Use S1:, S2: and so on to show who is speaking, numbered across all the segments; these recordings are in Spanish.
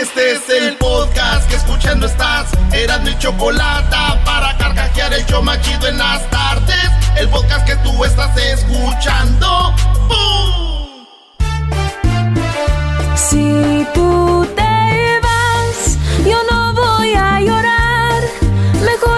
S1: Este es el podcast que escuchando estás. Eran mi chocolate para carcajear el yo machido en las tardes. El podcast que tú estás escuchando. ¡Bum!
S2: Si tú te vas, yo no voy a llorar. Mejor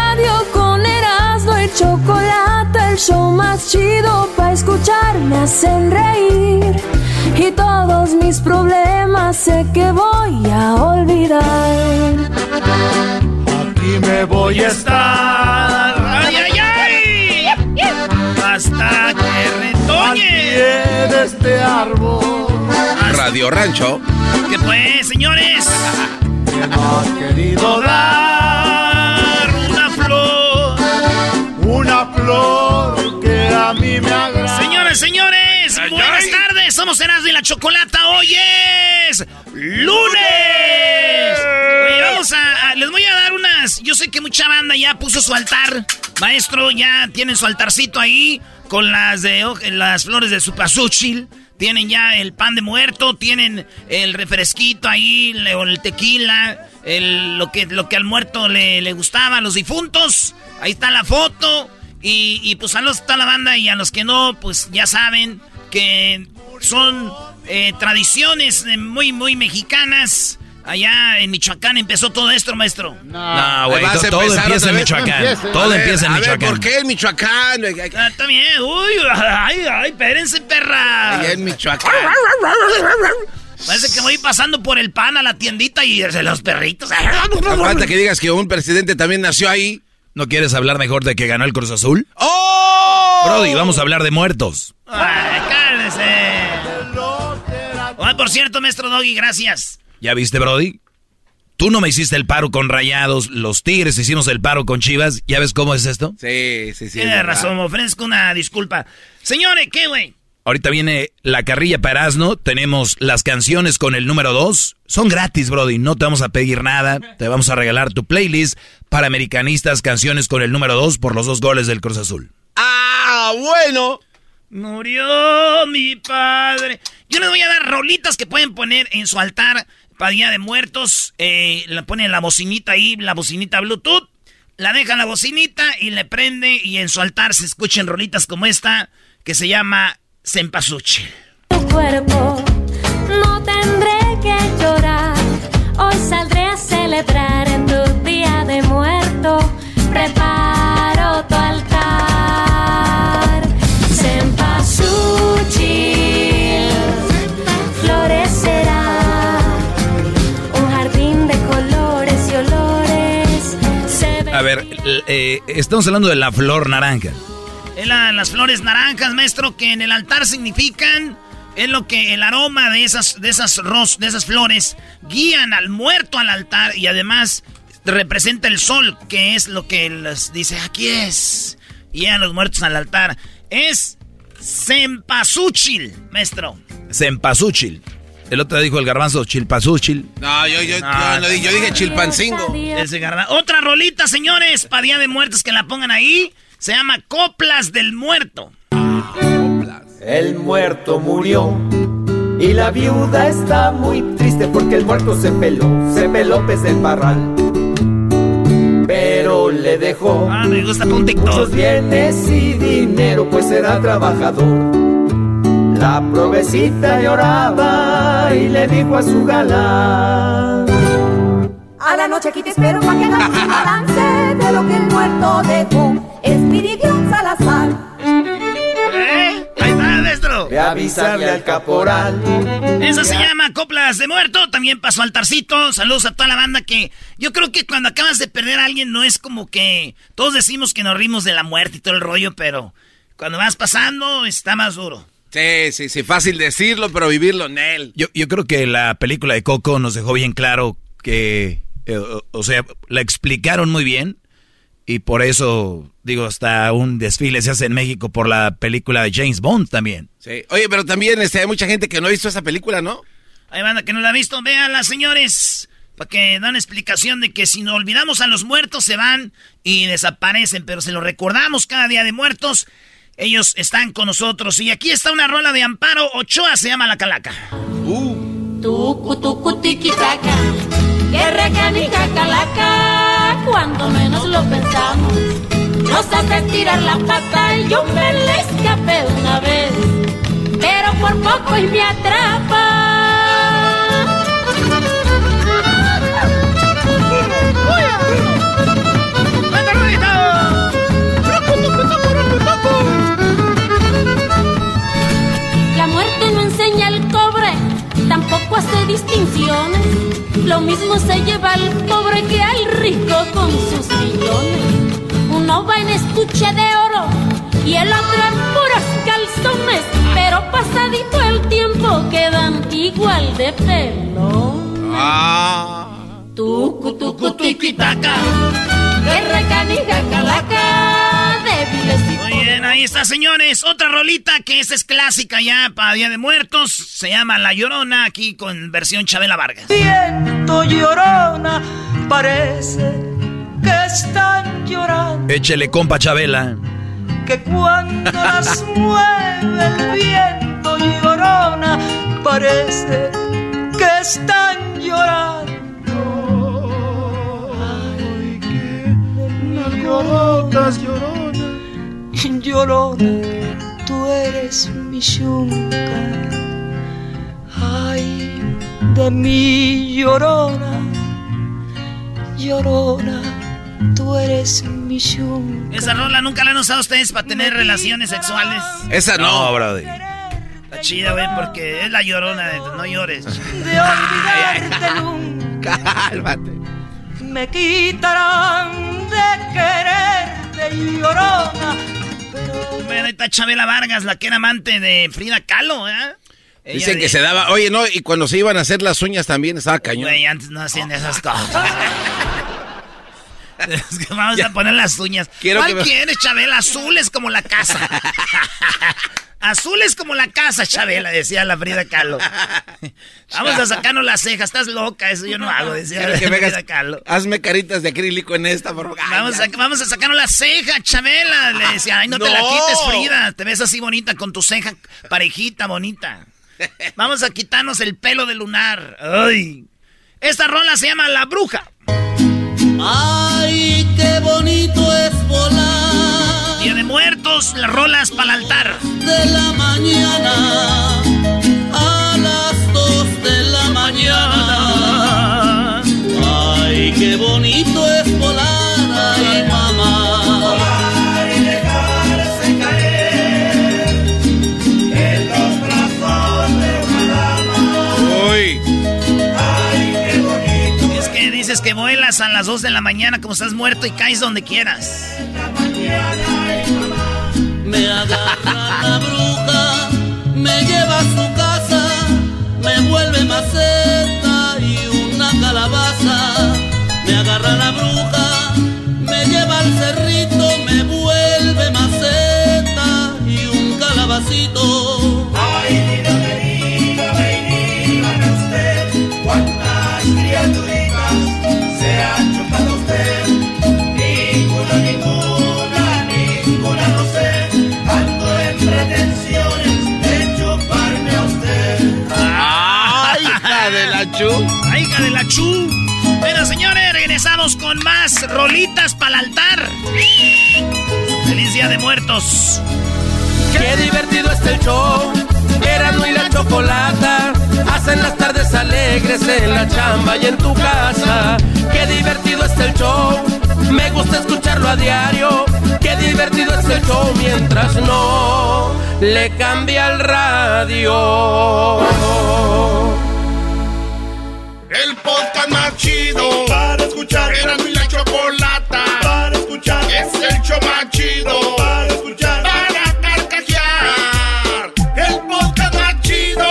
S2: Chocolate, el show más chido para escuchar, me hacen reír. Y todos mis problemas sé que voy a olvidar.
S3: Aquí me voy a estar. ¡Ay, ay, ay! Hasta que retoñe.
S1: En este árbol
S4: Radio Rancho.
S3: Que pues, señores,
S1: que no ha querido
S3: dar una flor
S1: que a mí me agrada.
S3: Señores, señores, buenas tardes. Somos Erasmo y la Chocolata. Hoy es lunes. Oye, vamos a, a- Les voy a dar unas. Yo sé que mucha banda ya puso su altar. Maestro, ya tienen su altarcito ahí con las de las flores de su pasúchil. Tienen ya el pan de muerto, tienen el refresquito ahí, o el tequila, el- lo, que, lo que al muerto le, le gustaba, los difuntos. Ahí está la foto. Y, y, pues a los está la banda y a los que no, pues ya saben que son eh, tradiciones muy, muy mexicanas. Allá en Michoacán empezó todo esto, maestro.
S4: No,
S5: güey,
S4: a
S5: to- todo
S4: empezar
S5: empieza en. Michoacán. Todo
S4: A ver,
S5: empieza en
S4: a ver,
S5: Michoacán.
S4: ¿por qué en Michoacán?
S3: Ah, está bien. Uy, ay, ay, espérense, perra.
S4: Allá en Michoacán.
S3: Parece que voy pasando por el pan a la tiendita y los perritos.
S4: No falta que digas que un presidente también nació ahí.
S5: ¿No quieres hablar mejor de que ganó el Cruz Azul?
S4: ¡Oh!
S5: Brody, vamos a hablar de muertos.
S3: Ay, cálmese. Ay, por cierto, maestro Doggy, gracias.
S5: ¿Ya viste, Brody? Tú no me hiciste el paro con Rayados, los Tigres hicimos el paro con Chivas. ¿Ya ves cómo es esto?
S4: Sí, sí, sí.
S3: Tiene
S4: es
S3: razón, me ofrezco una disculpa. Señores, ¿qué, güey?
S5: Ahorita viene la carrilla para asno. Tenemos las canciones con el número 2. Son gratis, Brody. No te vamos a pedir nada. Te vamos a regalar tu playlist para americanistas, canciones con el número 2 por los dos goles del Cruz Azul.
S4: Ah, bueno.
S3: Murió mi padre. Yo les voy a dar rolitas que pueden poner en su altar para Día de Muertos. Eh, le ponen la bocinita ahí, la bocinita Bluetooth. La dejan la bocinita y le prende y en su altar se escuchen rolitas como esta que se llama Cempasúchil.
S2: tu cuerpo. No tendré que llorar. Hoy saldré a celebrar en tu día de muerto. Preparo tu altar. Cempasúchil florecerá. Un jardín de colores y olores. Se
S5: A ver, eh, estamos hablando de la flor naranja.
S3: Es la- las flores naranjas, maestro, que en el altar significan. Es lo que el aroma de esas, de esas ros, de esas flores guían al muerto al altar y además representa el sol, que es lo que les dice, aquí es. Y a los muertos al altar. Es Cempasúchil, maestro.
S5: Cempasúchil. El otro día dijo el garbanzo chilpasúchil.
S4: No, yo, yo, yo, no di- yo dije chilpancingo.
S3: Ese garra- Otra rolita, señores, para Día de Muertos que la pongan ahí. Se llama Coplas del Muerto.
S6: El muerto murió y la viuda está muy triste porque el muerto se peló, se peló pez del barral. Pero le dejó
S3: ah, me gusta
S6: muchos bienes y dinero, pues era trabajador. La provecita lloraba y le dijo a su galán.
S7: A la noche aquí te espero para que hagamos un balance de lo que el muerto dejó. Espiridión Salazar.
S3: ¿Eh? Ahí está, maestro.
S6: De avisarle al caporal.
S3: Eso se llama Coplas de Muerto. También pasó altarcito. Saludos a toda la banda que yo creo que cuando acabas de perder a alguien no es como que todos decimos que nos rimos de la muerte y todo el rollo, pero cuando vas pasando está más duro.
S4: Sí, sí, sí, fácil decirlo, pero vivirlo en él.
S5: Yo, yo creo que la película de Coco nos dejó bien claro que, eh, o sea, la explicaron muy bien y por eso, digo, hasta un desfile se hace en México por la película de James Bond también.
S4: Sí. Oye, pero también este, hay mucha gente que no ha visto esa película, ¿no?
S3: Hay banda que no la ha visto. Véanla, señores. Para que dan explicación de que si no olvidamos a los muertos se van y desaparecen. Pero si los recordamos cada día de muertos, ellos están con nosotros. Y aquí está una rola de Amparo Ochoa, se llama La Calaca.
S7: Uh. Tucu, tucu, tiquitaca. Que calaca. Cuando menos lo pensamos. Nos hace tirar la pata y yo me le escapé una vez. Pero por poco y me atrapa. Hace distinciones. Lo mismo se lleva al pobre que al rico con sus millones. Uno va en estuche de oro y el otro en puros calzones. Pero pasadito el tiempo quedan igual de pelo. Ah. Tucu, tucu, tiquitaca. Guerra canija calaca.
S3: Muy bien, ahí está, señores. Otra rolita que esa es clásica ya para Día de Muertos. Se llama La Llorona, aquí con versión Chabela Vargas.
S8: Viento llorona, parece que están llorando.
S5: Échele, compa Chabela.
S8: Que cuando las mueve el viento llorona, parece que están llorando. Ay, que gotas llorona Llorona, tú eres mi yunca. Ay, de mi llorona, llorona, tú eres mi yunca.
S3: Esa rola nunca la han usado ustedes para tener relaciones sexuales.
S4: Esa no, no brother.
S3: Está chida, güey, porque es la llorona de no llores.
S8: De olvidarte nunca.
S4: Cálmate.
S8: Me quitarán de quererte llorona
S3: bueno, ahí está Chabela Vargas, la que era amante de Frida Kahlo, ¿eh?
S4: Dicen que se daba. Oye, no, y cuando se iban a hacer las uñas también estaba cañón.
S3: Güey, antes no hacían esas cosas. vamos a poner las uñas. Quiero ¿Cuál quieres, Chabela? Azules como la casa. Azules como la casa, Chabela, decía la Frida Kahlo. Vamos a sacarnos las cejas, estás loca, eso yo no hago, decía la Frida Kahlo.
S4: Hazme caritas de acrílico en esta, por
S3: favor. Vamos a, vamos a sacarnos la ceja, Chabela, le decía. Ay, no, te la quites, Frida, te ves así bonita con tu ceja parejita, bonita. Vamos a quitarnos el pelo de lunar. Ay. Esta rola se llama La Bruja.
S9: Ay, qué bonito es volar.
S3: Día de muertos, las rolas para el altar.
S9: De la mañana a las dos de la mañana. Ay, qué bonito es volar. Ay,
S3: que vuelas a las 2 de la mañana como estás muerto y caes donde quieras.
S9: Me agarra la bruja, me lleva a su casa, me vuelve maceta y una calabaza. Me agarra la bruja, me lleva al cerrito,
S3: con más rolitas para el altar. Feliz Día de Muertos.
S10: Qué divertido está el show. Erasmo y la chocolata. Hacen las tardes alegres en la chamba y en tu casa. Qué divertido está el show. Me gusta escucharlo a diario. Qué divertido es el show mientras no le cambia el radio.
S1: El podcast más chido escuchar. Era mi la chocolata para escuchar. Es el show más chido para escuchar. Para carcajear. El podcast más chido.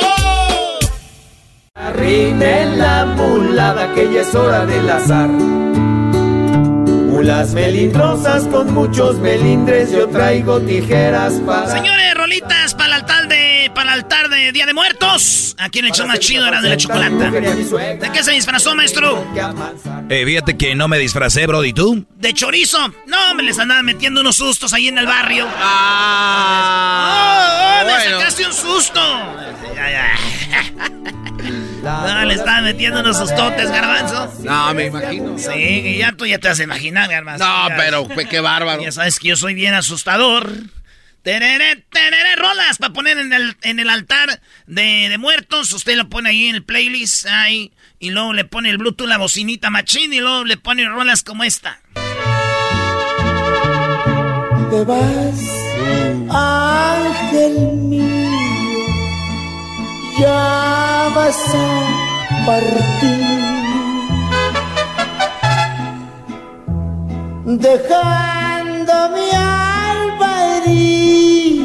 S6: Arrimen la mulada que ya es hora del azar. Mulas melindrosas con muchos melindres, yo traigo tijeras para.
S3: Señores, rolitas para el altar de, para el altar de Día de Muertos. Aquí en el show más chido era de la chocolata. ¿De qué se disfrazó, maestro?
S5: Eh, fíjate que no me disfracé, Brody, ¿tú?
S3: De chorizo. No, me les andaban metiendo unos sustos ahí en el barrio.
S4: Ah,
S3: ¡Oh, oh, me
S4: bueno.
S3: sacaste un susto! No, le estaban metiendo unos sustotes, garbanzo.
S4: No, me imagino.
S3: Sí, y ya tú ya te vas a imaginar, garbanzo.
S4: No, pero qué bárbaro.
S3: Ya sabes que yo soy bien asustador. Tereré, tereré, rolas para poner en el, en el altar de, de muertos. Usted lo pone ahí en el playlist. Ahí, y luego le pone el Bluetooth, la bocinita machín. Y luego le pone rolas como esta.
S6: Te vas, ángel mío, ya vas a partir, dejando mi alma y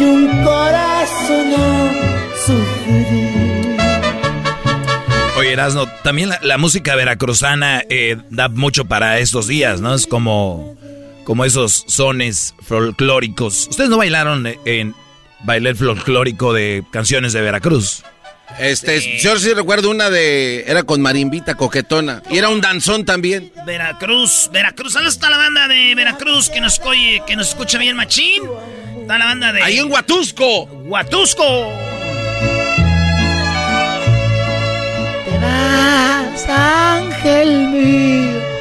S6: un corazón a sufrir.
S5: Oye, Erasno, también la, música veracruzana eh, da mucho para estos días, ¿no? Es como, como esos sones folclóricos. ¿Ustedes no bailaron en bailar folclórico de canciones de Veracruz?
S4: Este, yo sí recuerdo una de. Era con Marimbita Coquetona. Y era un danzón también.
S3: Veracruz, Veracruz. ¿Dónde está la banda de Veracruz que nos, oye, que nos escucha bien machín? Está la banda de...
S4: Ahí en Huatusco.
S3: Huatusco.
S6: Te vas, ángel mío.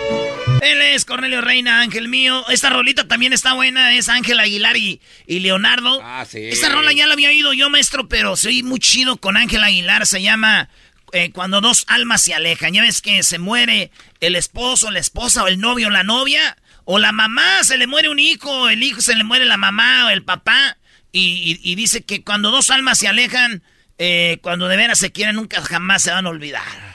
S3: Él es Cornelio Reina, Ángel mío. Esta rolita también está buena, es Ángel Aguilar y, y Leonardo.
S4: Ah, sí.
S3: Esta rola ya la había oído yo, maestro, pero soy muy chido con Ángel Aguilar. Se llama eh, Cuando dos almas se alejan. Ya ves que se muere el esposo, la esposa o el novio o la novia. O la mamá, se le muere un hijo, el hijo se le muere la mamá o el papá. Y, y- y dice que cuando dos almas se alejan, eh, cuando de veras se quieren, nunca jamás se van a olvidar.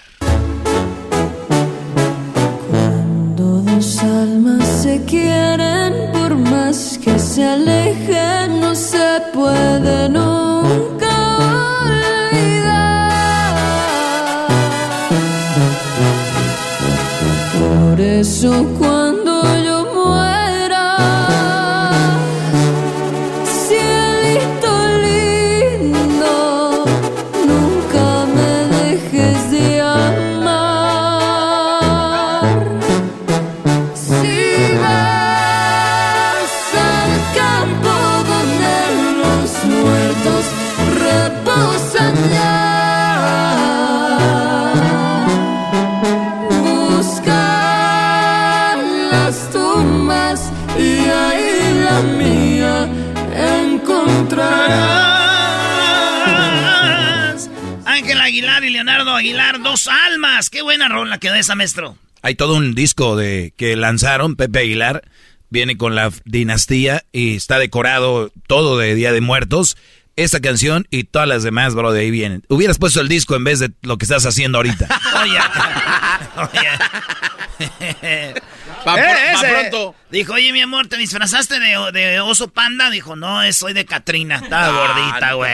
S2: Almas se quieren, por más que se alejen,
S3: esa, maestro.
S5: Hay todo un disco de que lanzaron, Pepe Aguilar, viene con la dinastía y está decorado todo de Día de Muertos. Esta canción y todas las demás, bro, de ahí vienen. Hubieras puesto el disco en vez de lo que estás haciendo ahorita.
S3: Oye, oye.
S4: Pa-
S3: Eh,
S4: pa pronto.
S3: Dijo, oye, mi amor, ¿te disfrazaste de, de oso panda? Dijo, no, es- soy de Catrina. Estaba
S4: Ah,
S3: gordita, güey.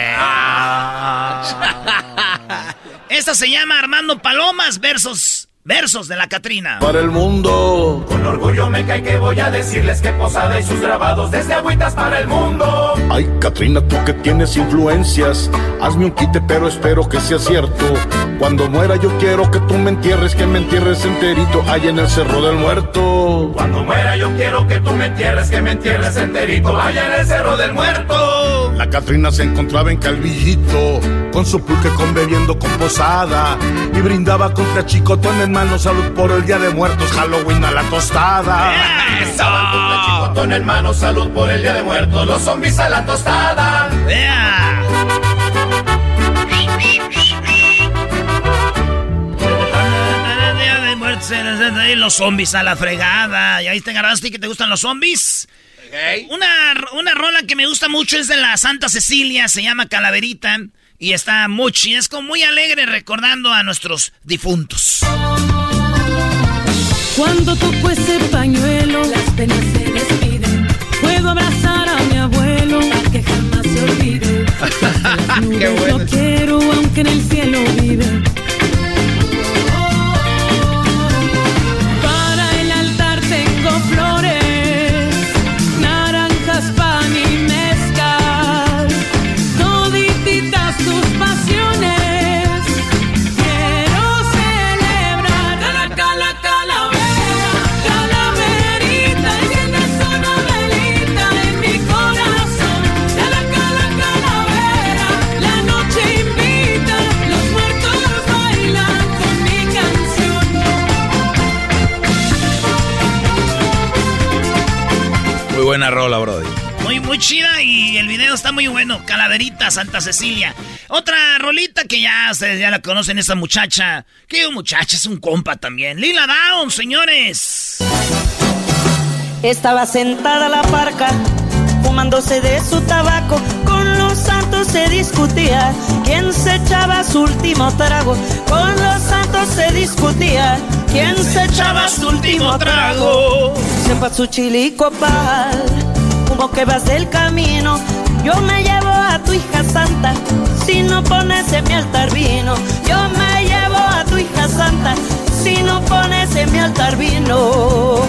S3: Esta se llama Armando Palomas versos, versos de la Catrina.
S6: Para el mundo.
S11: Con orgullo me cae que voy a decirles que Posada y sus grabados desde agüitas para el mundo.
S12: Ay, Katrina, tú que tienes influencias, hazme un quite, pero espero que sea cierto. Cuando muera yo quiero que tú me entierres, que me entierres enterito allá en el Cerro del Muerto.
S11: Cuando muera yo quiero que tú me entierres, que me entierres enterito allá en el Cerro del Muerto.
S12: La Catrina se encontraba en Calvillito, con su pulque con bebiendo con posada. Y brindaba contra chicotón en mano, salud por el día de muertos, Halloween a la tostada.
S6: La chicotón en mano, salud por el día de muertos, los zombies a la tostada.
S3: Día de muertos, y los zombies a la fregada. ¿Ya viste, Garasti, que te gustan los zombies? Una, una rola que me gusta mucho es de la Santa Cecilia, se llama Calaverita. Y está muy chida, es como muy alegre recordando a nuestros difuntos.
S13: Cuando toco ese pañuelo, las penas se despiden. Puedo abrazar a mi abuelo, para que jamás se olvide.
S4: Qué bueno.
S13: Lo quiero, aunque en el cielo vive.
S5: Buena rola, Brody.
S3: Muy, muy chida y el video está muy bueno. Calaverita, Santa Cecilia. Otra rolita que ya ustedes ya la conocen, esa muchacha. Que muchacha, es un compa también. Lila Down, señores.
S8: Estaba sentada la parca, fumándose de su tabaco. Con los santos se discutía quién se echaba su último trago. Con los santos se discutía quién se echaba su último trago. Sepa su chilico pal, humo que vas del camino. Yo me llevo a tu hija santa, si no pones en mi altar vino. Yo me llevo a tu hija santa, si no pones en mi altar vino.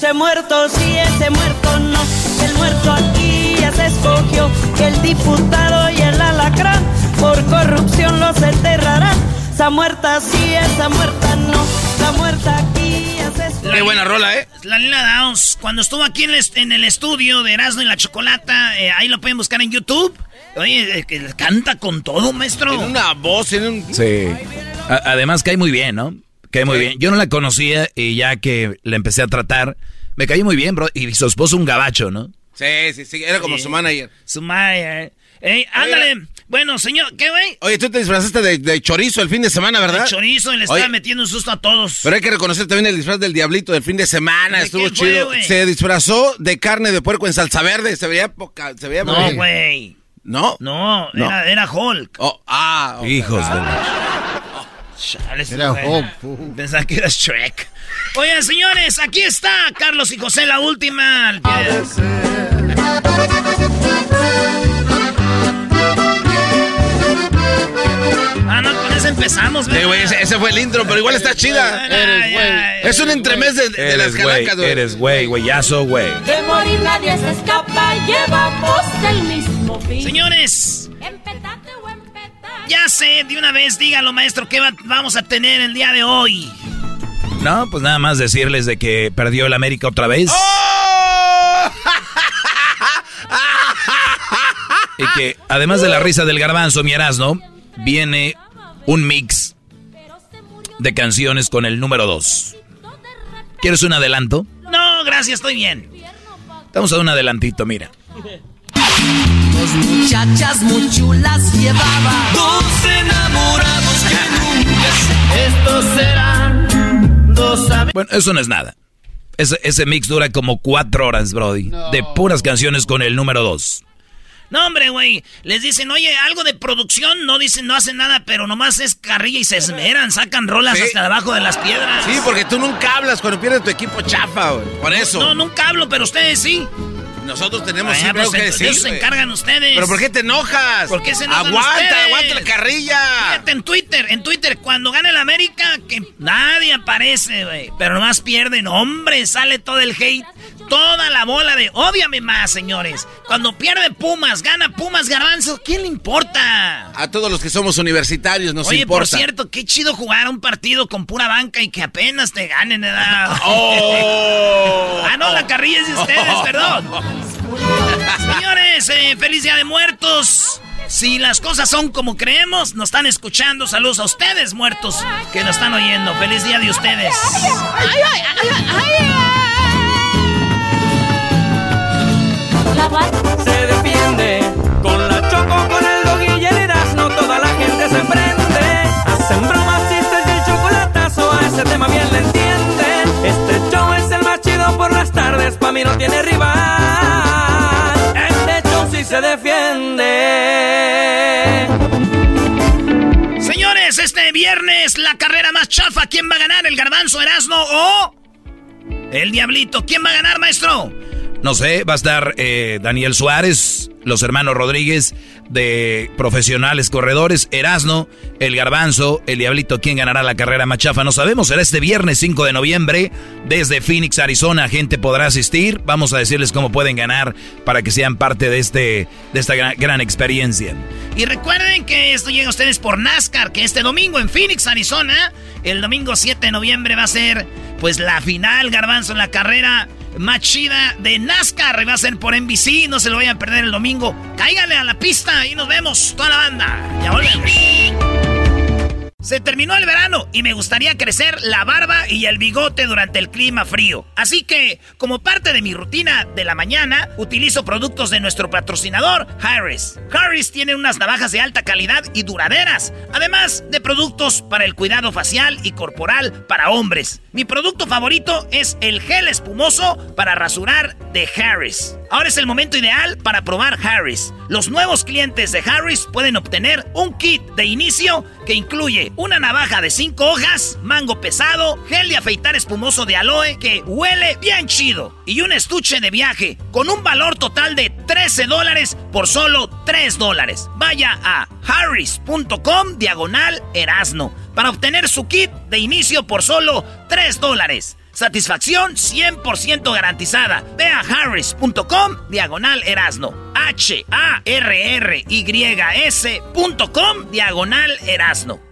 S8: Se muerto sí, ese muerto no. El muerto aquí ya se escogió. Que el diputado y el alacrán por corrupción los enterrarán. Esa muerta sí, esa muerta no. La muerta aquí escogió.
S4: Qué buena rola, ¿eh?
S3: La Lila Downs, cuando estuvo aquí en el, est- en el estudio de Erasmo y la Chocolata, eh, ahí lo pueden buscar en YouTube. Oye, eh, que canta con todo, maestro.
S4: Tiene una voz, tiene un...
S5: Sí. A- además cae muy bien, ¿no? Cae muy bien. Yo no la conocía y ya que la empecé a tratar, me cayó muy bien, bro. Y su esposo un gabacho, ¿no?
S4: Sí, sí, sí, era como su manager.
S3: Su manager. Ey, ándale. Bueno, señor, ¿qué, güey?
S4: Oye, tú te disfrazaste de, de chorizo el fin de semana, ¿verdad?
S3: El chorizo y le estaba
S4: Oye,
S3: metiendo un susto a todos.
S4: Pero hay que reconocer también el disfraz del diablito del fin de semana,
S3: ¿De
S4: estuvo
S3: fue,
S4: chido.
S3: güey?
S4: se disfrazó de carne de puerco en salsa verde, se veía poca, se veía
S3: No, güey.
S4: ¿No?
S3: No,
S4: No.
S3: Era, era Hulk.
S4: Oh, ah, ok.
S5: Hijos de...
S3: Chale,
S14: Era
S3: güey.
S14: Hulk.
S3: Pensaba que era Shrek. Oigan, señores, aquí está Carlos y José, la última. Ah, no, con esa empezamos,
S4: Sí, güey, ese, ese fue el intro, pero igual está chida.
S3: Ay, ay,
S4: Es un entremés de, de las
S5: Eres güey,
S4: calacas, güey.
S5: eres güey, güeyazo, güey.
S7: De morir nadie se escapa, llevamos el mismo fin.
S3: Señores, ya sé, de una vez dígalo, maestro, ¿qué va- vamos a tener el día de hoy?
S5: No, pues nada más decirles de que perdió el América otra vez.
S4: ¡Oh!
S5: Y que además de la risa del garbanzo, mi Erasmo, viene un mix de canciones con el número 2. ¿Quieres un adelanto?
S3: No, gracias, estoy bien.
S5: Vamos a un adelantito, mira.
S9: Dos muchachas muy chulas llevaba Dos enamorados que nunca se... Estos serán dos amigos
S5: Bueno, eso no es nada. Ese, ese mix dura como cuatro horas, Brody. De puras canciones con el número 2.
S3: No, hombre, güey. Les dicen, oye, algo de producción. No dicen, no hacen nada, pero nomás es carrilla y se esmeran. Sacan rolas
S4: Sí.
S3: hasta debajo de las piedras.
S4: Sí, porque tú nunca hablas cuando pierdes tu equipo chafa, güey. Por eso.
S3: No, nunca hablo, pero ustedes sí.
S4: Nosotros tenemos siempre
S3: pues,
S4: algo que decir.
S3: de eso se encargan ustedes.
S4: ¿Pero por qué te enojas?
S3: ¿Por qué se enojan
S4: Aguanta,
S3: ustedes?
S4: aguanta la carrilla.
S3: Fíjate en Twitter, en Twitter, cuando gana el América, que nadie aparece, güey. Pero nomás pierden, hombre, sale todo el hate. Toda la bola de ódiame más, señores. Cuando pierde Pumas, gana Pumas Garbanzo, ¿quién le importa?
S4: A todos los que somos universitarios nos
S3: Oye,
S4: importa.
S3: por cierto, qué chido jugar un partido con pura banca y que apenas te ganen, ¿verdad?
S4: Oh.
S3: ah, no, la carrilla es de ustedes, perdón. Señores, eh, feliz Día de Muertos. Si las cosas son como creemos, nos están escuchando. Saludos a ustedes, muertos, que nos están oyendo. Feliz día de ustedes.
S10: Se defiende con la choco, con el dog y toda la gente se prende. Hacen bromas, chistes y el chocolatazo, a ese tema bien le entiende. Este show es el más chido por las tardes, pa' mí no tiene rival. Se defiende.
S3: Señores, este viernes la carrera más chafa, ¿quién va a ganar? ¿El garbanzo Erasmo o el diablito? ¿Quién va a ganar, maestro?
S5: No sé, va a estar eh, Daniel Suárez, los hermanos Rodríguez de profesionales corredores, Erasno, el Garbanzo, el Diablito, ¿quién ganará la carrera machafa? No sabemos, será este viernes 5 de noviembre desde Phoenix, Arizona, gente podrá asistir, vamos a decirles cómo pueden ganar para que sean parte de, este, de esta gran, gran experiencia.
S3: Y recuerden que esto llega a ustedes por NASCAR, que este domingo en Phoenix, Arizona, el domingo 7 de noviembre va a ser pues la final, Garbanzo, en la carrera más chida de NASCAR. Va a ser por NBC. No se lo vayan a perder el domingo. Cáigale a la pista y nos vemos, toda la banda. Ya volvemos. Se terminó el verano y me gustaría crecer la barba y el bigote durante el clima frío. Así que, como parte de mi rutina de la mañana, utilizo productos de nuestro patrocinador, Harris. Harris tiene unas navajas de alta calidad y duraderas, además de productos para el cuidado facial y corporal para hombres. Mi producto favorito es el gel espumoso para rasurar de Harris. Ahora es el momento ideal para probar Harris. Los nuevos clientes de Harris pueden obtener un kit de inicio que incluye una navaja de 5 hojas, mango pesado, gel de afeitar espumoso de aloe que huele bien chido y un estuche de viaje con un valor total de 13 dólares por solo 3 dólares. Vaya a harris.com diagonal erasno para obtener su kit de inicio por solo 3 dólares. Satisfacción 100% garantizada. Ve a harris.com diagonal erasno. H-A-R-R-Y-S.com diagonal erasno.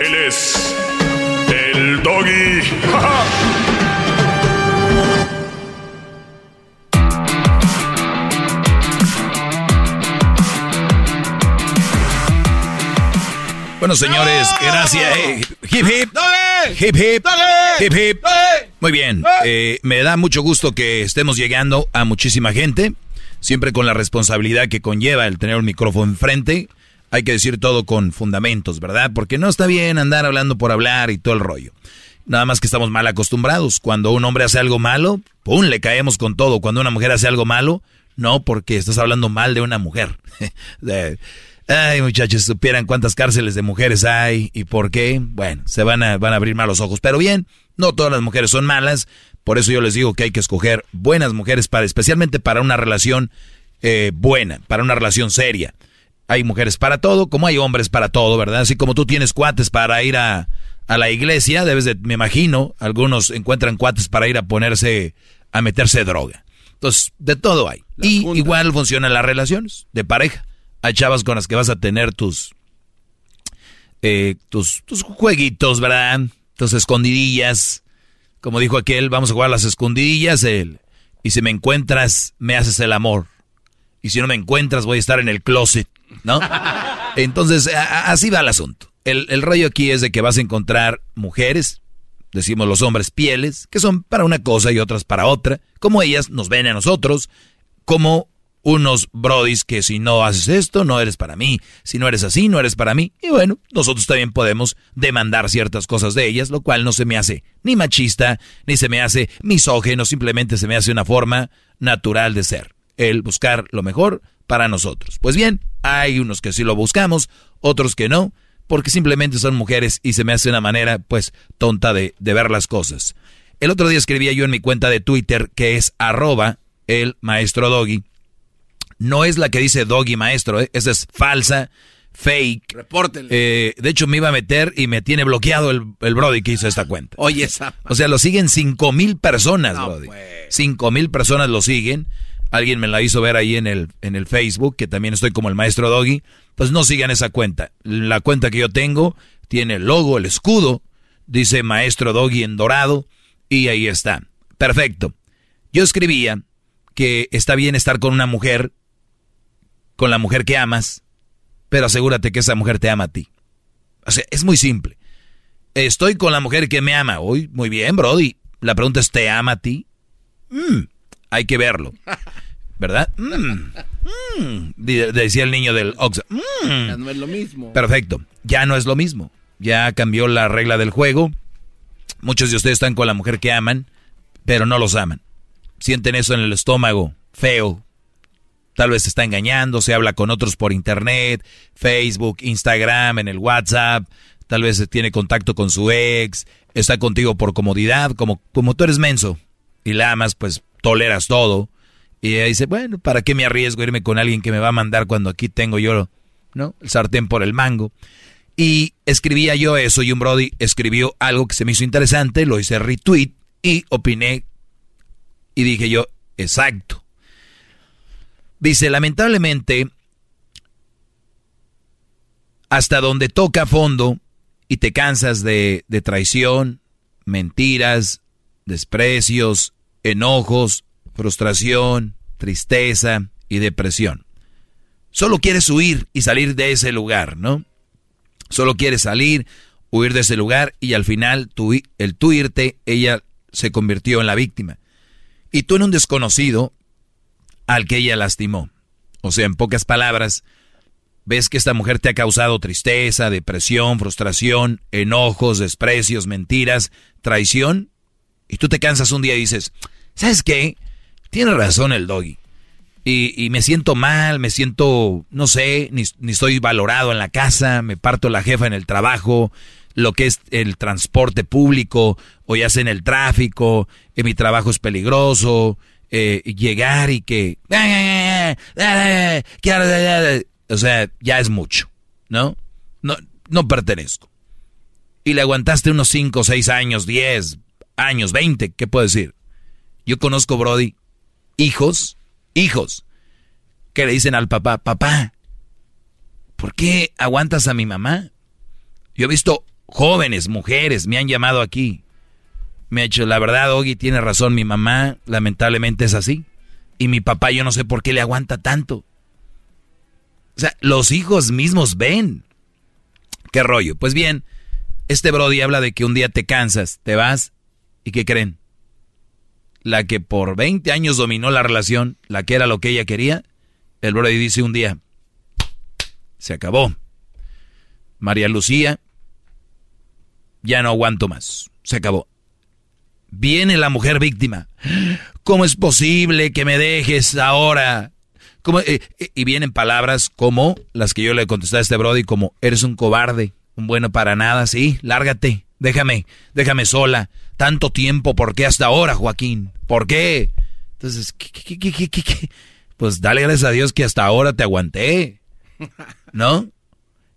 S15: Él es el doggy.
S5: Bueno, señores, gracias. Eh, hip hip. Hip hip. Hip hip. Muy bien. Eh, me da mucho gusto que estemos llegando a muchísima gente. Siempre con la responsabilidad que conlleva el tener un micrófono enfrente hay que decir todo con fundamentos, ¿verdad? Porque no está bien andar hablando por hablar y todo el rollo. Nada más que estamos mal acostumbrados. Cuando un hombre hace algo malo, ¡pum! le caemos con todo. Cuando una mujer hace algo malo, no, porque estás hablando mal de una mujer. ay, muchachos, supieran cuántas cárceles de mujeres hay y por qué. Bueno, se van a, van a abrir malos ojos. Pero bien, no todas las mujeres son malas. Por eso yo les digo que hay que escoger buenas mujeres, para, especialmente para una relación eh, buena, para una relación seria. Hay mujeres para todo, como hay hombres para todo, ¿verdad? Así como tú tienes cuates para ir a, a la iglesia, debes de, me imagino, algunos encuentran cuates para ir a ponerse, a meterse droga. Entonces, de todo hay. y igual funcionan las relaciones de pareja. Hay chavas con las que vas a tener tus, eh, tus, tus jueguitos, ¿verdad? Tus escondidillas. Como dijo aquel, vamos a jugar las escondidillas. El, y si me encuentras, me haces el amor. Y si no me encuentras, voy a estar en el closet, ¿no? Entonces, así va el asunto. El, el rollo aquí es de que vas a encontrar mujeres decimos los hombres pieles, que son para una cosa y otras para otra, como ellas nos ven a nosotros, como unos brodis que si no haces esto, no eres para mí, si no eres así, no eres para mí, y bueno, nosotros también podemos demandar ciertas cosas de ellas, lo cual no se me hace ni machista, ni se me hace misógeno, simplemente se me hace una forma natural de ser, el buscar lo mejor para nosotros. Pues bien, hay unos que sí lo buscamos, otros que no, porque simplemente son mujeres y se me hace una manera, pues, tonta de, ver las cosas. El otro día escribía yo en mi cuenta de Twitter, que es arroba el maestro Doggy. No es la que dice Doggy maestro, ¿eh? esa es falsa, fake. Eh, de hecho, me iba a meter y me tiene bloqueado el, el Brody que hizo esta cuenta.
S4: Oye, esa.
S5: O sea, lo siguen cinco mil personas, Brody. Pues. Cinco mil personas lo siguen. Alguien me la hizo ver ahí en el, en el Facebook, que también estoy como el maestro Doggy pues no sigan esa cuenta. La cuenta que yo tengo tiene el logo, el escudo, dice Maestro Doggy en dorado, y ahí está. Perfecto. Yo escribía que está bien estar con una mujer, con la mujer que amas, pero asegúrate que esa mujer te ama a ti. O sea, es muy simple. Estoy con la mujer que me ama. Uy, muy bien, Brody. La pregunta es, ¿te ama a ti? Mm, hay que verlo. ¿Verdad? Mm. Mm, decía el niño del Oxa.
S4: Mm. Ya no es lo mismo.
S5: Perfecto. Ya no es lo mismo. Ya cambió la regla del juego. Muchos de ustedes están con la mujer que aman, pero no los aman. Sienten eso en el estómago, feo. Tal vez se está engañando, se habla con otros por internet, Facebook, Instagram, en el WhatsApp. Tal vez tiene contacto con su ex, está contigo por comodidad, como, como tú eres menso y la amas, pues toleras todo y ella dice, bueno, ¿para qué me arriesgo a irme con alguien que me va a mandar cuando aquí tengo yo, ¿no? El sartén por el mango. Y escribía yo eso y un Brody escribió algo que se me hizo interesante, lo hice retweet y opiné y dije yo, exacto. Dice, lamentablemente, hasta donde toca fondo y te cansas de, de traición, mentiras, desprecios, enojos, frustración, tristeza y depresión. Solo quieres huir y salir de ese lugar, ¿no? Solo quieres salir, huir de ese lugar y al final el tú irte, ella se convirtió en la víctima. Y tú en un desconocido al que ella lastimó. O sea, en pocas palabras, ves que esta mujer te ha causado tristeza, depresión, frustración, enojos, desprecios, mentiras, traición. Y tú te cansas un día y dices, ¿sabes qué? Tiene razón el doggy. Y, me siento mal, me siento, no sé, ni, estoy valorado en la casa, me parto la jefa en el trabajo, lo que es el transporte público, o ya sea en el tráfico, que mi trabajo es peligroso, eh, llegar y que... O sea, ya es mucho, ¿no? No, no pertenezco. Y le aguantaste unos 5, 6 años, 10 años, 20, ¿qué puedo decir? Yo conozco, Brody, hijos, hijos, que le dicen al papá, papá, ¿por qué aguantas a mi mamá? Yo he visto jóvenes, mujeres, me han llamado aquí. Me ha dicho, la verdad, Ogi, tiene razón, mi mamá lamentablemente es así. Y mi papá yo no sé por qué le aguanta tanto. O sea, los hijos mismos ven. ¿Qué rollo? Pues bien, este Brody habla de que un día te cansas, te vas y ¿qué creen? La que por 20 años dominó la relación, la que era lo que ella quería, el Brody dice un día, se acabó. María Lucía, ya no aguanto más. Se acabó. Viene la mujer víctima. ¿Cómo es posible que me dejes ahora? Eh, eh, y vienen palabras como las que yo le contesté a este Brody, como eres un cobarde, un bueno para nada, sí, lárgate, déjame, déjame sola. Tanto tiempo, ¿por qué hasta ahora, Joaquín? ¿Por qué? Entonces, ¿qué, qué, qué, qué, Pues dale gracias a Dios que hasta ahora te aguanté. ¿No?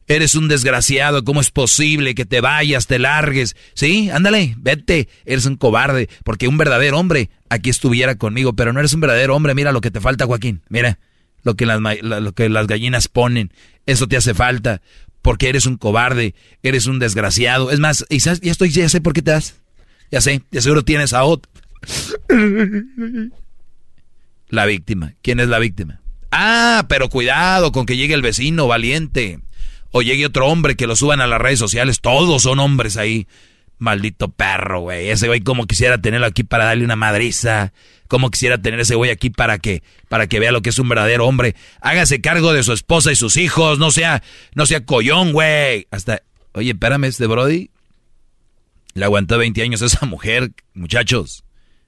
S5: Eres un desgraciado, ¿cómo es posible que te vayas, te largues? Sí, ándale, vete, eres un cobarde, porque un verdadero hombre aquí estuviera conmigo, pero no eres un verdadero hombre, mira lo que te falta, Joaquín, mira lo que las, gallinas ponen, eso te hace falta, porque eres un cobarde, eres un desgraciado. Es más, ya estoy, ya sé por qué te das, ya sé, de seguro tienes a otro. La víctima, ¿quién es la víctima? Ah, pero cuidado con que llegue el vecino valiente o llegue otro hombre que lo suban a las redes sociales. Todos son hombres ahí. Maldito perro, güey. Ese güey como quisiera tenerlo aquí para darle una madriza. Como quisiera tener ese güey aquí para que, para que vea lo que es un verdadero hombre. Hágase cargo de su esposa y sus hijos. No sea, no sea collón, güey. Hasta, oye, espérame, este Brody. Le aguantó 20 años a esa mujer, muchachos.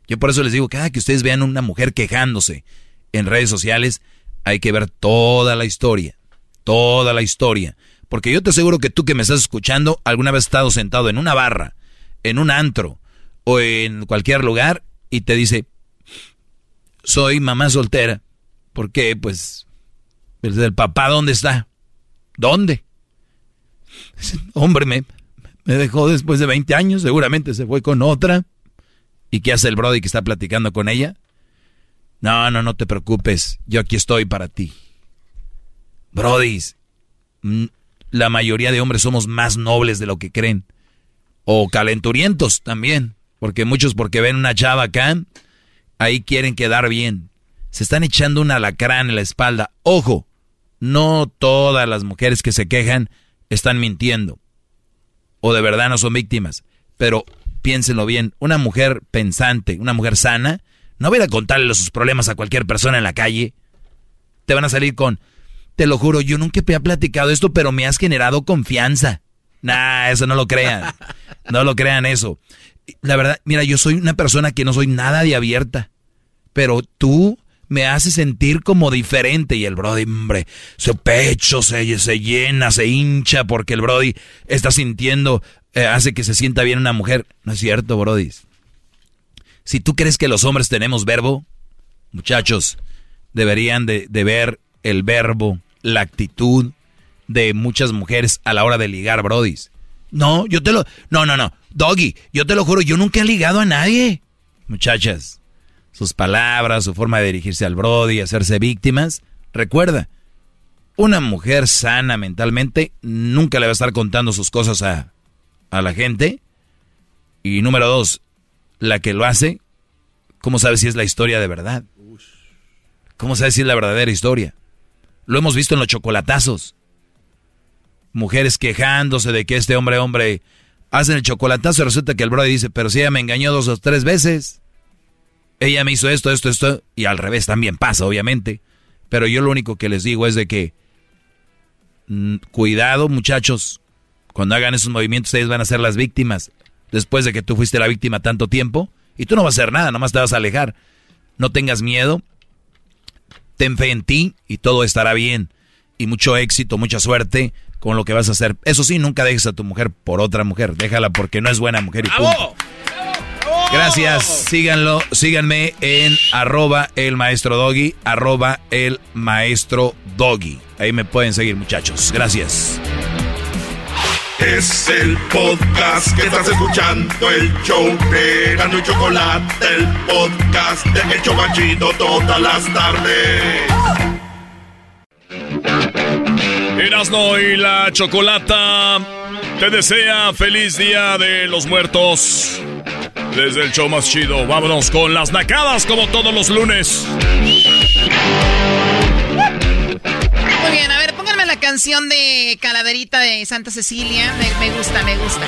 S5: Yo por eso les digo, cada que ustedes vean una mujer quejándose en redes sociales, hay que ver toda la historia. Toda la historia. Porque yo te aseguro que tú que me estás escuchando, alguna vez has estado sentado en una barra, en un antro o en cualquier lugar y te dice, soy mamá soltera. ¿Por qué? Pues, el papá, ¿dónde está? ¿Dónde? Hombre, me, me dejó después de 20 años, seguramente se fue con otra. ¿Y qué hace el Brody que está platicando con ella? No, no, no te preocupes, yo aquí estoy para ti. Brody, la mayoría de hombres somos más nobles de lo que creen. O calenturientos también. Porque muchos porque ven una chava acá, ahí quieren quedar bien. Se están echando un alacrán en la espalda. Ojo, no todas las mujeres que se quejan están mintiendo. O de verdad no son víctimas. Pero piénsenlo bien, una mujer pensante, una mujer sana, no va a contarle sus problemas a cualquier persona en la calle. Te van a salir con, te lo juro, yo nunca te he platicado esto, pero me has generado confianza. Nah, eso no lo crean. No lo crean eso. La verdad, mira, yo soy una persona que no soy nada de abierta. Pero tú me haces sentir como diferente. Y el Brody, hombre, su pecho se, se llena, se hincha porque el Brody está sintiendo, eh, hace que se sienta bien una mujer. No es cierto, Brody. Si tú crees que los hombres tenemos verbo, muchachos, deberían de, de ver el verbo la actitud de muchas mujeres a la hora de ligar, brodis. No, yo te lo... No, no, no. Doggy, yo te lo juro, yo nunca he ligado a nadie. Muchachas, sus palabras, su forma de dirigirse al brody, hacerse víctimas. Recuerda, una mujer sana mentalmente nunca le va a estar contando sus cosas a, a la gente. Y número dos, la que lo hace, ¿cómo sabe si es la historia de verdad? ¿Cómo sabe si es la verdadera historia? Lo hemos visto en los chocolatazos. Mujeres quejándose de que este hombre, hombre, hacen el chocolatazo y resulta que el brother dice, pero si ella me engañó dos o tres veces. Ella me hizo esto, esto, esto, y al revés también pasa, obviamente. Pero yo lo único que les digo es de que, mm, cuidado muchachos, cuando hagan esos movimientos ustedes van a ser las víctimas. Después de que tú fuiste la víctima tanto tiempo, y tú no vas a hacer nada, nomás te vas a alejar. No tengas miedo, ten fe en ti y todo estará bien. Y mucho éxito, mucha suerte con lo que vas a hacer. Eso sí, nunca dejes a tu mujer por otra mujer. Déjala porque no es buena mujer y punto. Gracias, síganlo, síganme en arroba el maestro doggy, arroba el maestro doggy. Ahí me pueden seguir muchachos. Gracias.
S1: Es el podcast que estás escuchando, el show de Gano y Chocolate, el podcast de El Chobachito todas las tardes.
S15: Erasno y la Chocolata te desea feliz día de los muertos. Desde el show más chido, vámonos con las nacadas como todos los lunes.
S3: Muy bien, a ver, pónganme la canción de Calaverita de Santa Cecilia. Me, gusta, me gusta.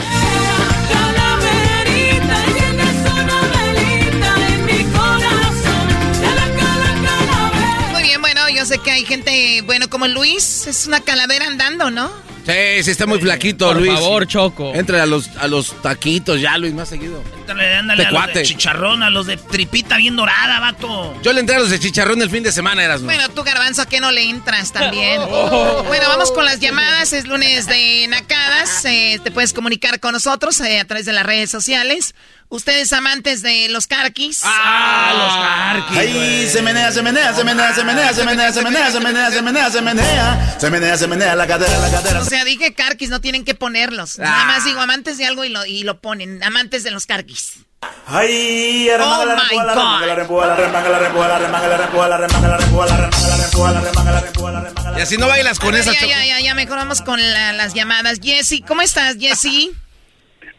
S3: Muy bien, bueno, yo sé que hay gente, bueno, como Luis, es una calavera andando, ¿no?
S4: Sí, sí, está muy flaquito,
S16: Por
S4: Luis.
S16: favor, Choco.
S4: Entre a los, a los taquitos ya, Luis, más seguido.
S3: Ándale, ándale a los de chicharrón, a los de tripita bien dorada, vato.
S4: Yo le entré a los de chicharrón el fin de semana, eras, ¿no?
S17: Bueno, tú, Garbanzo, ¿a qué no le entras también?
S4: Oh.
S17: Bueno, vamos con las llamadas. Es lunes de Nacadas. Eh, te puedes comunicar con nosotros eh, a través de las redes sociales. Ustedes amantes de los carquis.
S3: Ah, los carquis.
S1: Ay, se menea, se menea, se menea, se menea, se menea, se menea, se menea, se menea, se menea, se menea, se menea, la cadera, la cadera.
S17: O sea, dije carquis, no tienen que ponerlos. Nada más digo amantes de algo y lo, y lo ponen. Amantes de los carquis.
S1: Ay,
S17: Oh my
S1: remanga.
S4: Y así no bailas con esa
S17: ya, ya, ya, ya, mejor vamos con la- las llamadas. Jessy, ¿cómo estás, Jessy?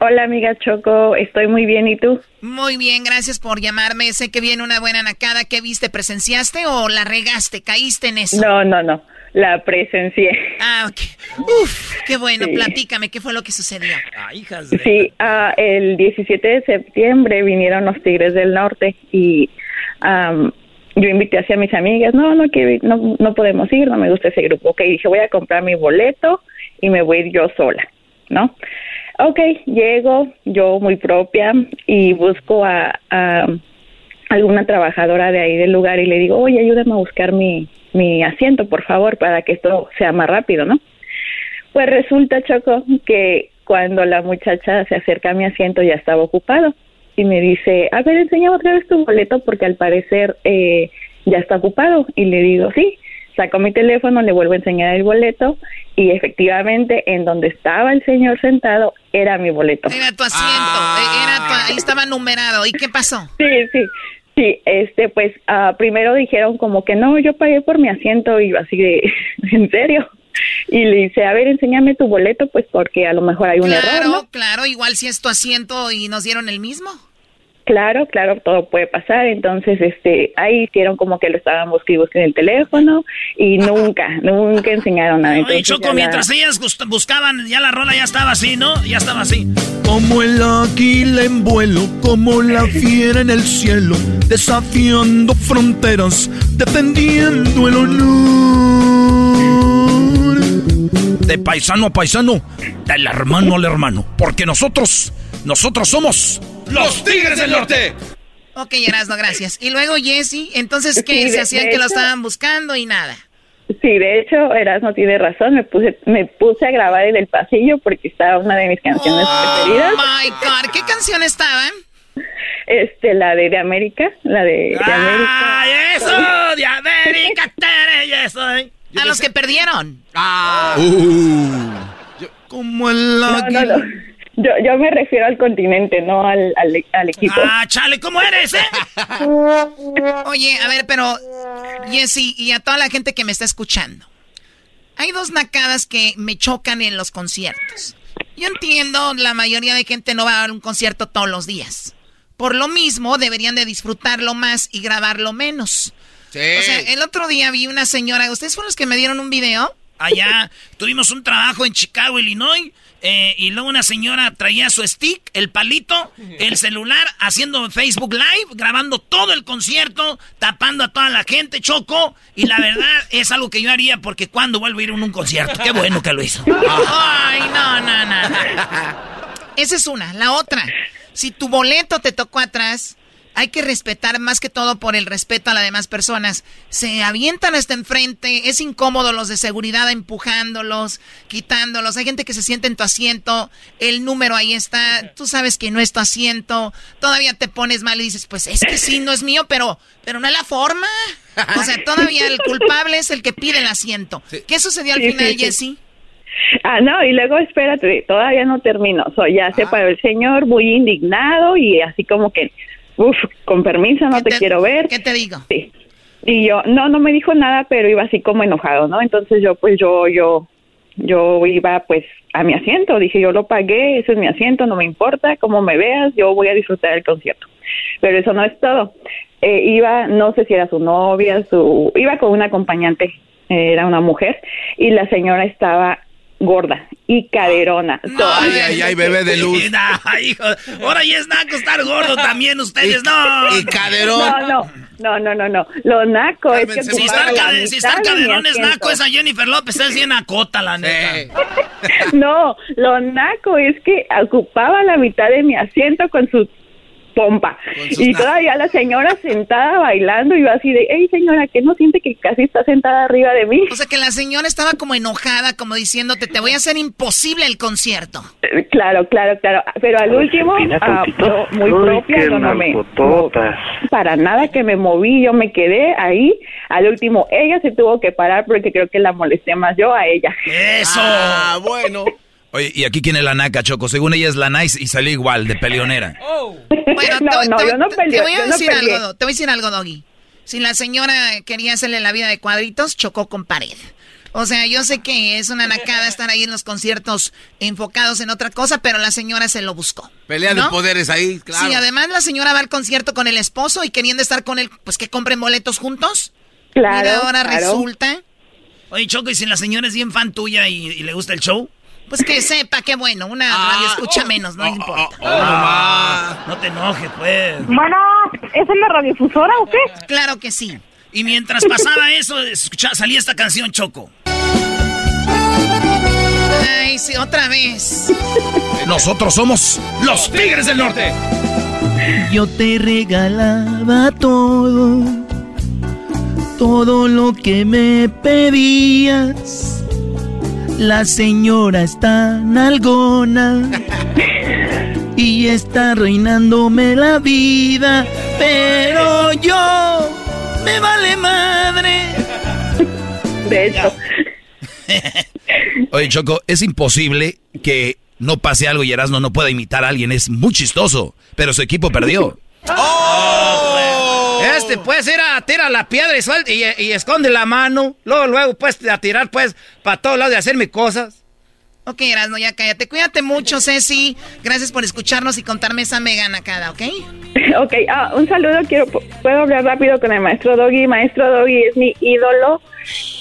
S18: Hola amiga Choco, estoy muy bien, ¿y tú?
S17: Muy bien, gracias por llamarme. Sé que viene una buena nacada. ¿Qué viste? ¿Presenciaste o la regaste? ¿Caíste en eso?
S18: No, no, no, la presencié.
S17: Ah, ok. Uf, qué bueno.
S18: Sí.
S17: Platícame, ¿qué fue lo que sucedió?
S3: Ah, hijas
S18: Sí, ah, el 17 de septiembre vinieron los Tigres del Norte y yo invité hacia mis amigas, no, no, que no, no podemos ir, no me gusta ese grupo. Ok, dije, voy a comprar mi boleto y me voy a ir yo sola, ¿no? Ok, llego yo muy propia y busco a, a alguna trabajadora de ahí del lugar y le digo, oye, ayúdame a buscar mi, mi asiento, por favor, para que esto sea más rápido, ¿no? Pues resulta, Choco, que cuando la muchacha se acerca a mi asiento ya estaba ocupado y me dice, a ver, enséñame otra vez tu boleto porque al parecer eh, ya está ocupado. Y le digo, sí, saco mi teléfono, le vuelvo a enseñar el boleto y efectivamente en donde estaba el señor sentado era mi boleto.
S17: Era tu asiento, eh, era tu- ahí estaba numerado. ¿Y qué pasó?
S18: Sí, sí. Sí, este, pues ah, primero dijeron como que no, yo pagué por mi asiento y yo así de, ¿en serio? Y le dice, a ver, enséñame tu boleto, pues porque a lo mejor hay un error,
S17: Claro,
S18: ¿no?
S17: claro, igual si es tu asiento y nos dieron el mismo.
S18: Claro, claro, todo puede pasar. Entonces, este, ahí hicieron como que lo estaban buscando en el teléfono y nunca, nunca enseñaron nada.
S3: Oye,
S18: Entonces,
S3: Choco,
S18: ya la-
S3: mientras ellas buscaban, ya la rola ya estaba así, ¿no? Ya estaba así.
S19: Como el águila en vuelo, como la fiera en el cielo, desafiando fronteras, defendiendo el honor.
S5: De paisano a paisano, del hermano al hermano. Porque nosotros, nosotros somos
S4: los Tigres del Norte.
S17: Ok, Erasno, gracias. Y luego Jesse, entonces, ¿qué?
S18: Sí,
S17: se hacían que lo estaban buscando y nada.
S18: Sí, de hecho, Erasmo tiene razón. Me puse, me puse a grabar en el pasillo porque estaba una de mis canciones preferidas.
S17: Oh my God, ¿qué canción estaban?
S18: Este, la de, de América, la de, de América.
S3: ¡Ay, eso! ¡De América! tere, y eso, eh.
S17: A los que perdieron.
S4: Ah.
S19: Como el
S18: No, no, no. Yo, yo me refiero al continente, no al, al, al equipo.
S3: Ah, chale, ¿cómo eres, eh?
S17: Oye, a ver, pero Jesse y a toda la gente que me está escuchando. Hay dos nacadas que me chocan en los conciertos. Yo entiendo, la mayoría de gente no va a un concierto todos los días. Por lo mismo, deberían de disfrutarlo más y grabarlo menos.
S4: Sí.
S17: O sea, el otro día vi una señora, ¿ustedes fueron los que me dieron un video?
S3: Allá tuvimos un trabajo en Chicago, Illinois, eh, y luego una señora traía su stick, el palito, el celular, haciendo Facebook Live, grabando todo el concierto, tapando a toda la gente, Choco, y la verdad es algo que yo haría porque cuando vuelvo a ir a un concierto, qué bueno que lo hizo.
S17: Ay, no, no, no. Esa es una. La otra, si tu boleto te tocó atrás, hay que respetar más que todo por el respeto a las demás personas. Se avientan hasta enfrente, es incómodo los de seguridad empujándolos, quitándolos. Hay gente que se siente en tu asiento, el número ahí está, tú sabes que no es tu asiento, todavía te pones mal y dices, pues es que sí, no es mío, pero, pero no es la forma. O sea, todavía el culpable es el que pide el asiento. ¿Qué sucedió al
S18: Sí,
S17: final,
S18: sí, sí.
S17: Jessy?
S18: Ah, no, y luego espérate, todavía no termino. So, ya se paró el señor muy indignado y así como que, uff, con permiso, no te, quiero ver.
S17: ¿Qué te digo?
S18: Sí. Y yo, no, no me dijo nada, pero iba así como enojado, ¿no? Entonces yo, pues yo, yo, yo iba pues a mi asiento. Dije, yo lo pagué, ese es mi asiento, no me importa cómo me veas, yo voy a disfrutar del concierto. Pero eso no es todo. Eh, iba, no sé si era su novia, su, iba con una acompañante, eh, era una mujer, y la señora estaba gorda y caderona.
S4: Ay, ay, ay, bebé de luz.
S3: Hijo, ahora ya es naco estar gordo también ustedes, no.
S4: Y caderón.
S18: No, no, no, no, no, no. Lo naco es que
S3: Si estar, cade- si estar caderón es naco, esa Jennifer López es bien nacota, la neta.
S18: No, lo naco es que ocupaba la mitad de mi asiento con su pompa. Y todavía la señora sentada bailando y yo así de, hey señora, que no siente que casi está sentada arriba de mí?
S17: O sea que la señora estaba como enojada, como diciéndote, te voy a hacer imposible el concierto.
S18: Eh, Claro, claro, claro. Pero al último, ah, muy propia, yo no me... para nada que me moví, yo me quedé ahí. Al último, ella se tuvo que parar porque creo que la molesté más yo a ella.
S5: ¡Eso! Ah, bueno. Oye, ¿y aquí quién es la naca, Choco? Según ella es la nice y salió igual, de peleonera.
S17: Bueno,
S18: No,
S17: te,
S18: no,
S17: te-
S18: yo no
S17: te-
S18: peleé,
S17: te voy a
S18: yo no
S17: decir
S18: peleé.
S17: algo, te voy a decir algo, Doggy. Si la señora quería hacerle la vida de cuadritos, chocó con pared. O sea, yo sé que es una nacada estar ahí en los conciertos enfocados en otra cosa, pero la señora se lo buscó.
S4: Pelea de
S17: ¿no?
S4: poderes ahí, claro.
S17: Sí, además la señora va al concierto con el esposo y queriendo estar con él, pues que compren boletos juntos.
S18: Claro,
S17: Mira, ahora
S18: claro.
S17: resulta,
S3: Oye, Choco, ¿y si la señora es bien fan tuya y, y le gusta el show?
S17: Pues que sepa, qué bueno, una radio escucha menos, no importa.
S3: Ah, no te enojes, pues.
S18: Bueno, ¿es en la radiofusora o qué?
S17: Claro que sí.
S3: Y mientras pasaba eso, escucha- salía esta canción, Choco.
S17: Ay, sí, otra vez.
S5: Nosotros somos los Tigres del Norte.
S19: Yo te regalaba todo, todo lo que me pedías. La señora está nalgona y está reinándome la vida, pero yo me vale madre.
S18: De hecho.
S5: Oye, Choco, es imposible que no pase algo y Erasmo no pueda imitar a alguien. Es muy chistoso, pero su equipo perdió.
S16: Este, pues, ir a tirar la piedra y, y, esconde la mano. Luego, luego, pues, a tirar, pues, para todos lados y hacer mis cosas.
S17: Ok, Erasmo, ya cállate. Cuídate mucho, Ceci. Gracias por escucharnos y contarme esa mega nacada, ¿ok?
S18: Ok, ah, un saludo, quiero, puedo hablar rápido con el maestro Doggy. Maestro Doggy es mi ídolo.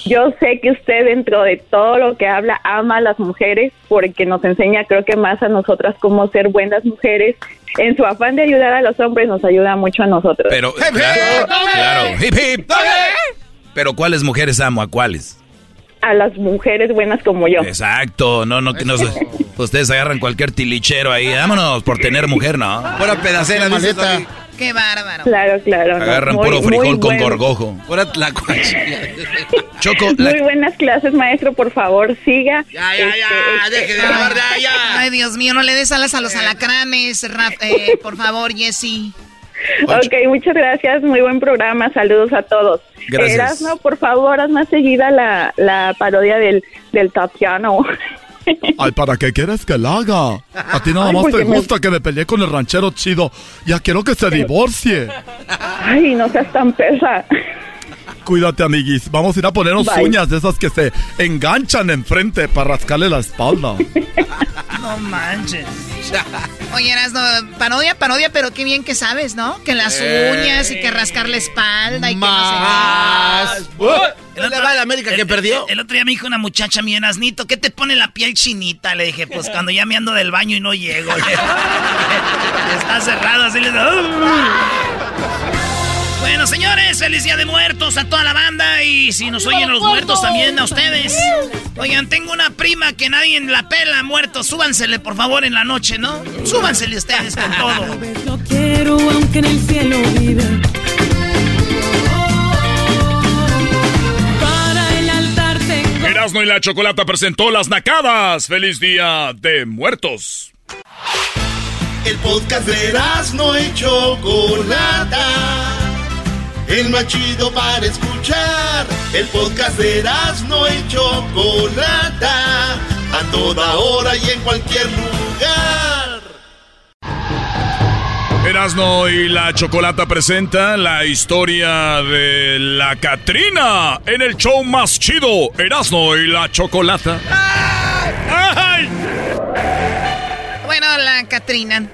S18: Yo sé que usted dentro de todo lo que habla ama a las mujeres porque nos enseña creo que más a nosotras cómo ser buenas mujeres. En su afán de ayudar a los hombres nos ayuda mucho a nosotros.
S5: Pero, claro, claro, hip, hip. Pero ¿cuáles mujeres amo? ¿A cuáles?
S18: A las mujeres buenas como yo.
S5: Exacto, no, no, que no se- Ustedes agarran cualquier tilichero ahí. Vámonos por tener mujer, ¿no?
S4: Pura pedacera, dice Doggy.
S17: Qué bárbaro.
S18: Claro, claro. no,
S5: Agarran
S18: muy-
S5: puro frijol con gorgojo.
S4: Tlacuache.
S5: Choco, la-
S18: Muy buenas clases, maestro, por favor, siga.
S4: Ya, ya, ya,
S18: Este,
S4: deje de hablar, ya, ya.
S17: Ay, Dios mío, no le des alas a los alacranes, Raf- eh, por favor, Jessy.
S18: Ok, muchas gracias, muy buen programa, saludos a todos.
S5: Gracias.
S18: Erasmo, por favor, haz más seguida la, la parodia del, del Tatiano.
S19: Ay, ¿para qué quieres que la haga? A ti nada
S18: Ay,
S19: más te
S18: me-
S19: gusta que me peleé con el ranchero chido. Ya quiero que se divorcie.
S18: Ay, no seas tan pesa.
S19: Cuídate, amiguis. Vamos a ir a ponernos
S18: Bye.
S19: uñas de esas que se enganchan enfrente para rascarle la espalda.
S3: No manches.
S17: Oye, Erasno, parodia, parodia, pero qué bien que sabes, ¿no? Que las uñas y que rascar la espalda y que no sé qué.
S4: ¿No le va a la América que perdió?
S3: El otro día me dijo una muchacha, mi Erasnito, ¿qué te pone la piel chinita? Le dije, pues cuando ya me ando del baño y no llego. Le- Está cerrado, así le Bueno, señores, feliz día de muertos a toda la banda y si nos oyen los muertos también a ustedes. Oigan, tengo una prima que nadie en la pela muerto. Súbansele, por favor, en la noche, ¿no? Súbansele ustedes con todo.
S2: Lo quiero aunque en el cielo vive. Para el altar tengo.
S15: Erasmo y la Chocolata presentó las nacadas. ¡Feliz día de muertos!
S1: El podcast de Erasmo y Chocolata. El más chido para escuchar. El podcast de Erasmo y Chocolata. A toda hora y en cualquier lugar.
S15: Erasmo y la Chocolata presenta la historia de la Catrina en el show más chido, Erasmo y la Chocolata. ¡Ay!
S17: Bueno, la Catrina,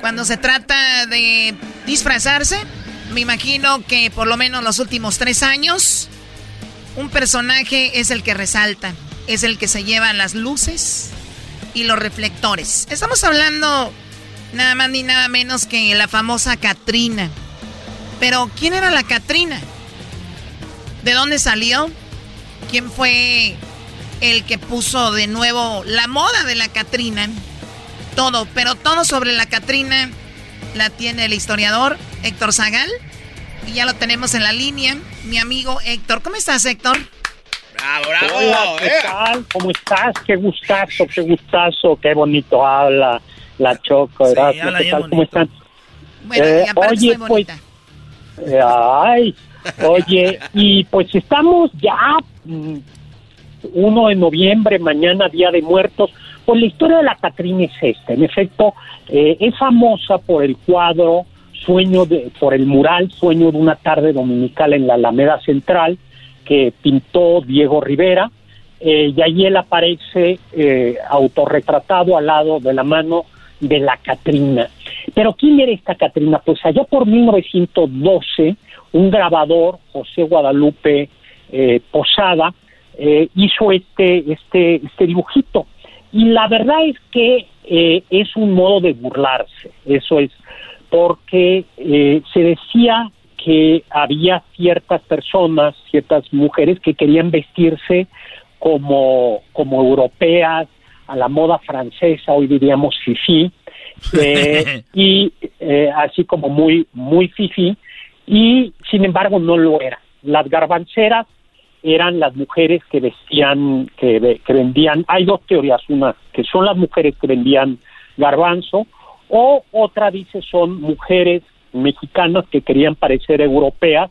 S17: cuando se trata de disfrazarse, me imagino que por lo menos los últimos tres años, un personaje es el que resalta, es el que se lleva las luces y los reflectores. Estamos hablando nada más ni nada menos que la famosa Catrina. Pero, ¿quién era la Catrina? ¿De dónde salió? ¿Quién fue el que puso de nuevo la moda de la Catrina. Todo, pero todo sobre la Catrina la tiene el historiador Héctor Zagal. Y ya lo tenemos en la línea, mi amigo Héctor. ¿Cómo estás, Héctor?
S20: Bravo, bravo. Hola, ¿qué tal? ¿Cómo estás? Qué gustazo, qué gustazo, qué bonito habla la Choco. Gracias. ¿Qué tal? ¿Cómo están?
S17: Bueno, y
S20: Eh, oye,
S17: bonita.
S20: Eh, ay, oye, y pues estamos ya mm, 1 de noviembre, mañana Día de Muertos. Pues la historia de la Catrina es esta. En efecto, eh, es famosa por el cuadro Sueño de, por el mural Sueño de una tarde dominical en la Alameda Central que pintó Diego Rivera. eh, y allí él aparece eh, autorretratado al lado de la mano de la Catrina. Pero ¿quién era esta Catrina? Pues allá por 1912, un grabador, José Guadalupe eh, Posada, eh, hizo este, este, este dibujito. Y la verdad es que es un modo de burlarse, eso es, porque eh, se decía que había ciertas personas, ciertas mujeres que querían vestirse como, como europeas, a la moda francesa, hoy diríamos fifi, eh, y eh, así como muy, muy fifi, y sin embargo no lo era. Las garbanceras eran las mujeres que vestían, que, ve- que vendían, hay dos teorías, una que son las mujeres que vendían garbanzo, o otra dice son mujeres mexicanas que querían parecer europeas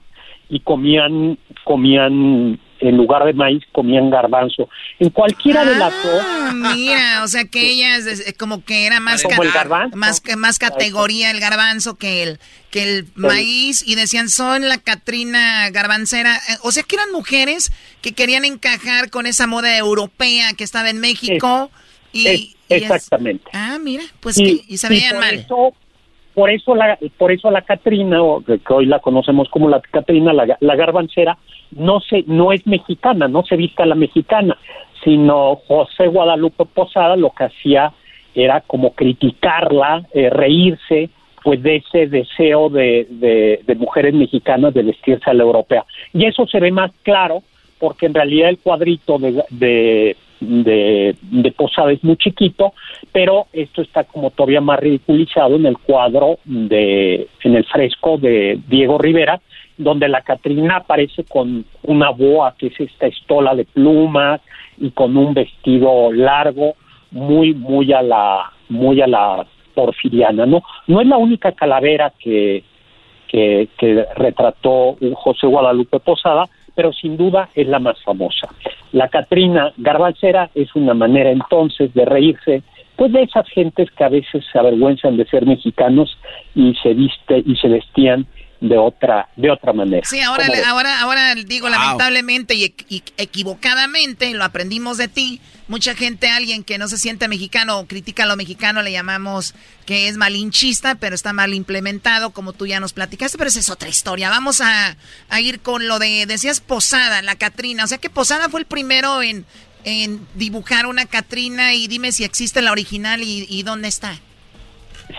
S20: y comían, comían en lugar de maíz comían garbanzo. En cualquiera de las dos,
S17: Ah, mira, o sea que ellas como que era más
S20: Como el garbanzo.
S17: más que- más categoría el garbanzo que el que el maíz y decían son la Catrina garbancera, Eh, o sea que eran mujeres que querían encajar con esa moda europea que estaba en México
S20: es-
S17: y es-
S20: exactamente.
S17: ah, mira, pues
S20: y,
S17: que- y se
S20: y
S17: veían
S20: por
S17: mal.
S20: Eso, por eso la, por eso la Catrina, o que que hoy la conocemos como la Catrina, la, la garbancera, no se, no es mexicana, no se viste a la mexicana, sino José Guadalupe Posada lo que hacía era como criticarla, eh, reírse, pues de ese deseo de, de, de mujeres mexicanas de vestirse a la europea. Y eso se ve más claro porque en realidad el cuadrito de, de, de, de Posada es muy chiquito, pero esto está como todavía más ridiculizado en el cuadro de, en el fresco de Diego Rivera, donde la Catrina aparece con una boa, que es esta estola de plumas, y con un vestido largo, muy, muy a la, muy a la porfiriana, ¿no? No es la única calavera que, que, que retrató José Guadalupe Posada, pero sin duda es la más famosa. La Catrina Garbancera es una manera entonces de reírse pues de esas gentes que a veces se avergüenzan de ser mexicanos y se viste y se vestían de otra de otra manera.
S17: Sí, ahora, ahora, ahora digo lamentablemente y, equ- y equivocadamente, lo aprendimos de ti, mucha gente, alguien que no se siente mexicano o critica a lo mexicano, le llamamos que es malinchista, pero está mal implementado, como tú ya nos platicaste, pero esa es otra historia. Vamos a, a ir con lo de, decías Posada, la Catrina, o sea que Posada fue el primero en, en dibujar una Catrina y dime si existe la original y, y dónde está.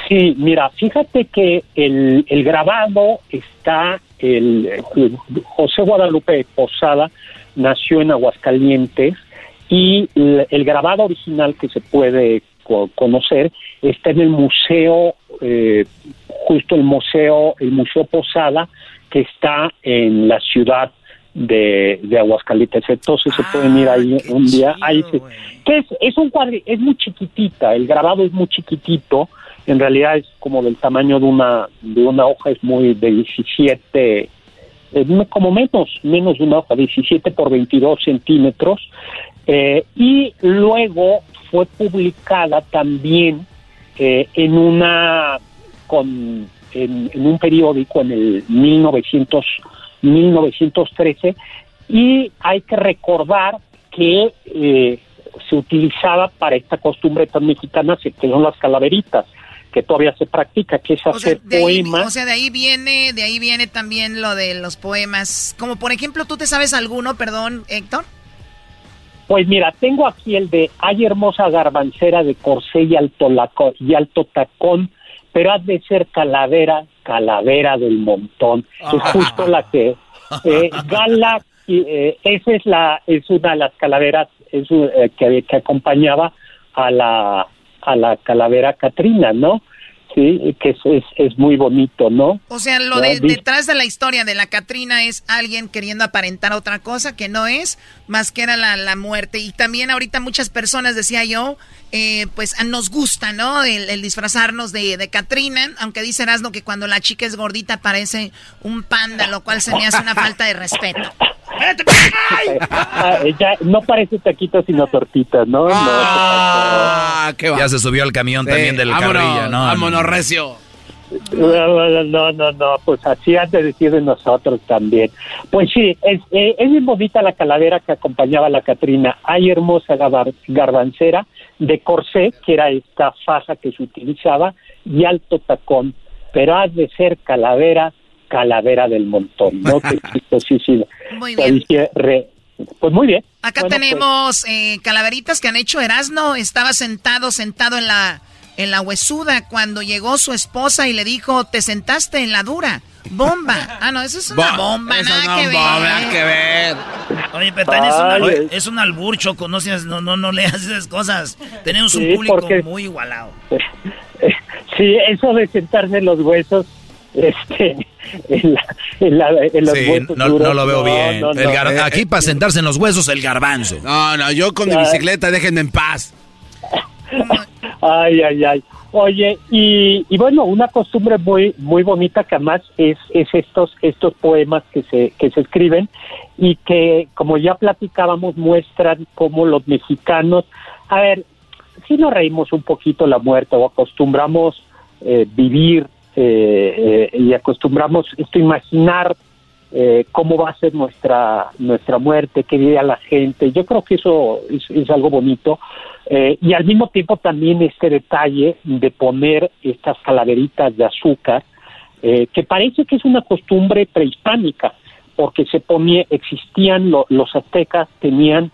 S20: Sí, mira, fíjate que el, el grabado está, el, el José Guadalupe Posada nació en Aguascalientes y el, el grabado original que se puede co- conocer está en el museo, eh, justo el museo, el museo Posada, que está en la ciudad de, de Aguascalientes. Entonces se pueden ir ahí un día. Ahí se- que es, es un cuadro, es muy chiquitita, el grabado es muy chiquitito, en realidad es como del tamaño de una, de una hoja, es muy de 17, eh, como menos, menos de una hoja, 17 por 22 centímetros, eh, y luego fue publicada también eh, en una, con, en, un periódico en el 1900, 1913, y hay que recordar que se utilizaba para esta costumbre tan mexicana que son las calaveritas que todavía se practica, que es hacer poemas.
S17: o sea, de ahí viene, de ahí viene también lo de los poemas. Como por ejemplo, ¿tú te sabes alguno, perdón, Héctor?
S20: Pues mira, tengo aquí el de Hay hermosa garbancera de corsé y alto, laco- y alto tacón, pero has de ser calavera, calavera del montón. Es justo la que... eh, gala, eh, esa es la es una de las calaveras es, eh, que, que acompañaba a la a la calavera Catrina, ¿no? Sí, que es, es, es muy bonito, ¿no?
S17: O sea, lo de, detrás de la historia de la Catrina es alguien queriendo aparentar otra cosa que no es, más que era la, la muerte. Y también ahorita muchas personas, decía yo, eh, pues nos gusta, ¿no? El, disfrazarnos de, de Catrina, aunque dice Erasmo que cuando la chica es gordita parece un panda, lo cual se me hace una falta de respeto.
S20: Ah, ya no parece taquito sino tortitas, ¿no?
S5: Ah, qué va. Ya se subió al camión también del carrilla, ¿no?
S4: Vámonos, recio.
S20: No, no, no, no, pues así han de decir de nosotros también. Pues sí, es, eh, es muy bonita la calavera que acompañaba a la Catrina. Hay hermosa garbancera de corsé, que era esta faja que se utilizaba, y alto tacón, pero has de ser calavera calavera del montón, ¿no? sí, sí,
S17: Muy bien.
S20: pues muy bien.
S17: Acá tenemos eh, calaveritas que han hecho Erasno. Estaba sentado, sentado en la, en la huesuda cuando llegó su esposa y le dijo, te sentaste en la dura. Bomba. Ah, no, eso es una bomba, nada que, ver.
S4: que ver.
S3: Oye, pero es, una, es un albur, Choco, no, no, no, no leas esas cosas. Tenemos un público muy igualado.
S20: Sí, eso de sentarse en los huesos este, en, los
S5: sí, no, no, lo veo bien. aquí para sentarse en los huesos, el garbanzo.
S4: No, no, yo con mi bicicleta, déjenme en paz.
S20: Ay, ay, ay. Oye, y, y, bueno, una costumbre muy muy bonita que además es, es estos estos poemas que se que se escriben y que como ya platicábamos muestran cómo los mexicanos, a ver, si nos reímos un poquito la muerte o acostumbramos eh, vivir eh, eh, y acostumbramos esto imaginar eh, cómo va a ser nuestra nuestra muerte, qué diría la gente. Yo creo que eso es, algo bonito eh, y al mismo tiempo también este detalle de poner estas calaveritas de azúcar, que parece que es una costumbre prehispánica, porque se ponía, existían los aztecas tenían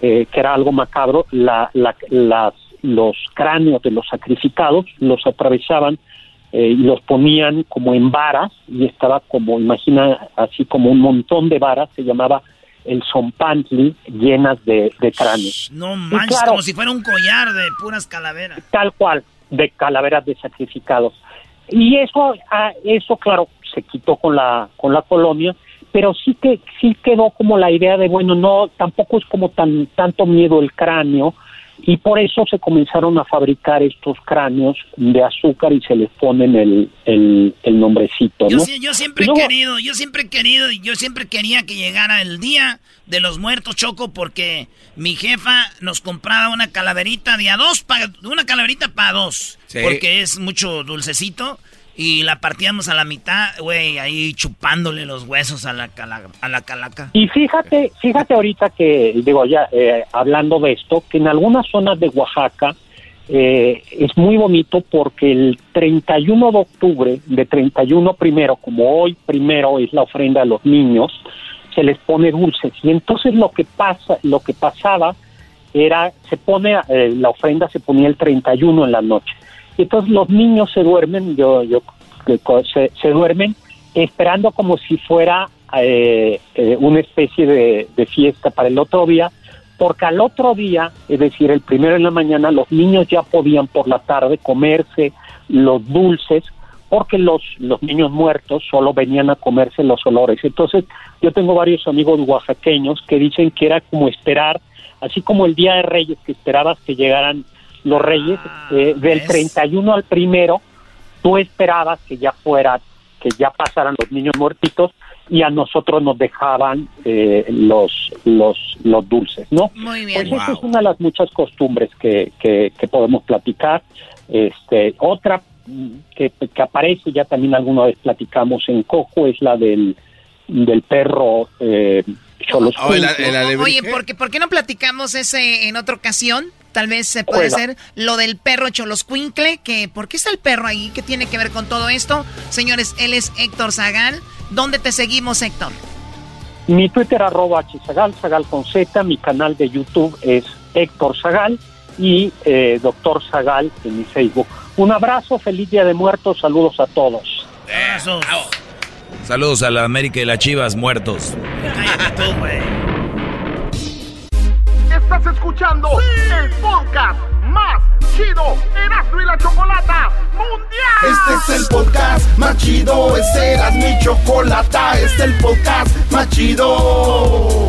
S20: que era algo macabro, la, las, los cráneos de los sacrificados los atravesaban eh, y los ponían como en varas y estaba como, imagina, así como un montón de varas, se llamaba el zompantli llenas de, de cráneos.
S3: No manches, como si fuera un collar de puras calaveras.
S20: Tal cual, de calaveras de sacrificados. Y eso, ah, eso claro, se quitó con la, con la colonia, pero sí que sí quedó como la idea de bueno, no, tampoco es como tan tanto miedo el cráneo, y por eso se comenzaron a fabricar estos cráneos de azúcar y se les ponen el, el, nombrecito,
S3: ¿no? Yo, siempre he querido, yo siempre he querido y yo siempre quería que llegara el día de los muertos, Choco, porque mi jefa nos compraba una calaverita de a dos, una calaverita para dos, porque es mucho dulcecito y la partíamos a la mitad, güey, ahí chupándole los huesos a la, a la calaca.
S20: Y fíjate, fíjate ahorita que, digo, ya eh, hablando de esto, que en algunas zonas de Oaxaca eh, es muy bonito porque el 31 de octubre, de 31 primero, como hoy primero es la ofrenda a los niños, se les pone dulces. Y entonces lo que pasa, lo que pasaba era, se pone, eh, la ofrenda se ponía el 31 en la noche entonces los niños se duermen, yo, yo, se, duermen esperando como si fuera eh, eh, una especie de, de, fiesta para el otro día, porque al otro día, es decir, el primero en la mañana, los niños ya podían por la tarde comerse los dulces, porque los, los niños muertos solo venían a comerse los olores. Entonces, yo tengo varios amigos oaxaqueños que dicen que era como esperar, así como el Día de Reyes, que esperabas que llegaran los reyes, ah, eh, del 31 al primero, tú esperabas que ya fuera, que ya pasaran los niños muertitos y a nosotros nos dejaban eh, los, los, los dulces, ¿no?
S17: Muy bien.
S20: Pues esa es una de las muchas costumbres que, que, podemos platicar. Este, otra mm, que, que, aparece, ya también alguna vez platicamos en Coco, es la del, del perro eh,
S17: Oye, ¿por qué, ¿por qué no platicamos ese en otra ocasión? Tal vez se puede ser lo del perro Choloscuincle, que ¿por qué está el perro ahí? ¿Qué tiene que ver con todo esto? Señores, él es Héctor Zagal. ¿Dónde te seguimos, Héctor?
S20: Mi Twitter arroba hzagal, Zagal con Z, mi canal de YouTube es Héctor Zagal y eh, Doctor Zagal en mi Facebook. Un abrazo, feliz Día de Muertos, saludos a todos.
S5: Saludos a la América y las Chivas muertos.
S3: Cállate tú, güey.
S1: Estás escuchando el podcast más chido Erasmo y la Chocolata Mundial.
S11: Este es el podcast más chido, este era mi chocolata, este es el podcast más chido.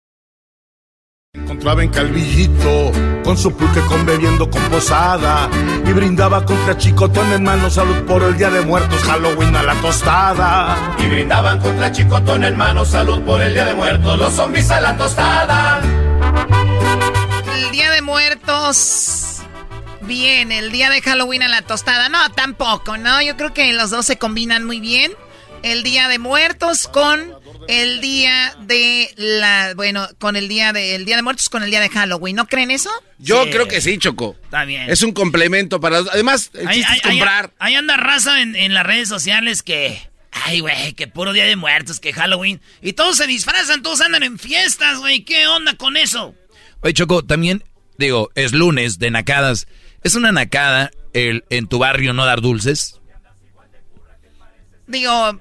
S12: Encontraba en Calvillito con su pulque con bebiendo con posada y brindaba contra chicotón en mano salud por el día de muertos Halloween a la tostada
S11: Y brindaban contra Chicotón hermano salud por el Día de Muertos, los zombies a la tostada.
S17: El día de muertos. Bien, el día de Halloween a la tostada. No, tampoco, ¿no? Yo creo que los dos se combinan muy bien. El día de muertos con el día de la. Bueno, con el día de. El día de muertos con el día de Halloween. ¿No creen eso?
S4: Yo creo que sí, Choco.
S3: Está bien.
S4: Es un complemento para... Además, el
S3: Ahí,
S4: chiste
S3: ahí-
S4: es comprar.
S3: ahí- ahí anda raza en, en las redes sociales que. Ay, güey, que puro día de muertos, que Halloween. Y todos se disfrazan, todos andan en fiestas, güey. ¿Qué onda con eso?
S5: Oye, Choco, también, digo, es lunes de nacadas. ¿Es una nacada el en tu barrio no dar dulces?
S17: Digo,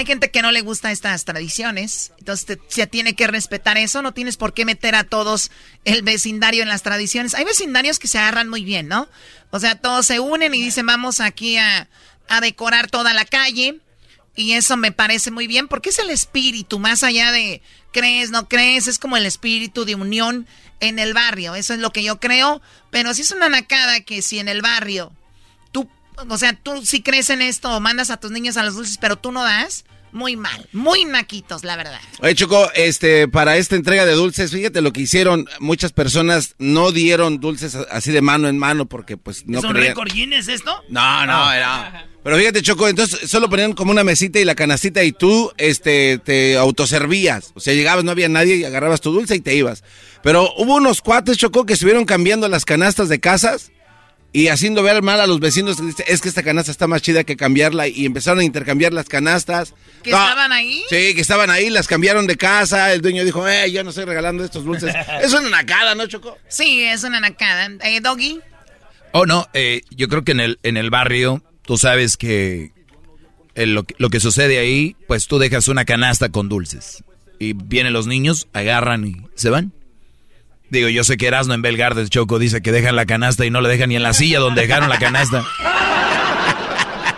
S17: hay gente que no le gusta estas tradiciones, entonces te- se tiene que respetar eso, no tienes por qué meter a todos el vecindario en las tradiciones. Hay vecindarios que se agarran muy bien, ¿no? O sea, todos se unen y dicen, vamos aquí a, decorar toda la calle. Y eso me parece muy bien porque es el espíritu, más allá de crees, no crees, es como el espíritu de unión en el barrio. Eso es lo que yo creo. Pero si es una nacada que si en el barrio o sea, tú si crees en esto mandas a tus niños a los dulces, pero tú no das, muy mal, muy naquitos, la verdad.
S4: Oye, Choco, este, para esta entrega de dulces, fíjate lo que hicieron. Muchas personas no dieron dulces así de mano en mano porque, pues, no
S3: ¿Es un
S4: creían.
S3: récord Guinness esto?
S4: No, no, era. Pero fíjate, Choco, entonces solo ponían como una mesita y la canastita y tú, este, te autoservías. O sea, llegabas, no había nadie y agarrabas tu dulce y te ibas. Pero hubo unos cuates, Choco, que estuvieron cambiando las canastas de casas y haciendo ver mal a los vecinos. Dice, Es que esta canasta está más chida que cambiarla y empezaron a intercambiar las canastas.
S17: ¿Que
S4: No,
S17: estaban ahí?
S4: Sí, que estaban ahí, las cambiaron de casa. El dueño dijo, eh, yo no estoy regalando estos dulces. es una nacada, ¿no, Choco?
S17: Sí, es una nacada. Eh, Doggy,
S5: Oh, no, eh, yo creo que en el, en el barrio, tú sabes que el- lo, que- lo que sucede ahí, pues tú dejas una canasta con dulces. Y vienen los niños, agarran y se van. Digo, yo sé que Erasmo en Belgardes, Choco, dice que dejan la canasta y no le dejan ni en la silla donde dejaron la canasta.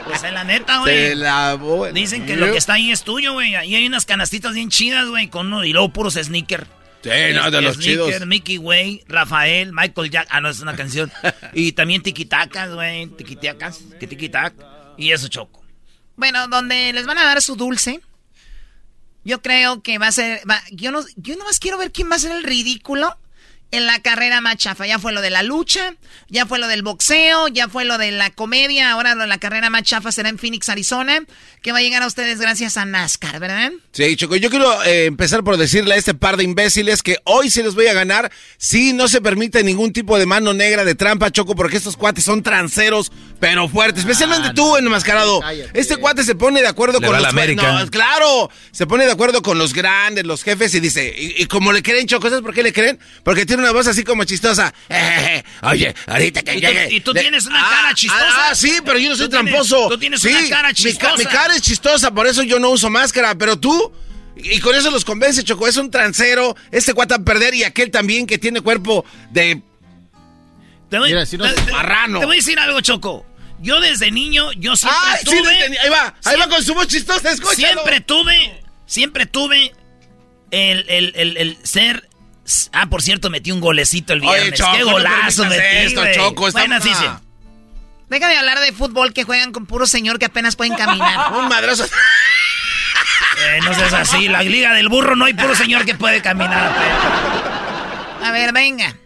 S3: Pues en la neta,
S4: Se
S3: güey.
S4: la...
S3: Dicen que lo que está ahí es tuyo, güey. Ahí hay unas canastitas bien chidas, güey, con uno y luego puros sneakers.
S4: Sí, no, de los chidos.
S3: Mickey Way, Rafael, Michael Jack. Ah, no, es una canción. y también tiquitacas, güey. Tiquitacas, que tiquitac. Y eso choco.
S17: bueno, donde les van a dar su dulce, yo creo que va a ser, va- yo no, yo nomás quiero ver quién va a ser el ridículo en la carrera más chafa. Ya fue lo de la lucha, ya fue lo del boxeo, ya fue lo de la comedia, ahora lo de la carrera más chafa será en Phoenix, Arizona, que va a llegar a ustedes gracias a NASCAR, ¿verdad?
S4: Sí, Choco, yo quiero eh, empezar por decirle a este par de imbéciles que hoy se los voy a ganar si no se permite ningún tipo de mano negra de trampa, Choco, porque estos cuates son tranceros, pero fuertes. Especialmente tú, enmascarado. Este cuate se pone de acuerdo
S5: Le
S4: con
S5: va
S4: los...
S5: la América.
S4: No, claro, se pone de acuerdo con los grandes, los jefes y dice, y, y como le creen, Choco, ¿sabes por qué le creen? Porque tiene una voz así como chistosa. oye, ahorita que
S3: ¿Y tú-
S4: llegue.
S3: y tú
S4: le-
S3: tienes una cara chistosa?
S4: Ah, ah, sí, pero yo no soy
S3: Tú tienes-
S4: tramposo.
S3: tú tienes
S4: Sí,
S3: una cara
S4: mi ca-
S3: chistosa.
S4: Mi, cara es chistosa, por eso yo no uso máscara, pero tú... Y con eso los convence, Choco. Es un transero. Este cuata a perder y aquel también que tiene cuerpo de...
S3: Te voy,
S4: Mira, si no-
S3: te- te-
S4: marrano.
S3: Te voy a decir algo, Choco. Yo desde niño, yo siempre
S4: ¡Ay, sí,
S3: tuve...
S4: ni- ahí va, ahí va con su voz chistosa, escúchalo.
S3: Siempre tuve, siempre tuve el, el, el, el ser... Ah, por cierto, metí un golecito el
S4: Oye,
S3: viernes.
S4: Choco,
S3: ¡Qué
S4: no
S3: golazo
S4: permitas
S3: metí,
S4: esto! Choco,
S3: Bueno, sí, sí.
S17: Deja de hablar de fútbol que juegan con puro señor que apenas pueden caminar.
S4: Un madrazo.
S3: Eh, no seas así. La liga del burro no hay puro señor que puede caminar. pero-
S17: A ver, venga.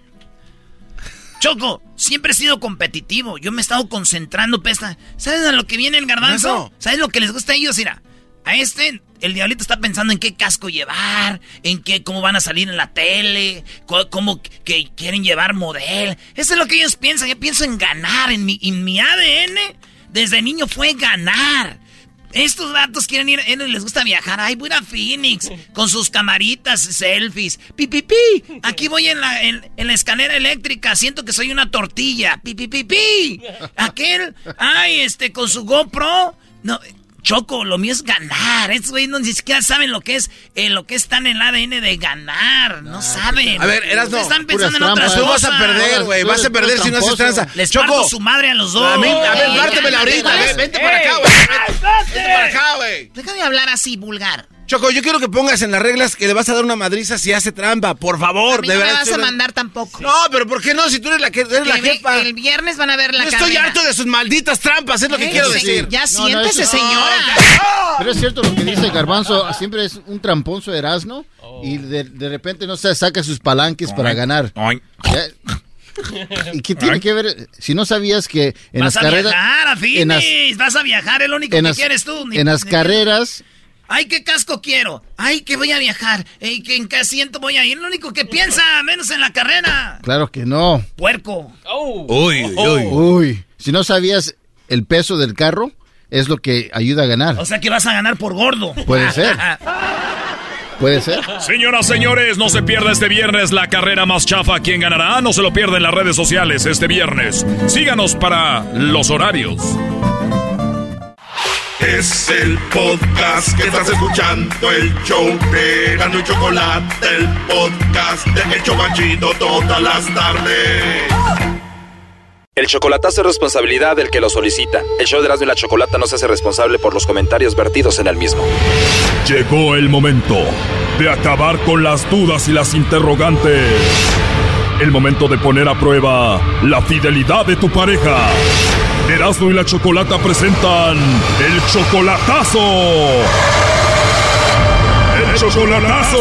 S3: Choco, siempre he sido competitivo. Yo me he estado concentrando, pesta. ¿Sabes a lo que viene el garbanzo?
S4: Eso.
S3: ¿Sabes lo que les gusta a ellos? Mira, a este, el diablito está pensando en qué casco llevar, en qué, cómo van a salir en la tele, cómo que quieren llevar model. Eso es lo que ellos piensan. Yo pienso en ganar. En mi, en mi ADN, desde niño fue ganar. Estos gatos quieren ir, ellos les gusta viajar. Ay, voy a Phoenix con sus camaritas, selfies. Pi, pi, pi. Aquí voy en la, en la escalera eléctrica. Siento que soy una tortilla. Pi, pi, pi, pi. Aquel, ay, este, con su GoPro. No, Choco, lo mío es ganar. Estos güeyes no ni siquiera saben lo que es, eh, lo que está en el ADN de ganar. No saben.
S4: A ver, Erasno,
S3: Ustedes Están pensando en otras cosas.
S4: Tú vas a perder, güey, vas a perder si no haces tranza.
S3: Les
S4: Choco.
S3: parto su madre a los dos.
S4: A mí- a ver, pártemela ahorita, vente para acá, güey.
S3: ey,
S4: Vente para acá, güey.
S17: Deja de hablar así, vulgar.
S4: Choco, yo quiero que pongas en las reglas que le vas a dar una madriza si hace trampa, por favor,
S17: A mí
S4: de
S17: no me
S4: verdad.
S17: vas a mandar tampoco.
S4: No, pero ¿por qué no? Si tú eres la que eres la
S17: Que
S4: jefa.
S17: El viernes van a ver la
S4: Yo estoy harto de sus malditas trampas, es lo que
S17: Eh,
S4: quiero decir.
S17: Ya
S14: No, no,
S17: siéntese,
S14: eso-
S17: señora.
S14: Pero es cierto lo que dice Garbanzo, siempre es un tramponzo Erasno y de, de repente no se saca sus palanques para ganar. Ya- ¿Y qué tiene que ver? Si no sabías que en
S3: vas
S14: las
S3: a
S14: carreras...
S3: viajar a
S14: en las-
S3: Phoenix, vas a viajar, es lo único
S14: en
S3: que
S14: las-
S3: quieres tú. Ni-
S14: en las
S3: ni-
S14: carreras...
S3: Ay, qué casco quiero. Ay, que voy a viajar. Ey, que en qué asiento voy a ir. Lo único que piensa, menos en la carrera.
S14: Claro que no.
S3: Puerco.
S14: Uy, uy, uy. Si no sabías el peso del carro, es lo que ayuda a ganar.
S3: O sea que vas a ganar por gordo.
S14: Puede ser. Puede ser.
S15: Señoras, señores, no se pierda este viernes la carrera más chafa. ¿Quién ganará? No se lo pierda en las redes sociales este viernes. Síganos para los horarios.
S1: Es el podcast que estás escuchando, el show de Gano y Chocolate, el podcast de El Chobachito todas las tardes.
S21: El chocolatazo es responsabilidad del que lo solicita. El show de Erasmo y la Chocolata no se hace responsable por los comentarios vertidos en el mismo.
S15: Llegó el momento de acabar con las dudas y las interrogantes. El momento de poner a prueba la fidelidad de tu pareja. Erasmo y la Chocolata presentan el chocolatazo. El chocolatazo.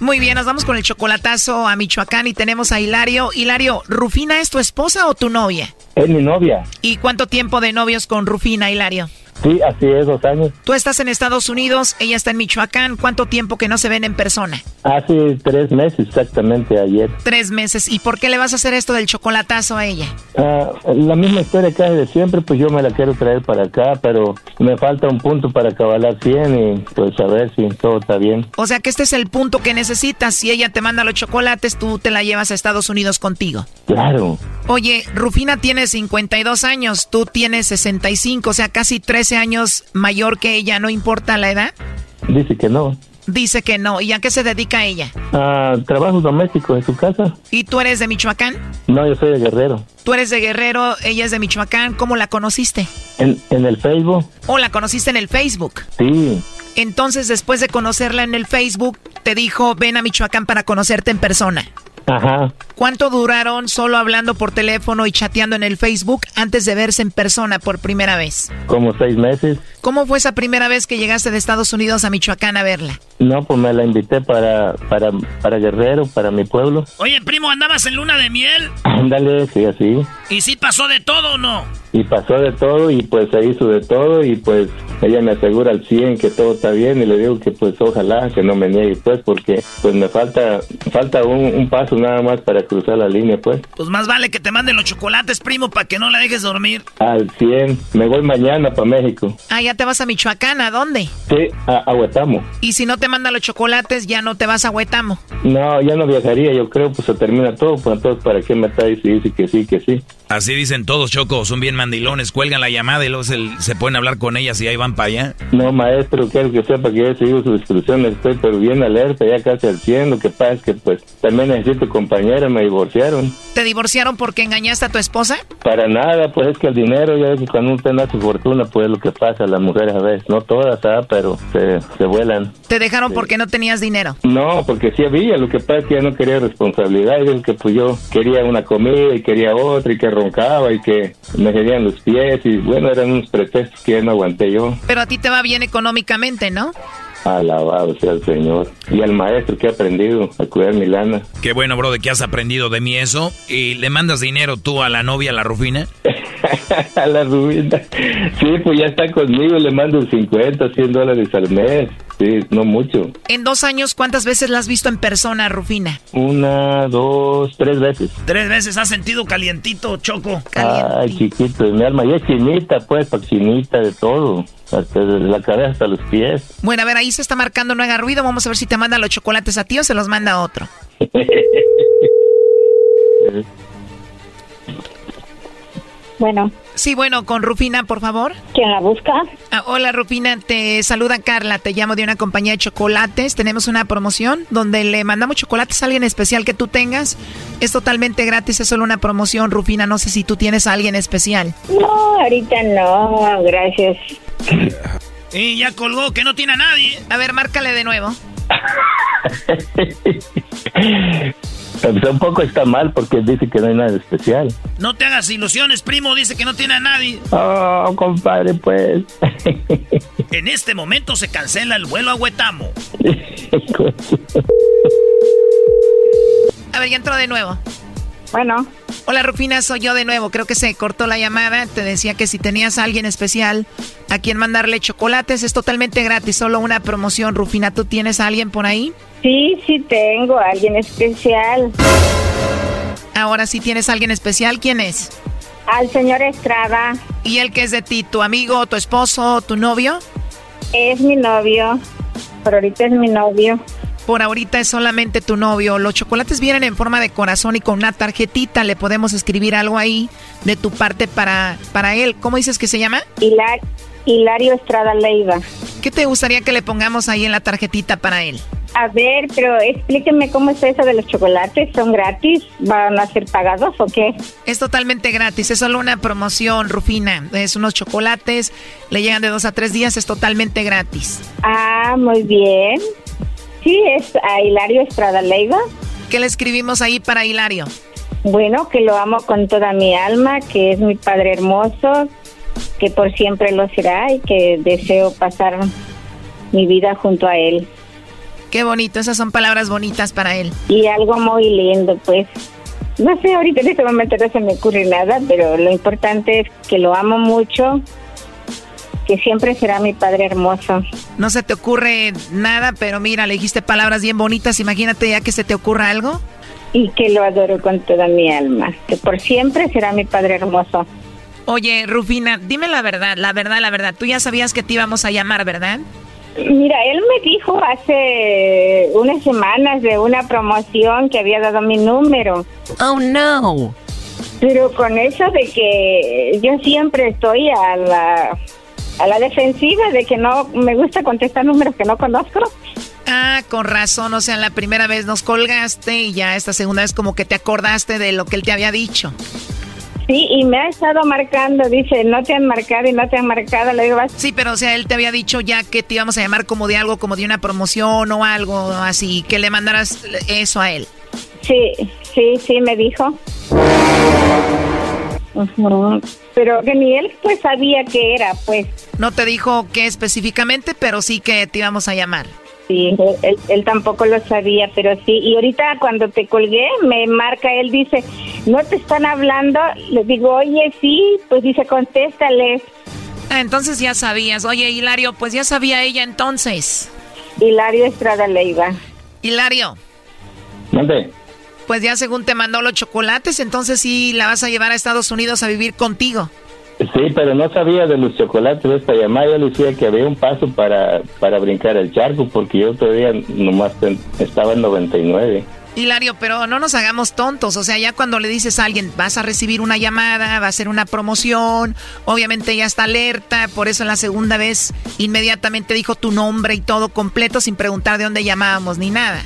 S17: Muy bien, nos vamos con el chocolatazo a Michoacán y tenemos a Hilario. Hilario, ¿Rufina es tu esposa o tu novia?
S22: Es mi novia.
S17: ¿Y cuánto tiempo de novios con Rufina, Hilario?
S22: Sí, así es, dos años.
S17: Tú estás en Estados Unidos, ella está en Michoacán. ¿Cuánto tiempo que no se ven en persona?
S22: Hace tres meses exactamente ayer.
S17: Tres meses. ¿Y por qué le vas a hacer esto del chocolatazo a ella?
S22: Ah, la misma historia que de siempre, pues yo me la quiero traer para acá, pero me falta un punto para acabar 100 y pues a ver si todo está bien.
S17: O sea que este es el punto que necesitas. Si ella te manda los chocolates, tú te la llevas a Estados Unidos contigo.
S22: Claro.
S17: Oye, Rufina tiene 52 años, tú tienes 65, o sea, casi 13 años mayor que ella, ¿no importa la edad?
S22: Dice que no.
S17: Dice que no. ¿Y a qué se dedica ella?
S22: Ah, trabajo doméstico en su casa.
S17: ¿Y tú eres de Michoacán?
S22: No, yo soy de Guerrero.
S17: Tú eres de Guerrero, ella es de Michoacán. ¿Cómo la conociste?
S22: En, en el Facebook,
S17: ¿O la conociste en el Facebook?
S22: sí.
S17: Entonces, después de conocerla en el Facebook, te dijo, ven a Michoacán para conocerte en persona.
S22: Ajá.
S17: ¿Cuánto duraron solo hablando por teléfono y chateando en el Facebook antes de verse en persona por primera vez?
S22: Como seis meses.
S17: ¿Cómo fue esa primera vez que llegaste de Estados Unidos a Michoacán a verla?
S22: No, pues me la invité para, para, para Guerrero, para mi pueblo.
S3: Oye, primo, ¿andabas en luna de miel?
S22: Ándale, sí, así.
S3: ¿Y sí pasó de todo o no?
S22: Y pasó de todo y pues se hizo de todo y pues ella me asegura al 100 que todo está bien y le digo que pues ojalá que no me niegue pues porque pues me falta falta un, un paso nada más para cruzar la línea, pues.
S3: Pues más vale que te manden los chocolates, primo, para que no la dejes dormir.
S22: Al 100. Me voy mañana para México.
S17: Ah, ya te vas a Michoacán, ¿a dónde?
S22: Sí, a, a Huetamo.
S17: Y si no te mandan los chocolates, ya no te vas a Huetamo.
S22: No, ya no viajaría, yo creo, pues se termina todo, pues entonces, ¿para qué me está diciendo que sí, que sí?
S5: Así dicen todos, Choco, son bien mandilones, cuelgan la llamada y luego se, se pueden hablar con ellas y ahí van para allá.
S22: No, maestro, quiero que sepa que yo he seguido sus instrucciones, estoy pero bien alerta, ya casi al 100, lo que pasa es que pues también necesito compañera, me divorciaron.
S17: ¿Te divorciaron porque engañaste a tu esposa?
S22: Para nada, pues es que el dinero, ya ves que cuando uno tiene su fortuna, pues es lo que pasa, las mujeres a veces, no todas, ¿ah? pero se, se vuelan.
S17: ¿Te dejaron porque no tenías dinero?
S22: No, porque sí había, lo que pasa es que ya no quería responsabilidad, y es que pues yo quería una comida y quería otra y que roncaba y que me querían los pies y bueno, eran unos pretextos que ya no aguanté yo.
S17: Pero a ti te va bien económicamente, ¿no?
S22: Alabado sea el Señor. Y al maestro que ha aprendido a cuidar mi lana.
S5: Qué bueno, bro, de que has aprendido de mí eso. ¿Y le mandas dinero tú a la novia, a la Rufina?
S22: a la Rufina. Sí, pues ya está conmigo, le mando 50, 100 dólares al mes. Sí, no mucho.
S17: En dos años, ¿cuántas veces la has visto en persona, Rufina?
S22: Una, dos, tres veces.
S3: Tres veces has sentido calientito, Choco.
S22: Ay, chiquito, mi alma ya es chinita, pues, pa' chinita de todo. Hasta de la cabeza hasta los pies.
S17: Bueno, a ver, ahí se está marcando, no haga ruido. Vamos a ver si te manda los chocolates a ti o se los manda a otro.
S23: Bueno.
S17: Sí, bueno, con Rufina, por favor.
S23: ¿Quién la busca?
S17: Ah, hola, Rufina, te saluda Carla, te llamo de una compañía de chocolates. Tenemos una promoción donde le mandamos chocolates a alguien especial que tú tengas. Es totalmente gratis, es solo una promoción, Rufina. No sé si tú tienes a alguien especial.
S23: No, ahorita no, gracias.
S3: Y ya colgó, que no tiene a nadie.
S17: A ver, márcale de nuevo.
S22: Pues un poco está mal porque dice que no hay nada especial.
S3: No te hagas ilusiones, primo, dice que no tiene a nadie.
S22: Oh, compadre, pues.
S3: En este momento se cancela el vuelo a Huetamo.
S17: A ver, ya entró de nuevo.
S23: Bueno.
S17: Hola Rufina, soy yo de nuevo. Creo que se cortó la llamada. Te decía que si tenías a alguien especial a quien mandarle chocolates es totalmente gratis, solo una promoción. Rufina, ¿tú tienes a alguien por ahí?
S23: Sí, sí tengo a alguien especial.
S17: Ahora sí tienes a alguien especial. ¿Quién es?
S23: Al señor Estrada.
S17: ¿Y él qué es de ti? ¿Tu amigo, tu esposo, tu novio?
S23: Es mi novio. Por ahorita es mi novio.
S17: Por ahorita es solamente tu novio. Los chocolates vienen en forma de corazón y con una tarjetita. Le podemos escribir algo ahí de tu parte para, para él. ¿Cómo dices que se llama?
S23: Hilar- Hilario Estrada Leiva.
S17: ¿Qué te gustaría que le pongamos ahí en la tarjetita para él?
S23: A ver, pero explíqueme cómo es eso de los chocolates. ¿Son gratis? ¿Van a ser pagados o qué?
S17: Es totalmente gratis, es solo una promoción, Rufina. Es unos chocolates, le llegan de dos a tres días, es totalmente gratis.
S23: Ah, muy bien. Sí, es a Hilario Estrada Leiva.
S17: ¿Qué le escribimos ahí para Hilario?
S23: Bueno, que lo amo con toda mi alma, que es mi padre hermoso, que por siempre lo será y que deseo pasar mi vida junto a él.
S17: Qué bonito, esas son palabras bonitas para él.
S23: Y algo muy lindo, pues. No sé, ahorita en este momento no se me ocurre nada, pero lo importante es que lo amo mucho, que siempre será mi padre hermoso.
S17: No se te ocurre nada, pero mira, le dijiste palabras bien bonitas, imagínate ya que se te ocurra algo.
S23: Y que lo adoro con toda mi alma, que por siempre será mi padre hermoso.
S17: Oye, Rufina, dime la verdad, la verdad, la verdad. Tú ya sabías que te íbamos a llamar, ¿verdad?
S23: Mira, él me dijo hace unas semanas de una promoción que había dado mi número.
S17: Oh, no.
S23: Pero con eso de que yo siempre estoy a la, a la defensiva de que no me gusta contestar números que no conozco.
S17: Ah, con razón, o sea, la primera vez nos colgaste y ya esta segunda vez como que te acordaste de lo que él te había dicho.
S23: Sí, y me ha estado marcando, dice, no te han marcado y no te han marcado. Le digo,
S17: Sí, pero o sea, él te había dicho ya que te íbamos a llamar como de algo, como de una promoción o algo así, que le mandaras eso a él.
S23: sí, sí, sí, me dijo. Pero que ni él pues sabía que era, pues.
S17: No te dijo qué específicamente, pero sí que te íbamos a llamar.
S23: Sí, él, él tampoco lo sabía, pero sí. Y ahorita cuando te colgué, me marca, él dice, ¿no te están hablando? Le digo, oye, sí, pues dice, contéstale.
S17: Ah, entonces ya sabías. Oye, Hilario, pues ya sabía ella entonces.
S23: Hilario Estrada Leiva.
S17: Hilario,
S22: ¿Dónde?
S17: Pues ya según te mandó los chocolates, entonces sí la vas a llevar a Estados Unidos a vivir contigo.
S22: Sí, pero no sabía de los chocolates esta llamada. Yo le decía que había un paso para, para brincar el charco, porque yo todavía nomás estaba en 99.
S17: Hilario, pero no nos hagamos tontos. O sea, ya cuando le dices a alguien, vas a recibir una llamada, va a ser una promoción, obviamente ella está alerta, por eso la segunda vez inmediatamente dijo tu nombre y todo completo sin preguntar de dónde llamábamos ni nada.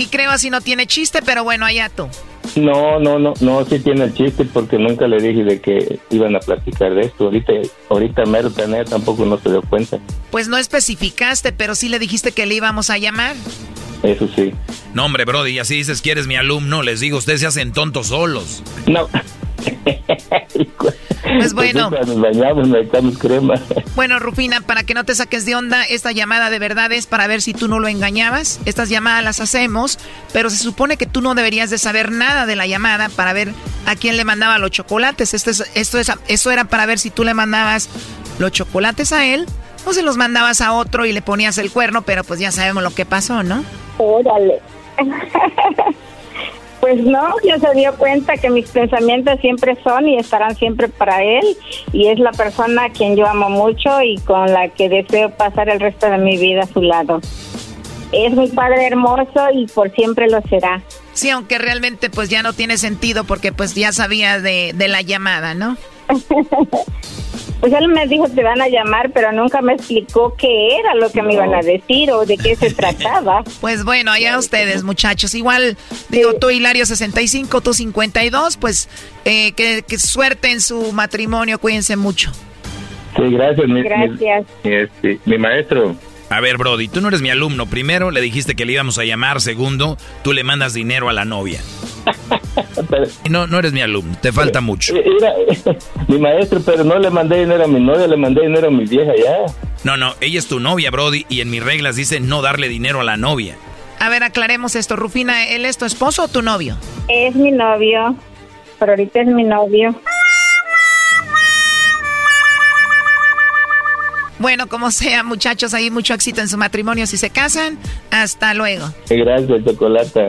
S17: Y creo así no tiene chiste, pero bueno, allá tú.
S22: No, no, no, no, sí tiene el chiste porque nunca le dije de que iban a platicar de esto. Ahorita, ahorita mero tampoco no se dio cuenta.
S17: Pues no especificaste, pero sí le dijiste que le íbamos a llamar.
S22: Eso sí.
S5: No, hombre, Brody, así dices que eres mi alumno. Les digo, ustedes se hacen tontos solos.
S22: No.
S17: Pues bueno.
S22: Nos bañamos, nos echamos crema.
S17: Bueno, Rufina, para que no te saques de onda, esta llamada de verdad es para ver si tú no lo engañabas. Estas llamadas las hacemos, pero se supone que tú no deberías de saber nada de la llamada para ver a quién le mandaba los chocolates. Esto es, esto es, eso era para ver si tú le mandabas los chocolates a él o se los mandabas a otro y le ponías el cuerno, pero pues ya sabemos lo que pasó, ¿no?
S24: Órale. Pues no, ya se dio cuenta que mis pensamientos siempre son y estarán siempre para él y es la persona a quien yo amo mucho y con la que deseo pasar el resto de mi vida a su lado. Es mi padre hermoso y por siempre lo será.
S17: Sí, aunque realmente pues ya no tiene sentido porque pues ya sabía de, de la llamada, ¿no?
S24: Pues él me dijo te van a llamar, pero nunca me explicó qué era lo que me iban a decir o de qué se trataba.
S17: Pues bueno, allá ustedes, muchachos. Igual, digo, tú, Hilario, 65, tú, 52. Pues eh, que, que suerte en su matrimonio. Cuídense mucho.
S22: Sí, gracias. Mi, mi-
S24: Gracias.
S22: mi, este, mi maestro.
S5: A ver, Brody, tú no eres mi alumno. Primero, le dijiste que le íbamos a llamar. Segundo, tú le mandas dinero a la novia. No, no eres mi alumno. Te falta mucho.
S22: Eh, Era, mi maestro, pero no le mandé dinero a mi novia, le mandé dinero a mi vieja ya.
S5: No, no, ella es tu novia, Brody, y en mis reglas dice no darle dinero a la novia.
S17: A ver, aclaremos esto. Rufina, ¿él es tu esposo o tu novio?
S24: Es mi novio, pero ahorita es mi novio.
S17: Bueno, como sea, muchachos, hay mucho éxito en su matrimonio si se casan. Hasta luego.
S22: Gracias, chocolata.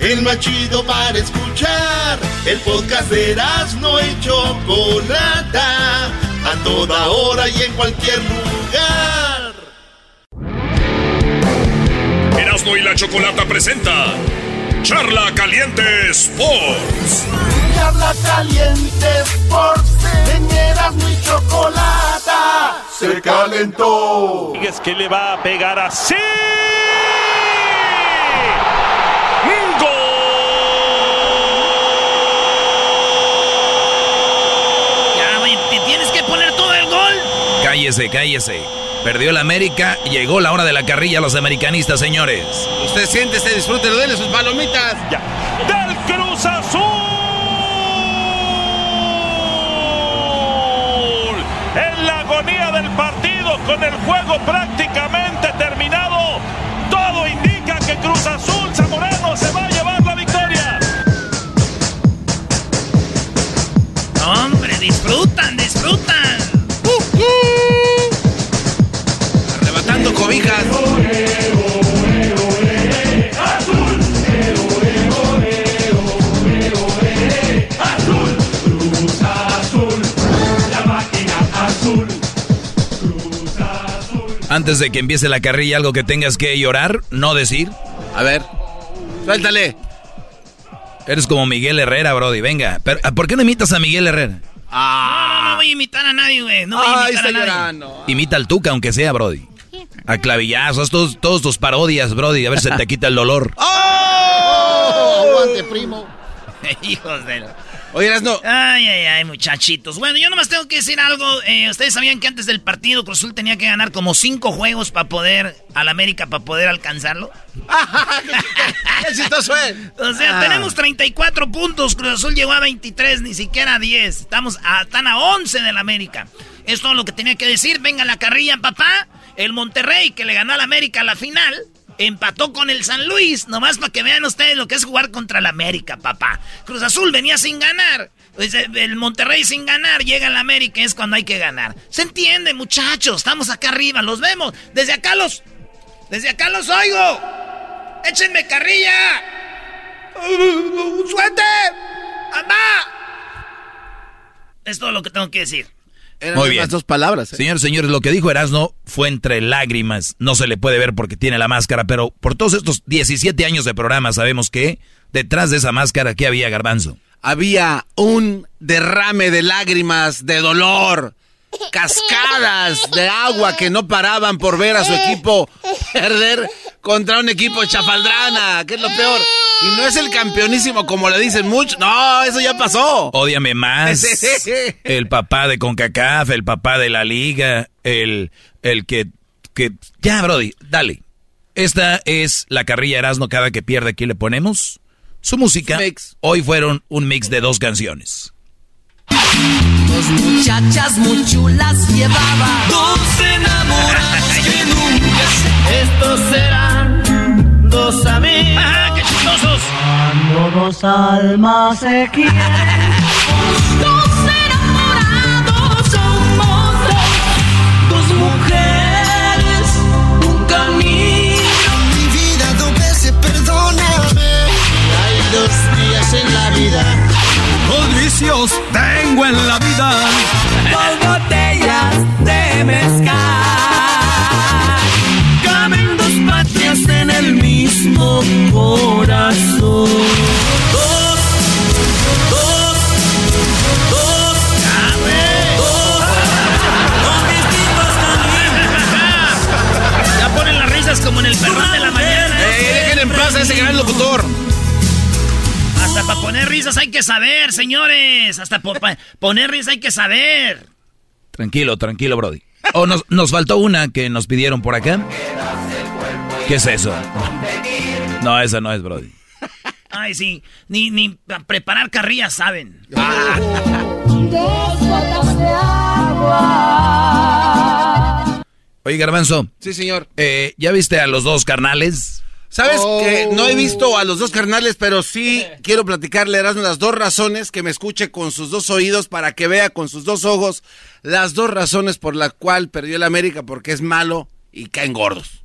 S1: El más chido para escuchar. El podcast de no y Chocolata. A toda hora y en cualquier lugar.
S15: Erasno y la chocolata presenta Charla Caliente Sports.
S11: Charla caliente Sports. En Erasmo y Chocolata. Se calentó.
S25: Es que le va a pegar así.
S3: Ya, güey, te tienes que poner todo el gol.
S5: Cállese, cállese. Perdió el América, llegó la hora de la carrilla a los americanistas, señores.
S4: Usted siéntese, disfrútelo, dele sus palomitas.
S25: Ya. Del Cruz Azul. En la agonía del partido, con el juego prácticamente terminado, todo indica que Cruz Azul Zamorano se va a llevar la victoria.
S3: Hombre,
S5: Antes de que empiece la carrilla, algo que tengas que llorar, no decir.
S4: A ver, suéltale.
S5: Eres como Miguel Herrera, Brody. Venga, pero ¿por qué no imitas a Miguel Herrera?
S3: No, no, no voy a imitar a nadie, güey. No voy a
S4: Ay,
S3: imitar a
S4: está
S3: nadie.
S4: llorando.
S5: Imita al Tuca, aunque sea, Brody. A clavillazos, todos, todos tus parodias, Brody. A ver si te quita el dolor.
S14: ¡Oh! Aguante, primo.
S3: Hijos de...
S4: Oye, no.
S3: Ay, ay, ay, muchachitos. Bueno, yo nomás tengo que decir algo. Eh, Ustedes sabían que antes del partido Cruz Azul tenía que ganar como cinco juegos para poder, al América, para poder alcanzarlo.
S4: ¡Qué chistoso es!
S3: O sea,
S4: Ah.
S3: tenemos 34 puntos. Cruz Azul llegó a 23, ni siquiera a 10. Estamos a, están a 11 del América. Es todo lo que tenía que decir. Venga la carrilla, papá. El Monterrey, que le ganó al América la final, empató con el San Luis. Nomás para que vean ustedes lo que es jugar contra el América, papá. Cruz Azul venía sin ganar. Pues, eh, el Monterrey sin ganar, llega el América, es cuando hay que ganar. ¿Se entiende, muchachos? Estamos acá arriba, los vemos. Desde acá los... Desde acá los oigo. ¡Échenme carrilla! ¡Suerte! ¡Mamá! Es todo lo que tengo que decir.
S5: Muy bien.
S4: dos palabras. ¿eh?
S5: Señores, señores, lo que dijo Erasno fue entre lágrimas. No se le puede ver porque tiene la máscara, pero por todos estos 17 años de programa sabemos que detrás de esa máscara, ¿qué había, Garbanzo?
S4: Había un derrame de lágrimas, de dolor, cascadas de agua que no paraban por ver a su equipo perder contra un equipo chafaldrana, que es lo peor. Y no es el campeonísimo como le dicen muchos. No, eso ya pasó.
S5: Ódiame más. El papá de CONCACAF, el papá de la liga, el, el que, que... Ya, Brody, dale. Esta es la carrilla Erasno cada que pierde. Aquí le ponemos su música. Hoy fueron un mix de dos canciones.
S26: Dos muchachas muy chulas llevaba. Dos enamorados que nunca se... Estos serán dos amigos.
S3: ¡Ah, qué chistosos!
S26: Cuando dos almas se quieren. Dos enamorados somos dos. Dos mujeres, un camino. Mi vida dos veces perdóname. Hay dos días en la vida.
S19: Dos vicios tengo en la vida.
S26: Dos botellas de mezcal. Caben dos patrias en el mismo corazón. Dos, dos, dos.
S3: Ya ponen las risas como en el perrón de la mañana.
S4: ¡Eh, dejen en paz a ese gran locutor!
S3: Hasta para poner risas hay que saber, señores. Hasta por pa- poner risas hay que saber.
S5: Tranquilo, tranquilo, Brody. Oh, nos, nos faltó una que nos pidieron por acá. ¿Qué es eso? No, esa no es, Brody.
S3: Ay, sí. Ni, ni para preparar carrillas saben.
S26: Dos gotas de agua.
S5: Oye, Garbanzo.
S4: Sí, señor.
S5: Eh, ¿Ya viste a los dos carnales?
S4: ¿Sabes
S5: Oh.
S4: que no he visto a los dos carnales, pero sí quiero platicarle a Erasmo las dos razones que me escuche con sus dos oídos para que vea con sus dos ojos las dos razones por las cuales perdió el América porque es malo y caen gordos.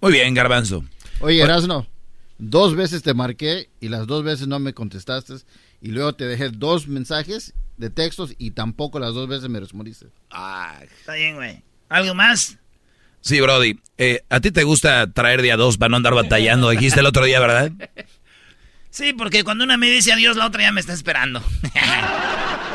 S5: Muy bien, Garbanzo.
S14: Oye, Erasno, dos veces te marqué y las dos veces no me contestaste y luego te dejé dos mensajes de textos y tampoco las dos veces me respondiste.
S3: Está bien, güey. ¿Algo más?
S5: Sí, Brody. Eh, ¿A ti te gusta traer día dos para no andar batallando? Dijiste el otro día, ¿verdad?
S3: Sí, porque cuando una me dice adiós, la otra ya me está esperando.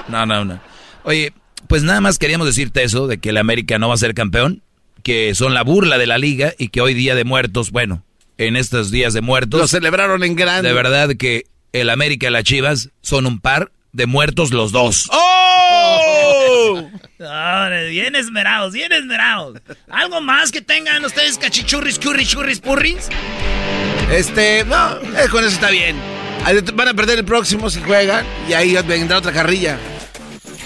S5: No, no, no. Oye, pues nada más queríamos decirte eso, de que el América no va a ser campeón, que son la burla de la liga y que hoy día de muertos, bueno, en estos días de muertos...
S4: Lo celebraron en grande.
S5: De verdad que el América y las Chivas son un par de muertos los dos.
S4: ¡Oh!
S3: Bien esmerados, bien esmerados. ¿Algo más que tengan ustedes cachichurris, churris, churris, purris?
S4: Este, no, eh, con eso está bien. Van a perder el próximo si juegan y ahí vendrá otra carrilla.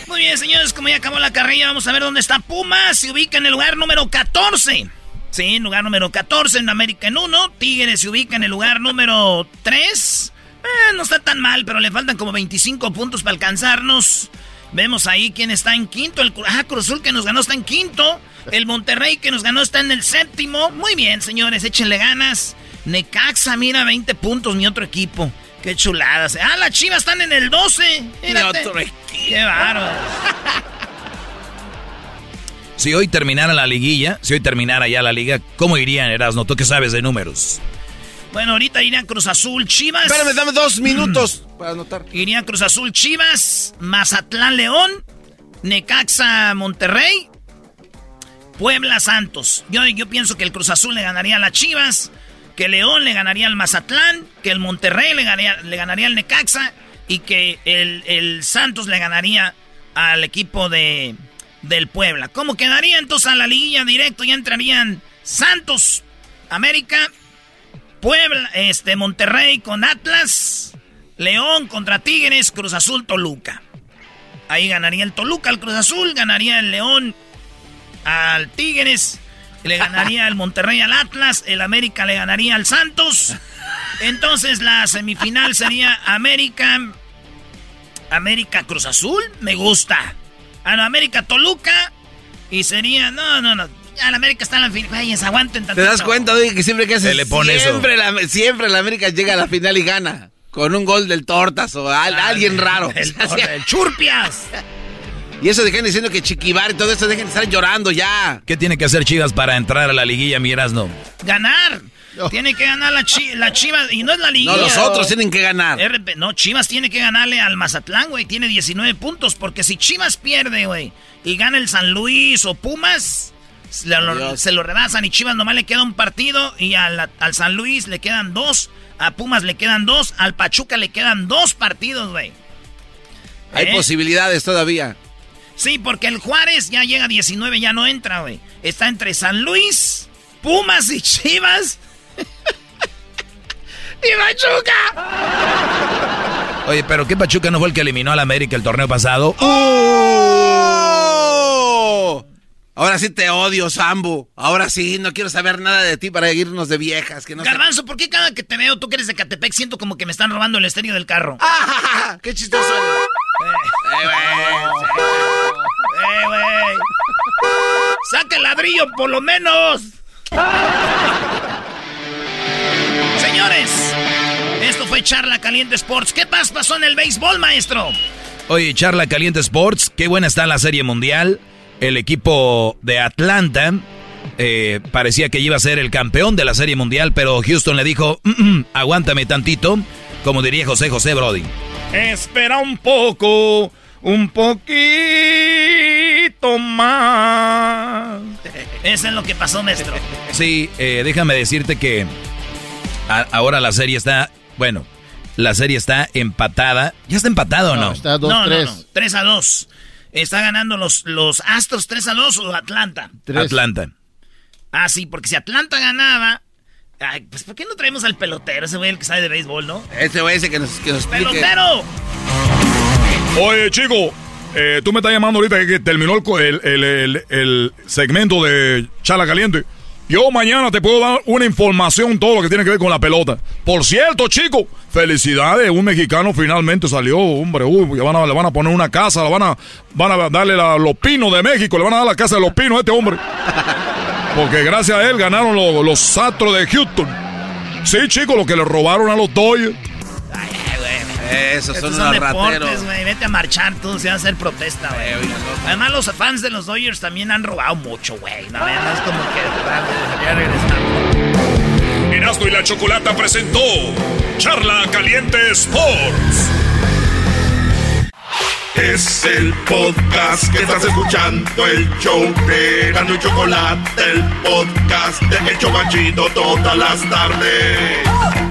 S3: Muy bien, señores, como ya acabó la carrilla, vamos a ver dónde está Pumas. Se ubica en el lugar número 14. Sí, en lugar número 14 en América en 1. Tigres se ubica en el lugar número 3. Eh, no está tan mal, pero le faltan como 25 puntos para alcanzarnos. Vemos ahí quién está en quinto. El ah, Cruz Azul que nos ganó está en quinto. El Monterrey que nos ganó está en el séptimo. Muy bien, señores, échenle ganas. Necaxa, mira, 20 puntos, mi otro equipo. Qué chuladas. Ah, las chivas están en el 12. Mírate.
S4: otro
S3: Qué bárbaro.
S5: Si hoy terminara la liguilla, si hoy terminara ya la liga, ¿cómo irían, Erasno? ¿Tú qué sabes de números?
S3: Bueno, ahorita irían Cruz Azul, Chivas.
S4: Espérame, dame dos minutos para anotar.
S3: Irían Cruz Azul, Chivas, Mazatlán, León, Necaxa, Monterrey, Puebla, Santos. Yo, yo pienso que el Cruz Azul le ganaría a las Chivas, que León le ganaría al Mazatlán, que el Monterrey le ganaría, le ganaría al Necaxa, y que el, el Santos le ganaría al equipo de, del Puebla. ¿Cómo quedaría entonces a la liguilla directo? Ya entrarían Santos, América, Puebla, este, Monterrey con Atlas, León contra Tigres, Cruz Azul, Toluca. Ahí ganaría el Toluca al Cruz Azul, ganaría el León al Tigres, le ganaría el Monterrey al Atlas, el América le ganaría al Santos. Entonces la semifinal sería América América Cruz Azul, me gusta. A la América Toluca y sería no, no, no. A la América está en la final. se aguanten
S4: ¿Te das cuenta, oye, que siempre que hace
S5: le pone
S4: siempre La, siempre la América llega a la final y gana con un gol del Tortas o a,
S3: Ah,
S4: alguien raro.
S3: El, el Churpias.
S4: Y eso dejen diciendo que Chiquibar y todo eso dejen de estar llorando ya.
S5: ¿Qué tiene que hacer Chivas para entrar a la liguilla, Mirasno?
S3: Ganar. Tiene que ganar la, chi la Chivas. Y no es la liguilla.
S4: No, los otros tienen que ganar.
S3: RP, no, Chivas tiene que ganarle al Mazatlán, güey. Tiene 19 puntos. Porque si Chivas pierde, güey, y gana el San Luis o Pumas, se lo, se lo rebasan. Y Chivas nomás le queda un partido. Y al, al San Luis le quedan dos. A Pumas le quedan dos. Al Pachuca le quedan dos partidos, güey.
S4: Hay
S3: ¿Eh?
S4: posibilidades todavía.
S3: Sí, porque el Juárez ya llega a 19, ya no entra, güey. Está entre San Luis, Pumas y Chivas. ¡Y Pachuca!
S5: Oye, pero ¿qué Pachuca no fue el que eliminó al América el torneo pasado?
S4: ¡Oh! Ahora sí te odio, Sambo. Ahora sí, no quiero saber nada de ti para irnos de viejas. Que no
S3: Garbanzo, ¿por qué cada que te veo, tú que eres de Catepec, siento como que me están robando el estéreo del carro?
S4: ¡Ah! ¡Qué chistoso!
S3: ¡Eh, güey! ¡Saca el ladrillo, por lo menos! Señores, esto fue Charla Caliente Sports. ¿Qué más pasó en el béisbol, maestro?
S5: Oye, Charla Caliente Sports, qué buena está la Serie Mundial. El equipo de Atlanta eh, parecía que iba a ser el campeón de la Serie Mundial, pero Houston le dijo, "Mm, mm, aguántame tantito, como diría José José Brody.
S15: Espera un poco, un poquito más.
S3: Eso es lo que pasó, maestro.
S5: Sí, eh, déjame decirte que a- ahora la serie está, bueno, la serie está empatada. ¿Ya está empatada o no?
S14: está
S3: no, no, no, 3 a 2. Está ganando los, los Astros 3 a 2 o Atlanta.
S5: Atlanta.
S3: Ah, sí, porque si Atlanta ganaba. Ay, pues ¿por qué no traemos al pelotero? Ese güey el que sabe de béisbol, ¿no?
S4: Ese güey ese que nos, que nos explique.
S3: ¡Pelotero!
S15: Oye, chico, eh, tú me estás llamando ahorita que terminó el, el, el- el- segmento de Charla Caliente. Yo mañana te puedo dar una información, todo lo que tiene que ver con la pelota. Por cierto, chico, felicidades, un mexicano finalmente salió, hombre, uy, ya van a- le van a poner una casa, le van a, van a darle la- los pinos de México, le van a dar la casa de los pinos a este hombre. Porque gracias a él ganaron los, los Astros de Houston. Sí, chicos, lo que le robaron a los Dodgers.
S4: Esos son unos
S3: deportes,
S4: rateros.
S3: güey. Vete a marchar tú, se va a hacer protesta, güey. Además, los fans de los Dodgers también han robado mucho, güey. No, no es como que... Ya regresamos.
S15: Erasmo y la Chocolata presentó Charla Caliente Sports.
S1: Es el podcast que estás escuchando, el show de Erasmo y Chocolate, el podcast de El Chobachito todas las tardes.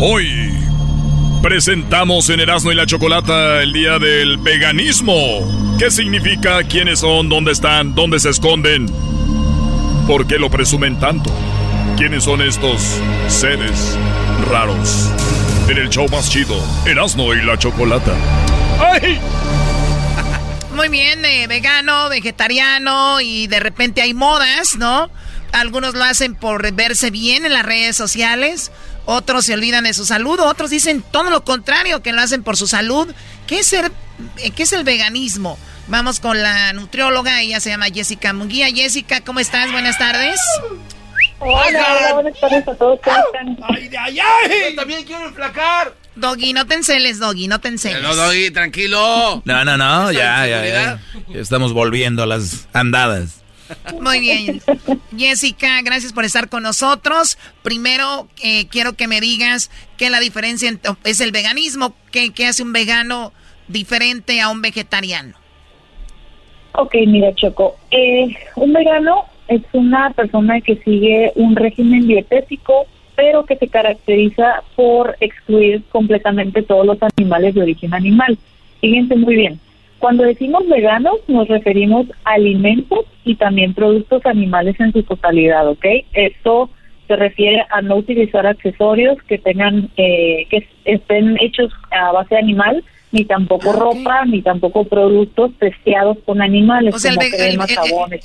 S15: Hoy presentamos en Erasmo y la Chocolata el día del veganismo. ¿Qué significa? ¿Quiénes son? ¿Dónde están? ¿Dónde se esconden? ¿Por qué lo presumen tanto? ¿Quiénes son estos seres raros? En el show más chido, Erasmo y la Chocolata. ¡Ay!
S17: Muy bien, eh, vegano, vegetariano y de repente hay modas, ¿no? Algunos lo hacen por verse bien en las redes sociales, otros se olvidan de su salud, otros dicen todo lo contrario, que lo hacen por su salud. ¿Qué es, ser, eh, ¿qué es el veganismo? Vamos con la nutrióloga, ella se llama Jessica Munguía. Jessica, ¿cómo estás? Buenas tardes.
S24: Hola, hola, buenas tardes a todos. ¿Cómo están?
S4: ¡Ay, ay, ay! Yo también quiero enflacar.
S17: Doggy, no te enceles, Doggy, no te enceles.
S4: No, Doggy, tranquilo.
S5: No, no, no, ya, ya, ya. Estamos volviendo a las andadas.
S17: Muy bien. Jessica, gracias por estar con nosotros. Primero, eh, quiero que me digas qué la diferencia ent- es el veganismo. ¿Qué, qué hace un vegano diferente a un vegetariano?
S24: Ok, mira, Choco. Eh, un vegano es una persona que sigue un régimen dietético, pero que se caracteriza por excluir completamente todos los animales de origen animal. Fíjense muy bien. Cuando decimos veganos, nos referimos a alimentos y también productos animales en su totalidad, ¿ok? Esto se refiere a no utilizar accesorios que tengan, eh, que estén hechos a base animal, ni tampoco ropa, ni tampoco productos testeados con animales,
S17: O sea, el
S24: como
S17: ve-
S24: cremas,
S17: el- el-
S24: jabones.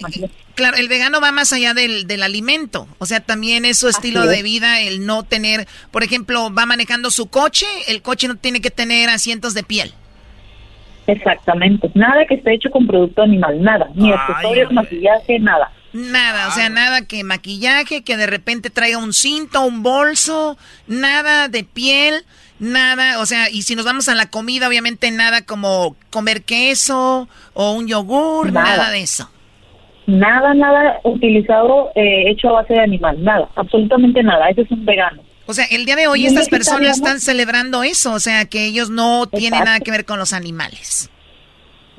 S17: Claro, el vegano va más allá del, del alimento. O sea, también es su estilo
S24: es.
S17: de vida, el no tener, por ejemplo, va manejando su coche, el coche no tiene que tener asientos de piel.
S24: Exactamente. Nada que esté hecho con producto animal, nada. Ni accesorios, maquillaje, nada.
S17: Nada, o sea, nada que maquillaje, que de repente traiga un cinto, un bolso, nada de piel, nada, o sea, y si nos vamos a la comida, obviamente nada como comer queso o un yogur, nada,
S24: Nada.
S17: de eso.
S24: Nada, nada utilizado, eh, hecho a base de animal. Nada, absolutamente nada. Ese es un vegano.
S17: O sea, el día de hoy estas personas están celebrando eso, o sea, que ellos no tienen
S24: Exacto.
S17: nada que ver con los animales.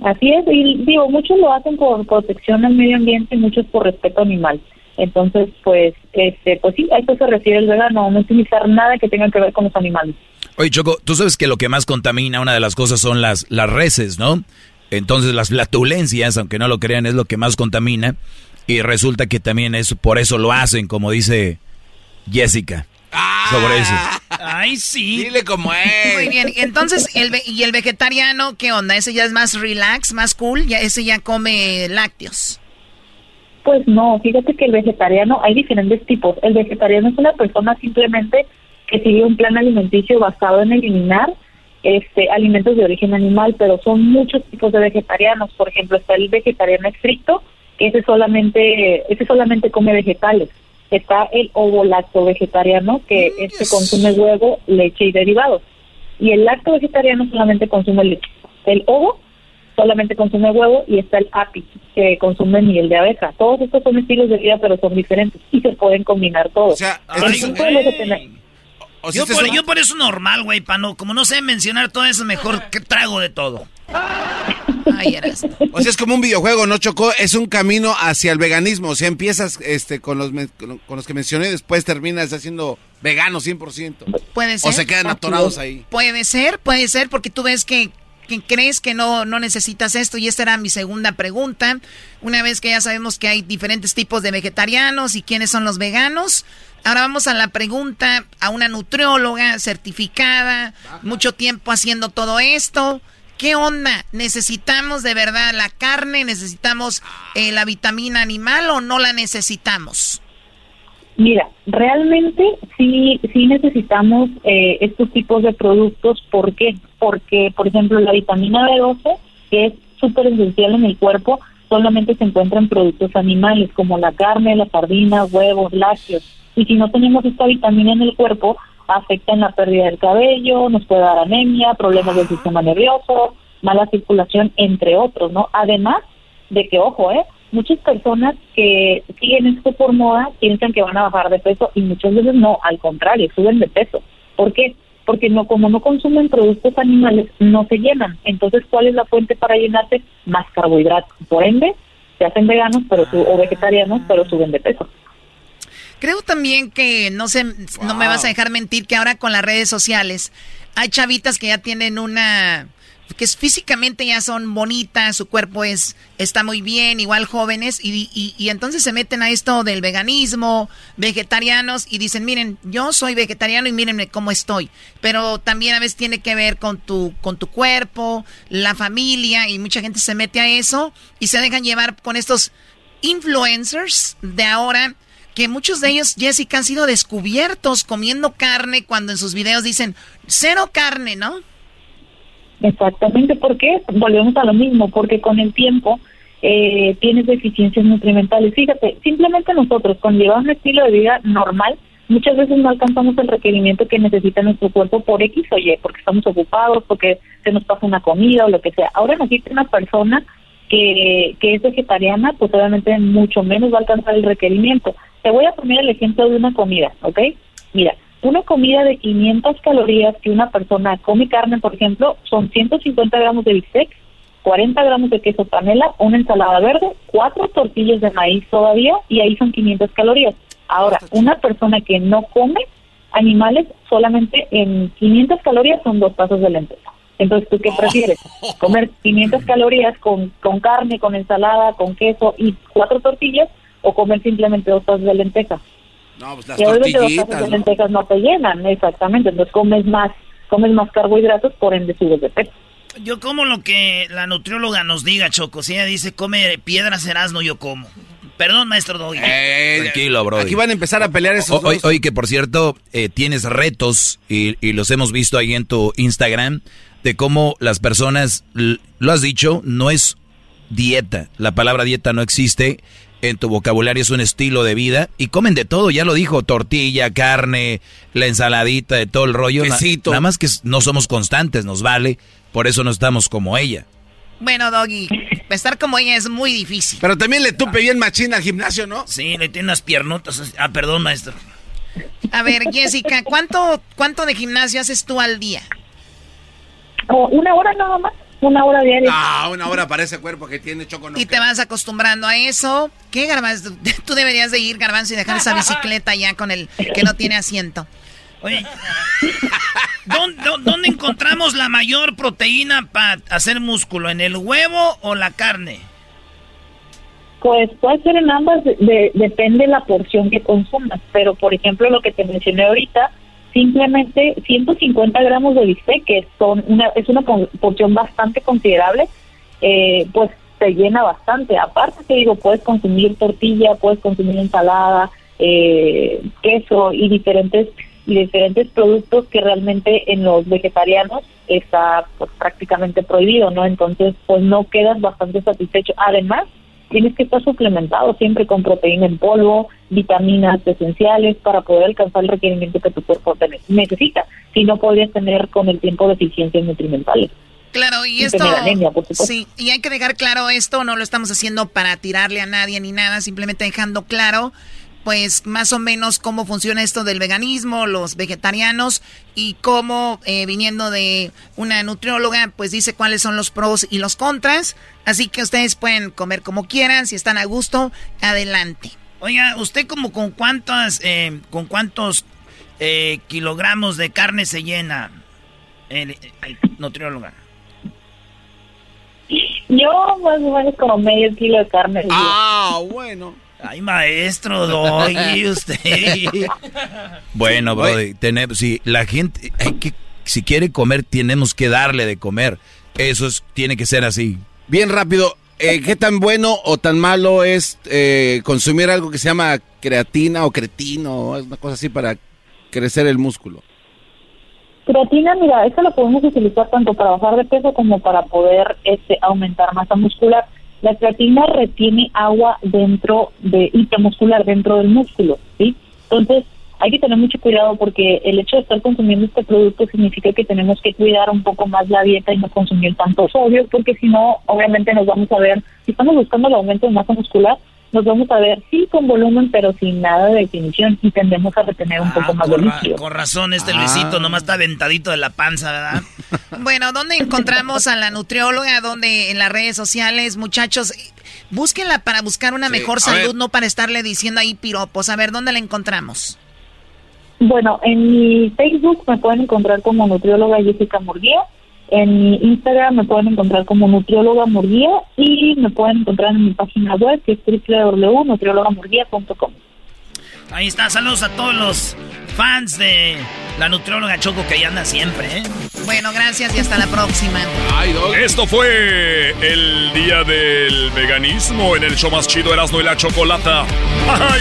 S24: Así es, y digo, muchos lo hacen por protección al medio ambiente y muchos por respeto animal. Entonces, pues, este, pues sí, a eso se refiere el vegano, no utilizar nada que tenga que ver con los animales.
S5: Oye, Choco, tú sabes que lo que más contamina, una de las cosas son las, las reses, ¿no? Entonces las flatulencias, aunque no lo crean, es lo que más contamina. Y resulta que también es por eso lo hacen, como dice Jessica. Sobre eso.
S3: Ay, sí.
S4: Dile como es.
S17: Muy bien, entonces, el ve- ¿y el vegetariano qué onda? ¿Ese ya es más relax, más cool? ya ¿Ese ya come lácteos?
S24: Pues no, fíjate que el vegetariano, hay diferentes tipos. El vegetariano es una persona simplemente que sigue un plan alimenticio basado en eliminar este alimentos de origen animal, pero son muchos tipos de vegetarianos. Por ejemplo, está el vegetariano estricto, que ese solamente, ese solamente come vegetales. Está el ovo-lacto vegetariano, que este consume huevo, leche y derivados. Y el lacto vegetariano solamente consume leche. El ovo solamente consume huevo y está el api, que consume miel de abeja. Todos estos son estilos de vida, pero son diferentes y se pueden combinar todos. El
S3: ay,
S24: punto de los vegetarianos-
S3: yo, por, yo por eso normal, güey, pa' no, como no sé mencionar todo eso, mejor que trago de todo.
S4: O sea, es como un videojuego, ¿no, Chocó? Es un camino hacia el veganismo. O sea, empiezas este, con, los, con los que mencioné y después terminas haciendo vegano 100%.
S17: Puede ser.
S4: O se quedan atorados ahí.
S17: Puede ser, puede ser, porque tú ves que, que crees que no, no necesitas esto. Y esta era mi segunda pregunta. Una vez que ya sabemos que hay diferentes tipos de vegetarianos y quiénes son los veganos. Ahora vamos a la pregunta a una nutrióloga certificada, mucho tiempo haciendo todo esto. ¿Qué onda? ¿Necesitamos de verdad la carne? ¿Necesitamos eh, la vitamina animal o no la necesitamos?
S24: Mira, realmente sí, sí necesitamos eh, estos tipos de productos. ¿Por qué? Porque, por ejemplo, la vitamina B12, que es súper esencial en el cuerpo, solamente se encuentra en productos animales como la carne, la sardina, huevos, lácteos. Y si no tenemos esta vitamina en el cuerpo, afecta en la pérdida del cabello, nos puede dar anemia, problemas del sistema nervioso, mala circulación, entre otros, ¿no? Además de que, ojo, ¿eh? Muchas personas que siguen esto por moda piensan que van a bajar de peso y muchas veces no, al contrario, suben de peso. ¿Por qué? Porque no, como no consumen productos animales, no se llenan. Entonces, ¿cuál es la fuente para llenarse? Más carbohidratos. Por ende, se hacen veganos pero su- o vegetarianos, pero suben de peso.
S17: Creo también que, no sé, no me vas a dejar mentir, que ahora con las redes sociales hay chavitas que ya tienen una, que es, físicamente ya son bonitas, su cuerpo es, está muy bien, igual jóvenes, y, y, y entonces se meten a esto del veganismo, vegetarianos, y dicen, miren, yo soy vegetariano y mírenme cómo estoy. Pero también a veces tiene que ver con tu, con tu cuerpo, la familia, y mucha gente se mete a eso y se dejan llevar con estos influencers de ahora que muchos de ellos, Jessica, han sido descubiertos comiendo carne cuando en sus videos dicen cero carne, ¿no?
S24: Exactamente, ¿por qué? Volvemos a lo mismo, porque con el tiempo eh, tienes deficiencias nutrimentales. Fíjate, simplemente nosotros con llevar un estilo de vida normal, muchas veces no alcanzamos el requerimiento que necesita nuestro cuerpo por X o Y, porque estamos ocupados, porque se nos pasa una comida o lo que sea. Ahora necesita una persona que, que es vegetariana, pues obviamente mucho menos va a alcanzar el requerimiento. Te voy a poner el ejemplo de una comida, ¿ok? Mira, una comida de 500 calorías que una persona come carne, por ejemplo, son 150 gramos de bistec, 40 gramos de queso panela, una ensalada verde, cuatro tortillas de maíz todavía y ahí son 500 calorías. Ahora, una persona que no come animales, solamente en 500 calorías son dos tazas de lenteja. Entonces, ¿tú qué prefieres? ¿Comer 500 calorías con, con carne, con ensalada, con queso y cuatro tortillas o comer simplemente dos tazas de lenteja?
S4: No, pues las
S24: y obviamente dos
S4: tortillitas,
S24: tazas de
S4: ¿no?
S24: lentejas no te llenan, exactamente. Entonces comes más, comes más carbohidratos, por ende subes de peso.
S3: Yo como lo que la nutrióloga nos diga, Choco. Si ella dice come piedras no yo como. Perdón, maestro Doggy.
S5: Tranquilo, bro.
S4: Aquí van a empezar a pelear esos
S5: Oye,
S4: dos.
S5: oye, que por cierto, eh, tienes retos y, y los hemos visto ahí en tu Instagram de cómo las personas, lo has dicho, no es dieta. La palabra dieta no existe. En tu vocabulario es un estilo de vida y comen de todo, ya lo dijo, tortilla, carne, la ensaladita, de todo el rollo. Na-
S4: Quesito.
S5: nada más que no somos constantes, nos vale, por eso no estamos como ella.
S17: Bueno, Doggy, estar como ella es muy difícil.
S4: Pero también le tupe bien machín al gimnasio, ¿no?
S3: Sí, le tiene unas piernotas. Ah, perdón, maestro.
S17: A ver, Jessica, ¿cuánto, ¿cuánto de gimnasio haces tú al día?
S24: O una hora nada más, una hora diaria.
S4: Ah, una hora para ese cuerpo que tiene Choco. No
S17: Y te vas acostumbrando a eso. ¿Qué, Garbanzo? Tú deberías de ir, Garbanzo, y dejar esa bicicleta ya con el que no tiene asiento.
S3: Oye, ¿dónde, dó- dónde encontramos la mayor proteína para hacer músculo? ¿En el huevo o la carne?
S24: Pues puede ser en ambas, de- de- depende la porción que consumas. Pero, por ejemplo, lo que te mencioné ahorita, simplemente 150 gramos de bistec, que son una, es una porción bastante considerable, eh, pues te llena bastante. Aparte, te digo, puedes consumir tortilla, puedes consumir ensalada, eh, queso y diferentes y diferentes productos que realmente en los vegetarianos está pues, prácticamente prohibido, ¿no? Entonces, pues no quedas bastante satisfecho. Además, tienes que estar suplementado siempre con proteína en polvo, vitaminas esenciales para poder alcanzar el requerimiento que tu cuerpo necesita. Si no, podrías tener con el tiempo deficiencias nutrimentales.
S17: Claro, y
S24: Y
S17: esto.
S24: anemia.
S17: Sí, y hay que dejar claro esto, no lo estamos haciendo para tirarle a nadie ni nada, simplemente dejando claro, pues, más o menos cómo funciona esto del veganismo, los vegetarianos, y cómo, eh, viniendo de una nutrióloga, pues dice cuáles son los pros y los contras. Así que ustedes pueden comer como quieran, si están a gusto, adelante.
S3: Oiga, ¿usted como con cuántas, eh, con cuántos eh, kilogramos de carne se llena, el, el nutrióloga?
S24: Yo más o menos como medio kilo de carne.
S4: Ah, bueno.
S3: Ay, maestro, doy usted.
S5: Bueno, Brody, tenemos, si la gente, hay que, si quiere comer, tenemos que darle de comer. Eso es, tiene que ser así.
S4: Bien rápido, eh, ¿qué tan bueno o tan malo es eh, consumir algo que se llama creatina o cretino, o una cosa así para crecer el músculo?
S24: Creatina, mira, esto lo podemos utilizar tanto para bajar de peso como para poder este, aumentar masa muscular. La creatina retiene agua dentro de intramuscular, dentro del músculo, ¿sí? Entonces, hay que tener mucho cuidado porque el hecho de estar consumiendo este producto significa que tenemos que cuidar un poco más la dieta y no consumir tanto sodio, porque si no, obviamente nos vamos a ver, si estamos buscando el aumento de masa muscular, nos vamos a ver sí con volumen, pero sin nada de definición y tendemos a retener un poco más de líquido.
S3: con razón, este Luisito nomás está aventadito de la panza, ¿verdad?
S17: Bueno, ¿dónde encontramos a la nutrióloga? ¿Dónde? En las redes sociales, muchachos. Búsquenla para buscar una
S24: Sí,
S17: mejor salud,
S24: ver.
S17: no para estarle diciendo ahí piropos. A ver, ¿dónde la encontramos?
S24: Bueno, en mi Facebook me pueden encontrar como nutrióloga Jessica Murguía. En mi Instagram me pueden encontrar como nutrióloga Murguía y me pueden encontrar en mi página web que es www.nutriólogamurguía.com.
S3: Ahí está, saludos a todos los fans de la nutrióloga Choco que ahí anda siempre, ¿eh?
S17: Bueno, gracias y hasta la próxima.
S15: Esto fue el día del veganismo en el show más chido Erasmo y la Chocolata. ¡Ay!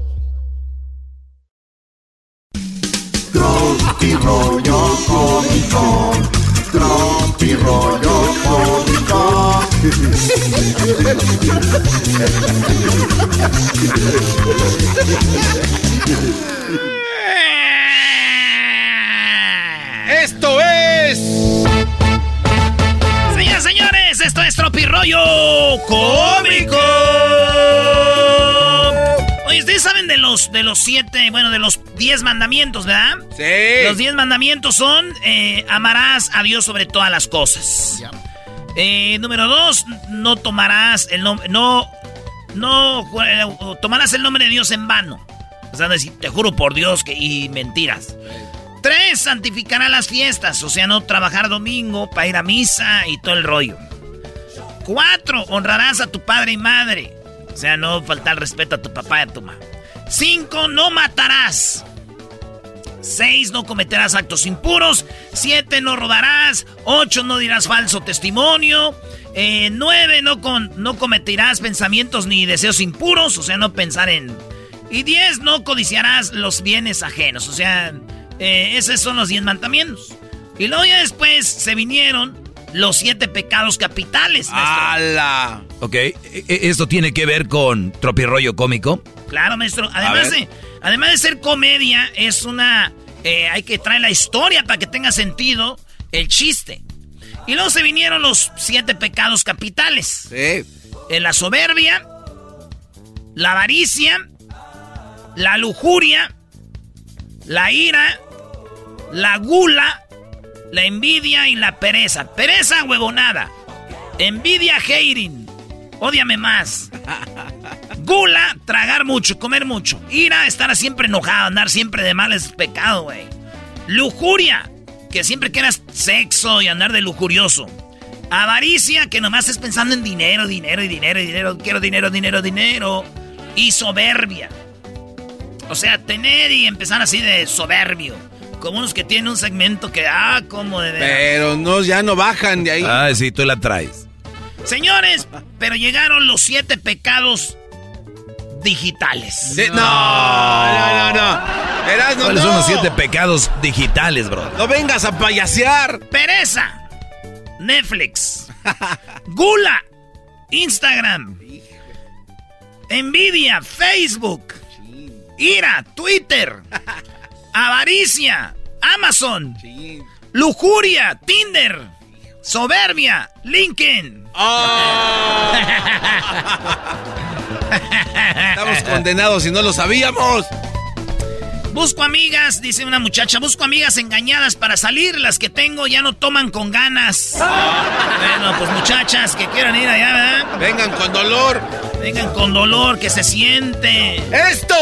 S11: Tropi rollo cómico. Tropi rollo cómico.
S4: ¡Esto es!
S3: Señoras, señores, esto es Tropirollo Cómico. Los de los siete, bueno, de los diez mandamientos, ¿verdad?
S4: Sí.
S3: Los diez mandamientos son eh, amarás a Dios sobre todas las cosas. Eh, número dos, no tomarás el nombre, no, no eh, tomarás el nombre de Dios en vano. O sea, decir, te juro por Dios que y mentiras. Tres, santificará las fiestas, o sea, no trabajar domingo para ir a misa y todo el rollo. Cuatro, honrarás a tu padre y madre, o sea, no faltar respeto a tu papá y a tu mamá. Cinco, no matarás. Seis, no cometerás actos impuros. Siete, no rodarás. Ocho, no dirás falso testimonio. Eh, nueve, no, con, no cometerás pensamientos ni deseos impuros, o sea, no pensar en... Y diez, no codiciarás los bienes ajenos, o sea, eh, esos son los diez mandamientos. Y luego ya después se vinieron los siete pecados capitales.
S4: ¡Hala!
S5: Ok, e- e- ¿esto tiene que ver con tropirollo cómico?
S3: Claro, maestro. Además de, además de ser comedia, es una. eh, hay que traer la historia para que tenga sentido el chiste. Y luego se vinieron los siete pecados capitales:
S4: Sí.
S3: Eh, la soberbia, la avaricia, la lujuria, la ira, la gula, la envidia y la pereza. Pereza, huevonada. Envidia, hating. Ódiame más. Gula, tragar mucho, comer mucho. Ira, estar siempre enojado, andar siempre de mal es pecado, güey. Lujuria, que siempre quieras sexo y andar de lujurioso. Avaricia, que nomás estés pensando en dinero, dinero y dinero y dinero. Quiero dinero, dinero, dinero. Y soberbia. O sea, tener y empezar así de soberbio. Como unos que tienen un segmento que, ah, como de... veras.
S4: Pero no, ya no bajan de ahí.
S5: Ah, sí, tú la traes.
S3: Señores, pero llegaron los siete pecados digitales.
S4: No, no, no, no.
S5: ¿Cuáles
S4: no.
S5: son los siete pecados digitales, bro?
S4: No vengas a payasear.
S3: Pereza. Netflix. Gula. Instagram. Envidia. Facebook. Ira. Twitter. Avaricia. Amazon. Lujuria. Tinder. Soberbia. LinkedIn.
S4: Estamos condenados y no lo sabíamos.
S3: Busco amigas, dice una muchacha, busco amigas engañadas para salir, las que tengo ya no toman con ganas. bueno, pues muchachas que quieran ir allá, ¿verdad?
S4: Vengan con dolor.
S3: Vengan con dolor, que se siente.
S4: Esto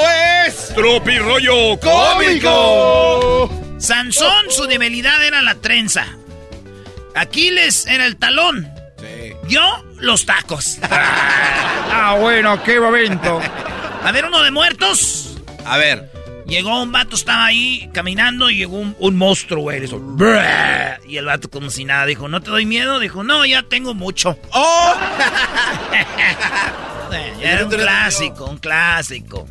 S4: es
S15: Tropi rollo
S4: cómico.
S3: Sansón, su debilidad era la trenza. Aquiles era el talón. Yo, los tacos.
S14: Ah, bueno, qué momento.
S3: A ver, uno de muertos.
S4: A ver.
S3: Llegó un vato, estaba ahí caminando y llegó un, un monstruo, güey. Y el vato como si nada dijo, ¿no te doy miedo? Dijo, no, ya tengo mucho.
S4: ¡Oh!
S3: Era un clásico, un clásico.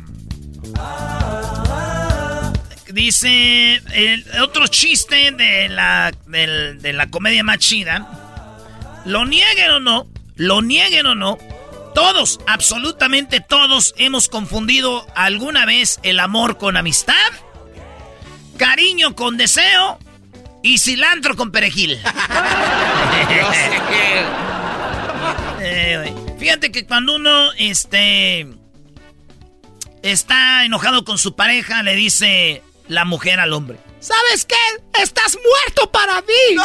S3: Dice el otro chiste de la, del- de la comedia más chida. Lo nieguen o no, lo nieguen o no, todos, absolutamente todos, hemos confundido alguna vez el amor con amistad, cariño con deseo y cilantro con perejil. Eh. Fíjate que cuando uno este está enojado con su pareja, le dice la mujer al hombre. ¿Sabes qué? ¡Estás muerto para mí!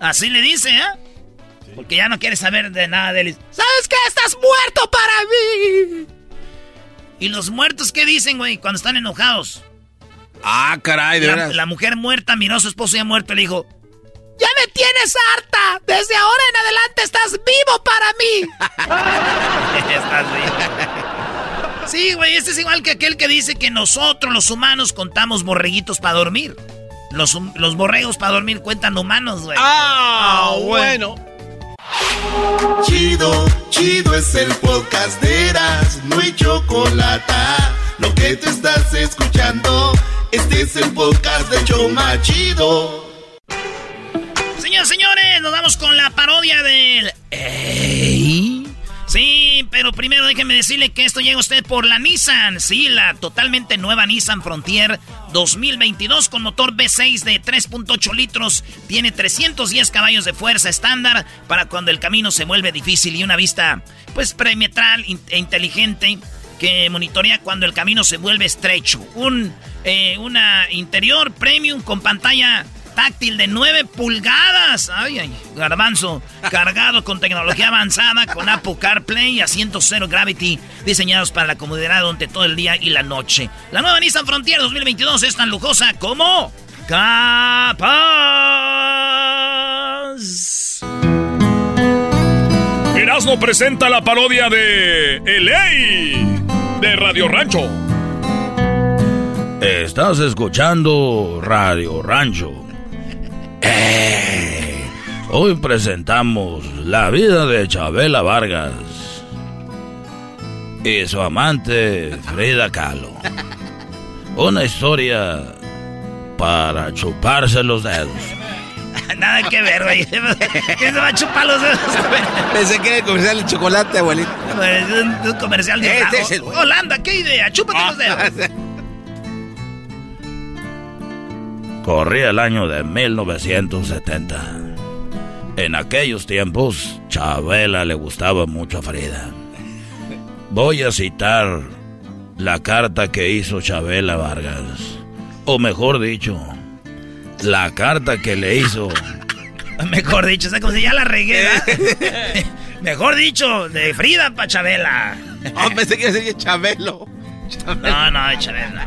S3: Así le dice, ¿eh? Porque ya no quiere saber de nada de él. ¿Sabes qué? ¡Estás muerto para mí! ¿Y los muertos qué dicen, güey, cuando están enojados?
S4: Ah, caray, de
S3: la,
S4: veras.
S3: la mujer muerta miró a su esposo ya muerto y le dijo: ¡Ya me tienes harta! Desde ahora en adelante estás vivo para mí. estás vivo. Sí, güey, este es igual que aquel que dice que nosotros, los humanos, contamos borreguitos para dormir. Los, los borregos para dormir cuentan humanos, güey.
S4: Ah, bueno.
S1: Chido, chido es el podcast de Eras, no hay chocolate. Lo que te estás escuchando, este es el podcast de Choma Chido.
S3: Señores, señores, nos vamos con la parodia del... Ey. Sí, pero primero déjenme decirle que esto llega a usted por la Nissan. Sí, la totalmente nueva Nissan Frontier 2022 con motor V6 de 3.8 litros. Tiene 310 caballos de fuerza estándar para cuando el camino se vuelve difícil y una vista pues perimetral e inteligente que monitorea cuando el camino se vuelve estrecho. Un eh, una interior premium con pantalla táctil de 9 pulgadas. Ay, ay, garbanzo. Cargado con tecnología avanzada, con Apple CarPlay y asientos Zero Gravity, diseñados para la comodidad durante todo el día y la noche. La nueva Nissan Frontier 2022 es tan lujosa como... Capaz.
S15: Erasmo presenta la parodia de LA de Radio Rancho.
S5: Estás escuchando Radio Rancho. Eh, hoy presentamos la vida de Chabela Vargas y su amante Frida Kahlo. Una historia para chuparse los dedos.
S3: Nada que ver, güey. ¿Quién se va a chupar los dedos?
S4: Pensé que era el comercial de chocolate, abuelito.
S3: Es un, un comercial de
S4: Este es el-
S3: Holanda, ¿qué idea? Chúpate los dedos.
S5: Corría el año de 1970. En aquellos tiempos, Chabela le gustaba mucho a Frida. Voy a citar la carta que hizo Chabela Vargas. O mejor dicho, la carta que le hizo.
S3: Mejor dicho, o sea, como si ya la regué. ¿verdad? Mejor dicho, de Frida pa' Chabela.
S4: Oh, pensé que sería Chabelo.
S3: No, no, de Chabela.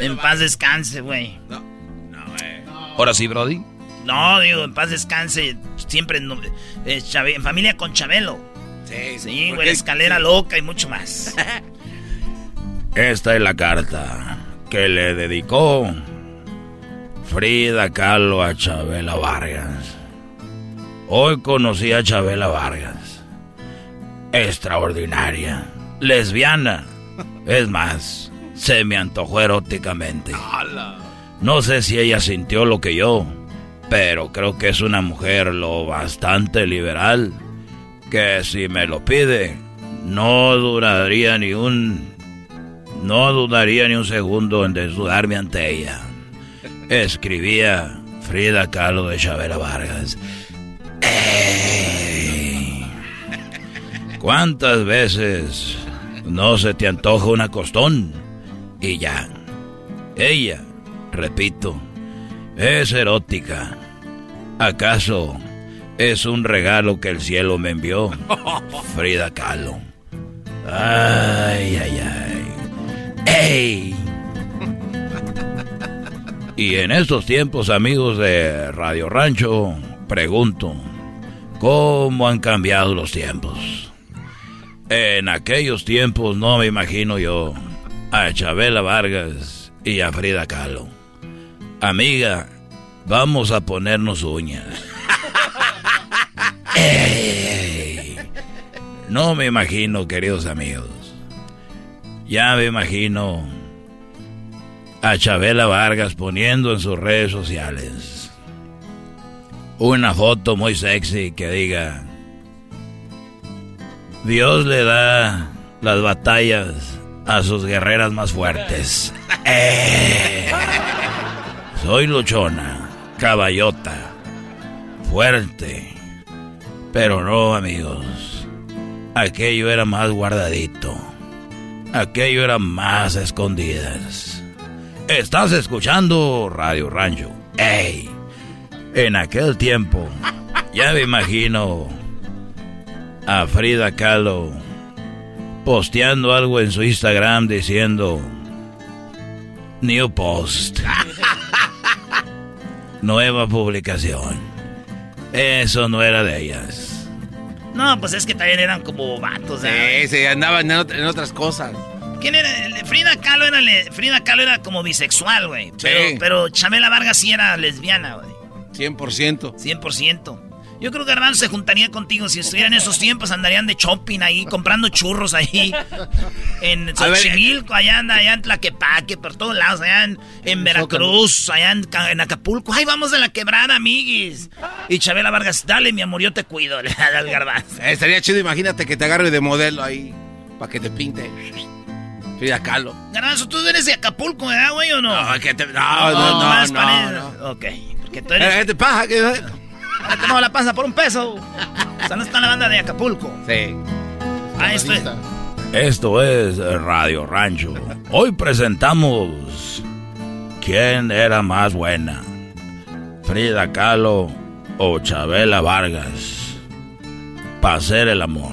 S3: En paz descanse, güey.
S5: Ahora sí, Brody.
S3: No, digo, en paz descanse. Siempre en, eh, en familia con Chabelo.
S4: Sí,
S3: Sí, güey,
S4: porque-
S3: la escalera loca y mucho más.
S5: Esta es la carta que le dedicó Frida Kahlo a Chabela Vargas. Hoy conocí a Chabela Vargas. Extraordinaria. Lesbiana. Es más, se me antojó eróticamente. No sé si ella sintió lo que yo, pero creo que es una mujer lo bastante liberal que si me lo pide, no duraría ni un no dudaría ni un segundo en desnudarme ante ella. Escribía Frida Kahlo de Chabela Vargas. ¿Cuántas veces no se te antoja una costón? Y ya. Ella, repito, es erótica. ¿Acaso es un regalo que el cielo me envió? Frida Kahlo. Ay, ay, ay. ¡Ey! Y en estos tiempos, amigos de Radio Rancho, pregunto, ¿cómo han cambiado los tiempos? En aquellos tiempos no me imagino yo a Chabela Vargas y a Frida Kahlo. Amiga, vamos a ponernos uñas. ¡Ey! No me imagino, queridos amigos. Ya me imagino a Chabela Vargas poniendo en sus redes sociales una foto muy sexy que diga Dios le da las batallas a sus guerreras más fuertes. Eh. Soy luchona, caballota, fuerte. Pero no, amigos. Aquello era más guardadito. Aquello era más escondidas. Estás escuchando Radio Rancho. ¡Ey! En aquel tiempo, ya me imagino a Frida Kahlo posteando algo en su Instagram diciendo New Post. Nueva publicación. Eso no era de ellas.
S3: No, pues es que también eran como vatos.
S4: Sí, sí, andaban en, ot- en otras cosas.
S3: ¿Quién era? Frida Kahlo era, Frida Kahlo era como bisexual, güey. Pero,
S4: Sí.
S3: pero Chamela Vargas sí era lesbiana, güey.
S4: 100%.
S3: 100%. Yo creo que Garbanzo se juntaría contigo. Si estuvieran en esos tiempos, andarían de shopping ahí, comprando churros ahí. En
S4: A
S3: Xochimilco, allá anda, allá en Tlaquepaque, por todos lados, allá en, en Veracruz, allá en, Ca- en Acapulco. ¡Ay, vamos de la quebrada, amiguis! Y Chabela Vargas, dale, mi amor, yo te cuido, le da al Garbanzo.
S4: Eh, estaría chido, imagínate que te agarre de modelo ahí. Para que te pinte. Frida Kahlo.
S3: Garbanzo, tú eres de Acapulco, ¿verdad, güey, o no?
S4: No, que te- no, no, no, no,
S3: parece-
S4: no.
S3: Ok, porque tú eres...
S4: Eh, ¿Qué te pasa? ¿Qué-
S3: Ah, te muevo la panza por un peso. O sea, no está la banda de Acapulco.
S4: Sí.
S3: Ah, esto es...
S5: Esto es Radio Rancho. Hoy presentamos ¿Quién era más buena? Frida Kahlo o Chabela Vargas. Para hacer el amor.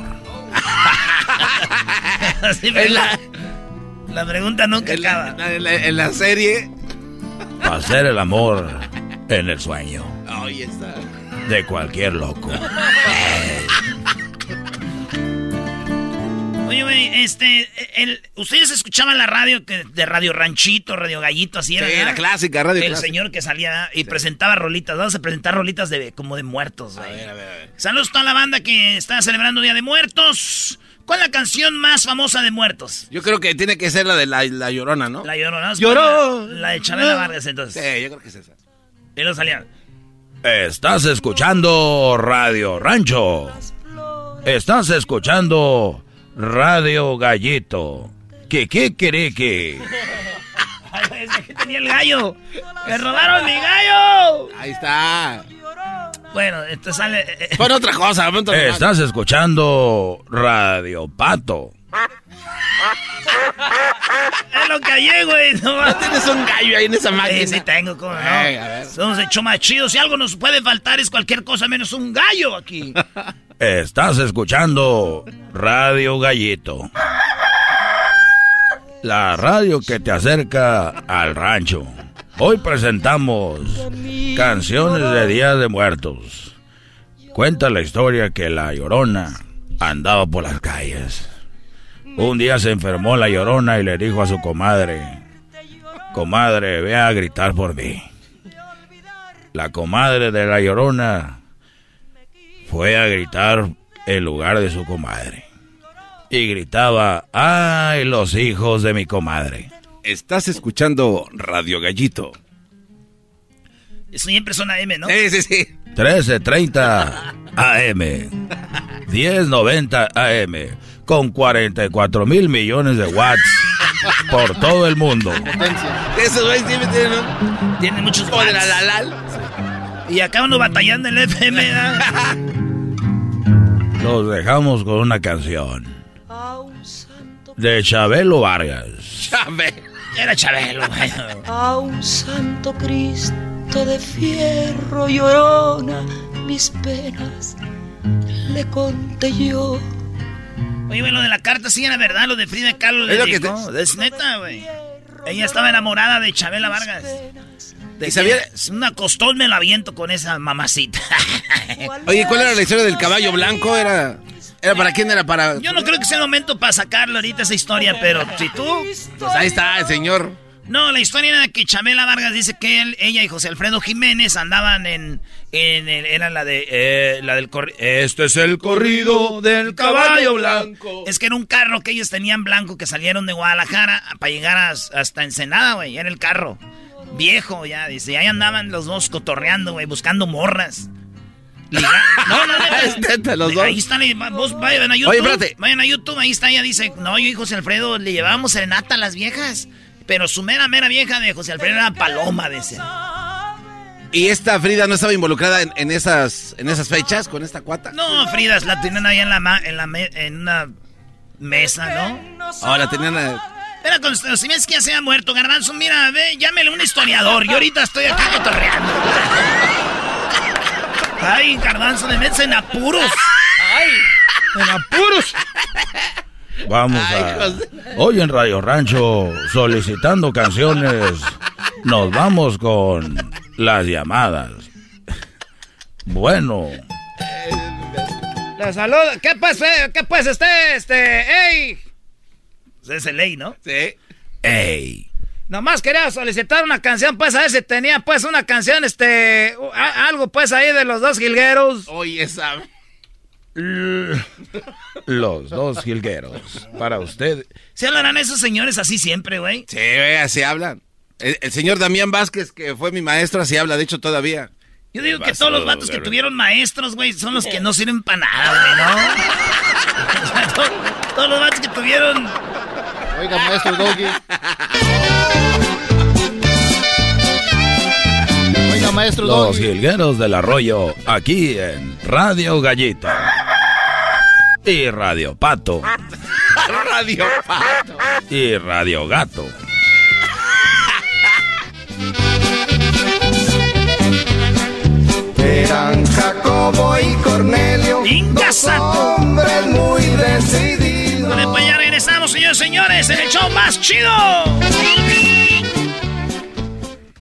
S3: Sí, pero la, la pregunta nunca
S4: En la,
S3: acaba.
S4: en la- en la serie.
S5: Para hacer el amor en el sueño.
S4: Ahí está.
S5: De cualquier loco.
S3: Oye, güey, este, el, ustedes escuchaban la radio que, de Radio Ranchito, Radio Gallito, así era.
S4: Sí,
S3: ¿verdad?
S4: la clásica, radio
S3: El
S4: clásica.
S3: señor que salía y presentaba rolitas. Vamos a presentar rolitas de como de muertos, güey.
S4: A ver, a ver, a ver.
S3: Saludos a toda la banda que está celebrando Día de Muertos. ¿Cuál es la canción más famosa de muertos?
S4: Yo creo que tiene que ser la de la, la llorona, ¿no?
S3: La Llorona.
S4: Lloró.
S3: La, la de Chabela Vargas, entonces.
S4: Sí, yo creo que es esa.
S3: Y no salía.
S5: Estás escuchando Radio Rancho. Estás escuchando Radio Gallito. ¿Qué qué quiere que?
S3: Que tenía el gallo. ¡Me robaron mi gallo!
S4: Ahí está.
S3: Bueno, entonces sale. eh, eh,
S4: Pon otra cosa, pon otra cosa.
S5: Estás escuchando Radio Pato.
S3: Es lo que hay, güey. No,
S4: ¿No tienes un gallo ahí en esa máquina?
S3: Sí, sí tengo,
S4: a ver.
S3: Somos hecho más chidos. Si algo nos puede faltar es cualquier cosa menos un gallo aquí.
S5: Estás escuchando Radio Gallito. La radio que te acerca al rancho. Hoy presentamos canciones de Día de Muertos. Cuenta la historia que la llorona andaba por las calles. Un día se enfermó la llorona y le dijo a su comadre, comadre, ve a gritar por mí. La comadre de la llorona fue a gritar en lugar de su comadre. Y gritaba, ¡ay, los hijos de mi comadre!
S4: Estás escuchando Radio Gallito.
S3: Eso siempre son AM, ¿no?
S4: Sí, sí, sí.
S5: 1330 AM, 1090 AM, con 44 mil millones de watts por todo el mundo.
S4: Esos güeyes siempre tienen un...
S3: Tiene muchos
S4: O de la
S3: watts.
S4: la la.
S3: Y acá uno batallando en el FM.
S5: Los dejamos con una canción de Chabelo Vargas.
S4: Chame.
S3: Era Chabelo.
S26: A un santo Cristo de fierro llorona, mis penas le conté yo.
S3: Oye, güey, lo de la carta sí era verdad, lo de Frida Kahlo
S4: Es lo que
S3: dijo. Es neta, güey. Ella estaba enamorada de Chabela Vargas. De
S4: ¿Y sabía-
S3: que Una costón me la viento con esa mamacita.
S4: Oye, ¿cuál era la historia del caballo blanco? ¿Era, era para quién? ¿Era para...?
S3: Yo no creo que sea el momento para sacarlo ahorita esa historia, pero si tú...
S4: Pues ahí está el señor.
S3: No, la historia era que Chabela Vargas dice que él, ella y José Alfredo Jiménez andaban en... en, el- era la de... eh, la del corri- Este es el corrido del caballo blanco. Es que era un carro que ellos tenían blanco que salieron de Guadalajara para llegar a- hasta Ensenada, güey. Era el carro. Viejo ya, dice. Y ahí andaban los dos cotorreando, güey, buscando morras. Liga- No, no, neta.
S4: Es neta, los dos.
S3: Ahí están, vos vayan a YouTube.
S4: Oye.
S3: Vayan a YouTube, ahí está, ella dice, no, yo y José Alfredo le llevábamos serenata a las viejas. Pero su mera, mera vieja de José Alfredo era Paloma, dice.
S4: ¿Y esta Frida no estaba involucrada en, en esas, en esas fechas con esta cuata?
S3: No, Fridas, la tenían ahí en la, ma- en la me- en una mesa, ¿no?
S4: Ahora tenían... a-
S3: Era con si ves que ya se ha muerto, Garbanzo, mira, ve, llámele un historiador. Yo ahorita estoy acá cotorreando. Ay, Garbanzo, metes en apuros. Ay, en apuros.
S27: Vamos a... Hoy en Radio Rancho, solicitando canciones, nos vamos con las llamadas. Bueno.
S3: La salud. ¿Qué pues, qué pues, este, este, ey? Es el ley, ¿no?
S4: Sí.
S27: Ey.
S3: Nomás quería solicitar una canción, pues, a ver si tenía, pues, una canción, este, algo, pues, ahí de los dos jilgueros.
S4: Oye, sabe.
S27: Los dos jilgueros. Para usted.
S3: ¿Se hablarán esos señores así siempre, güey?
S4: Sí, güey, así hablan. El, el, señor Damián Vázquez, que fue mi maestro, así habla, de hecho, todavía.
S3: Yo digo que todos los vatos que tuvieron maestros, güey, son los que no sirven para nada, güey, ¿no? todos, todos los vatos que tuvieron...
S14: Oiga, maestro Doggy. Maestro
S27: Los
S14: Doggy.
S27: jilgueros del arroyo, aquí en Radio Gallito. Y Radio Pato.
S4: Radio Pato.
S27: Y Radio Gato.
S11: Eran Jacobo y Cornelio, dos hombres muy decididos.
S3: Bueno, pues ya regresamos, señores señores, en el show más chido.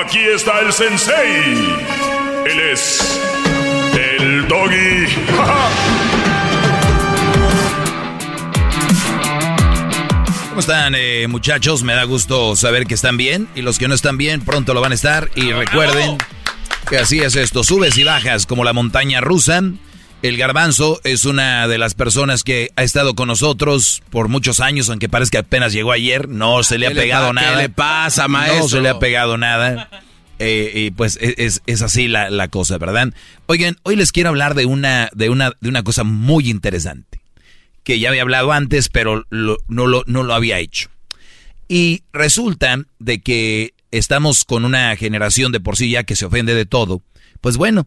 S15: Aquí está el sensei. Él es el doggy.
S5: ¿Cómo están, eh, muchachos? Me da gusto saber que están bien. Y los que no están bien, pronto lo van a estar. Y recuerden que así es esto: subes y bajas como la montaña rusa. El garbanzo es una de las personas que ha estado con nosotros por muchos años, aunque parece que apenas llegó ayer. No se le ha
S4: ¿Qué le
S5: pegado nada.
S4: qué le pasa, maestro?
S5: No se le ha pegado nada. Eh, y pues es, es- es así la, la cosa, ¿verdad? Oigan, hoy les quiero hablar de una, de una, de una cosa muy interesante. Que ya había hablado antes, pero lo- no, lo, no lo había hecho. Y resulta de que estamos con una generación de por sí ya que se ofende de todo. Pues bueno,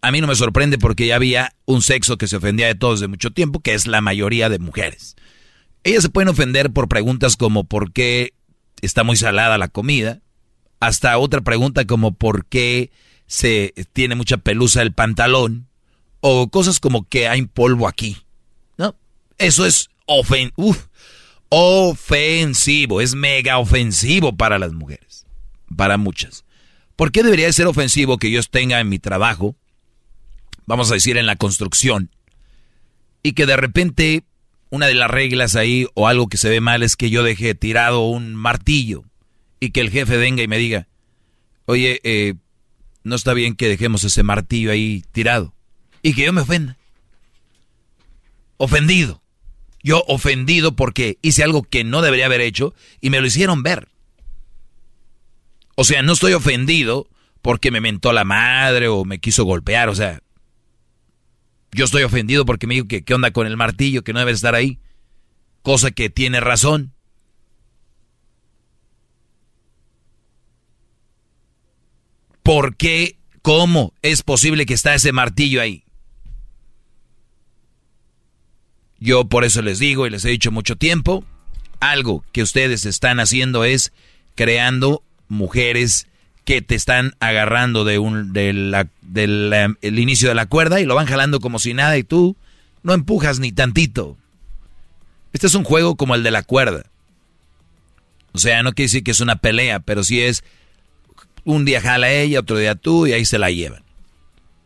S5: a mí no me sorprende porque ya había un sexo que se ofendía de todo desde mucho tiempo, que es la mayoría de mujeres. Ellas se pueden ofender por preguntas como por qué está muy salada la comida, hasta otra pregunta como por qué se tiene mucha pelusa el pantalón, o cosas como que hay polvo aquí. ¿No? Eso es ofen uf, ofensivo, es mega ofensivo para las mujeres, para muchas. ¿Por qué debería ser ofensivo que yo tenga en mi trabajo, vamos a decir en la construcción, y que de repente una de las reglas ahí o algo que se ve mal es que yo deje tirado un martillo y que el jefe venga y me diga, oye, eh, no está bien que dejemos ese martillo ahí tirado y que yo me ofenda. Ofendido. Yo ofendido porque hice algo que no debería haber hecho y me lo hicieron ver. O sea, no estoy ofendido porque me mentó la madre o me quiso golpear, o sea, yo estoy ofendido porque me dijo que qué onda con el martillo, que no debe estar ahí. Cosa que tiene razón. ¿Por qué? ¿Cómo es posible que está ese martillo ahí? Yo por eso les digo y les he dicho mucho tiempo, algo que ustedes están haciendo es creando mujeres que te están agarrando de un de del el inicio de la cuerda y lo van jalando como si nada y tú no empujas ni tantito. Este es un juego como el de la cuerda. O sea, no quiere decir que es una pelea, pero sí es un día jala ella, otro día tú y ahí se la llevan.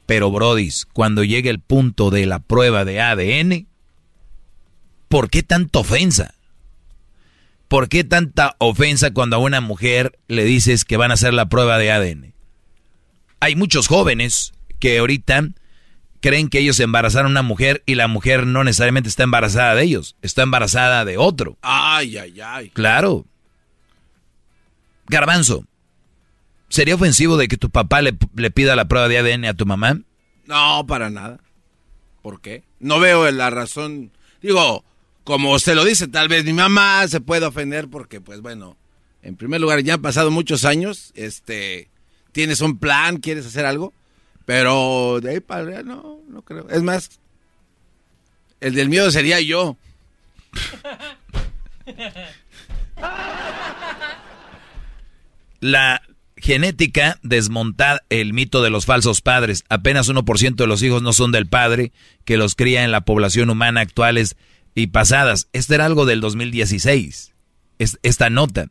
S5: Pero Brodis, cuando llegue el punto de la prueba de ADN, ¿por qué tanta ofensa? ¿Por qué tanta ofensa cuando a una mujer le dices que van a hacer la prueba de ADN? Hay muchos jóvenes que ahorita creen que ellos embarazaron a una mujer y la mujer no necesariamente está embarazada de ellos, está embarazada de otro.
S4: Ay, ay, ay.
S5: Claro. Garbanzo, ¿sería ofensivo de que tu papá le, le, pida la prueba de ADN a tu mamá?
S4: No, para nada. ¿Por qué? No veo la razón. Digo, como usted lo dice, tal vez mi mamá se puede ofender porque, pues bueno, en primer lugar, ya han pasado muchos años, este, tienes un plan, quieres hacer algo. Pero de ahí para allá no, no creo. Es más, el del miedo sería yo.
S5: La genética desmonta el mito de los falsos padres. Apenas 1% de los hijos no son del padre que los cría en la población humana actuales y pasadas. Esto era algo del 2016. Es, esta nota.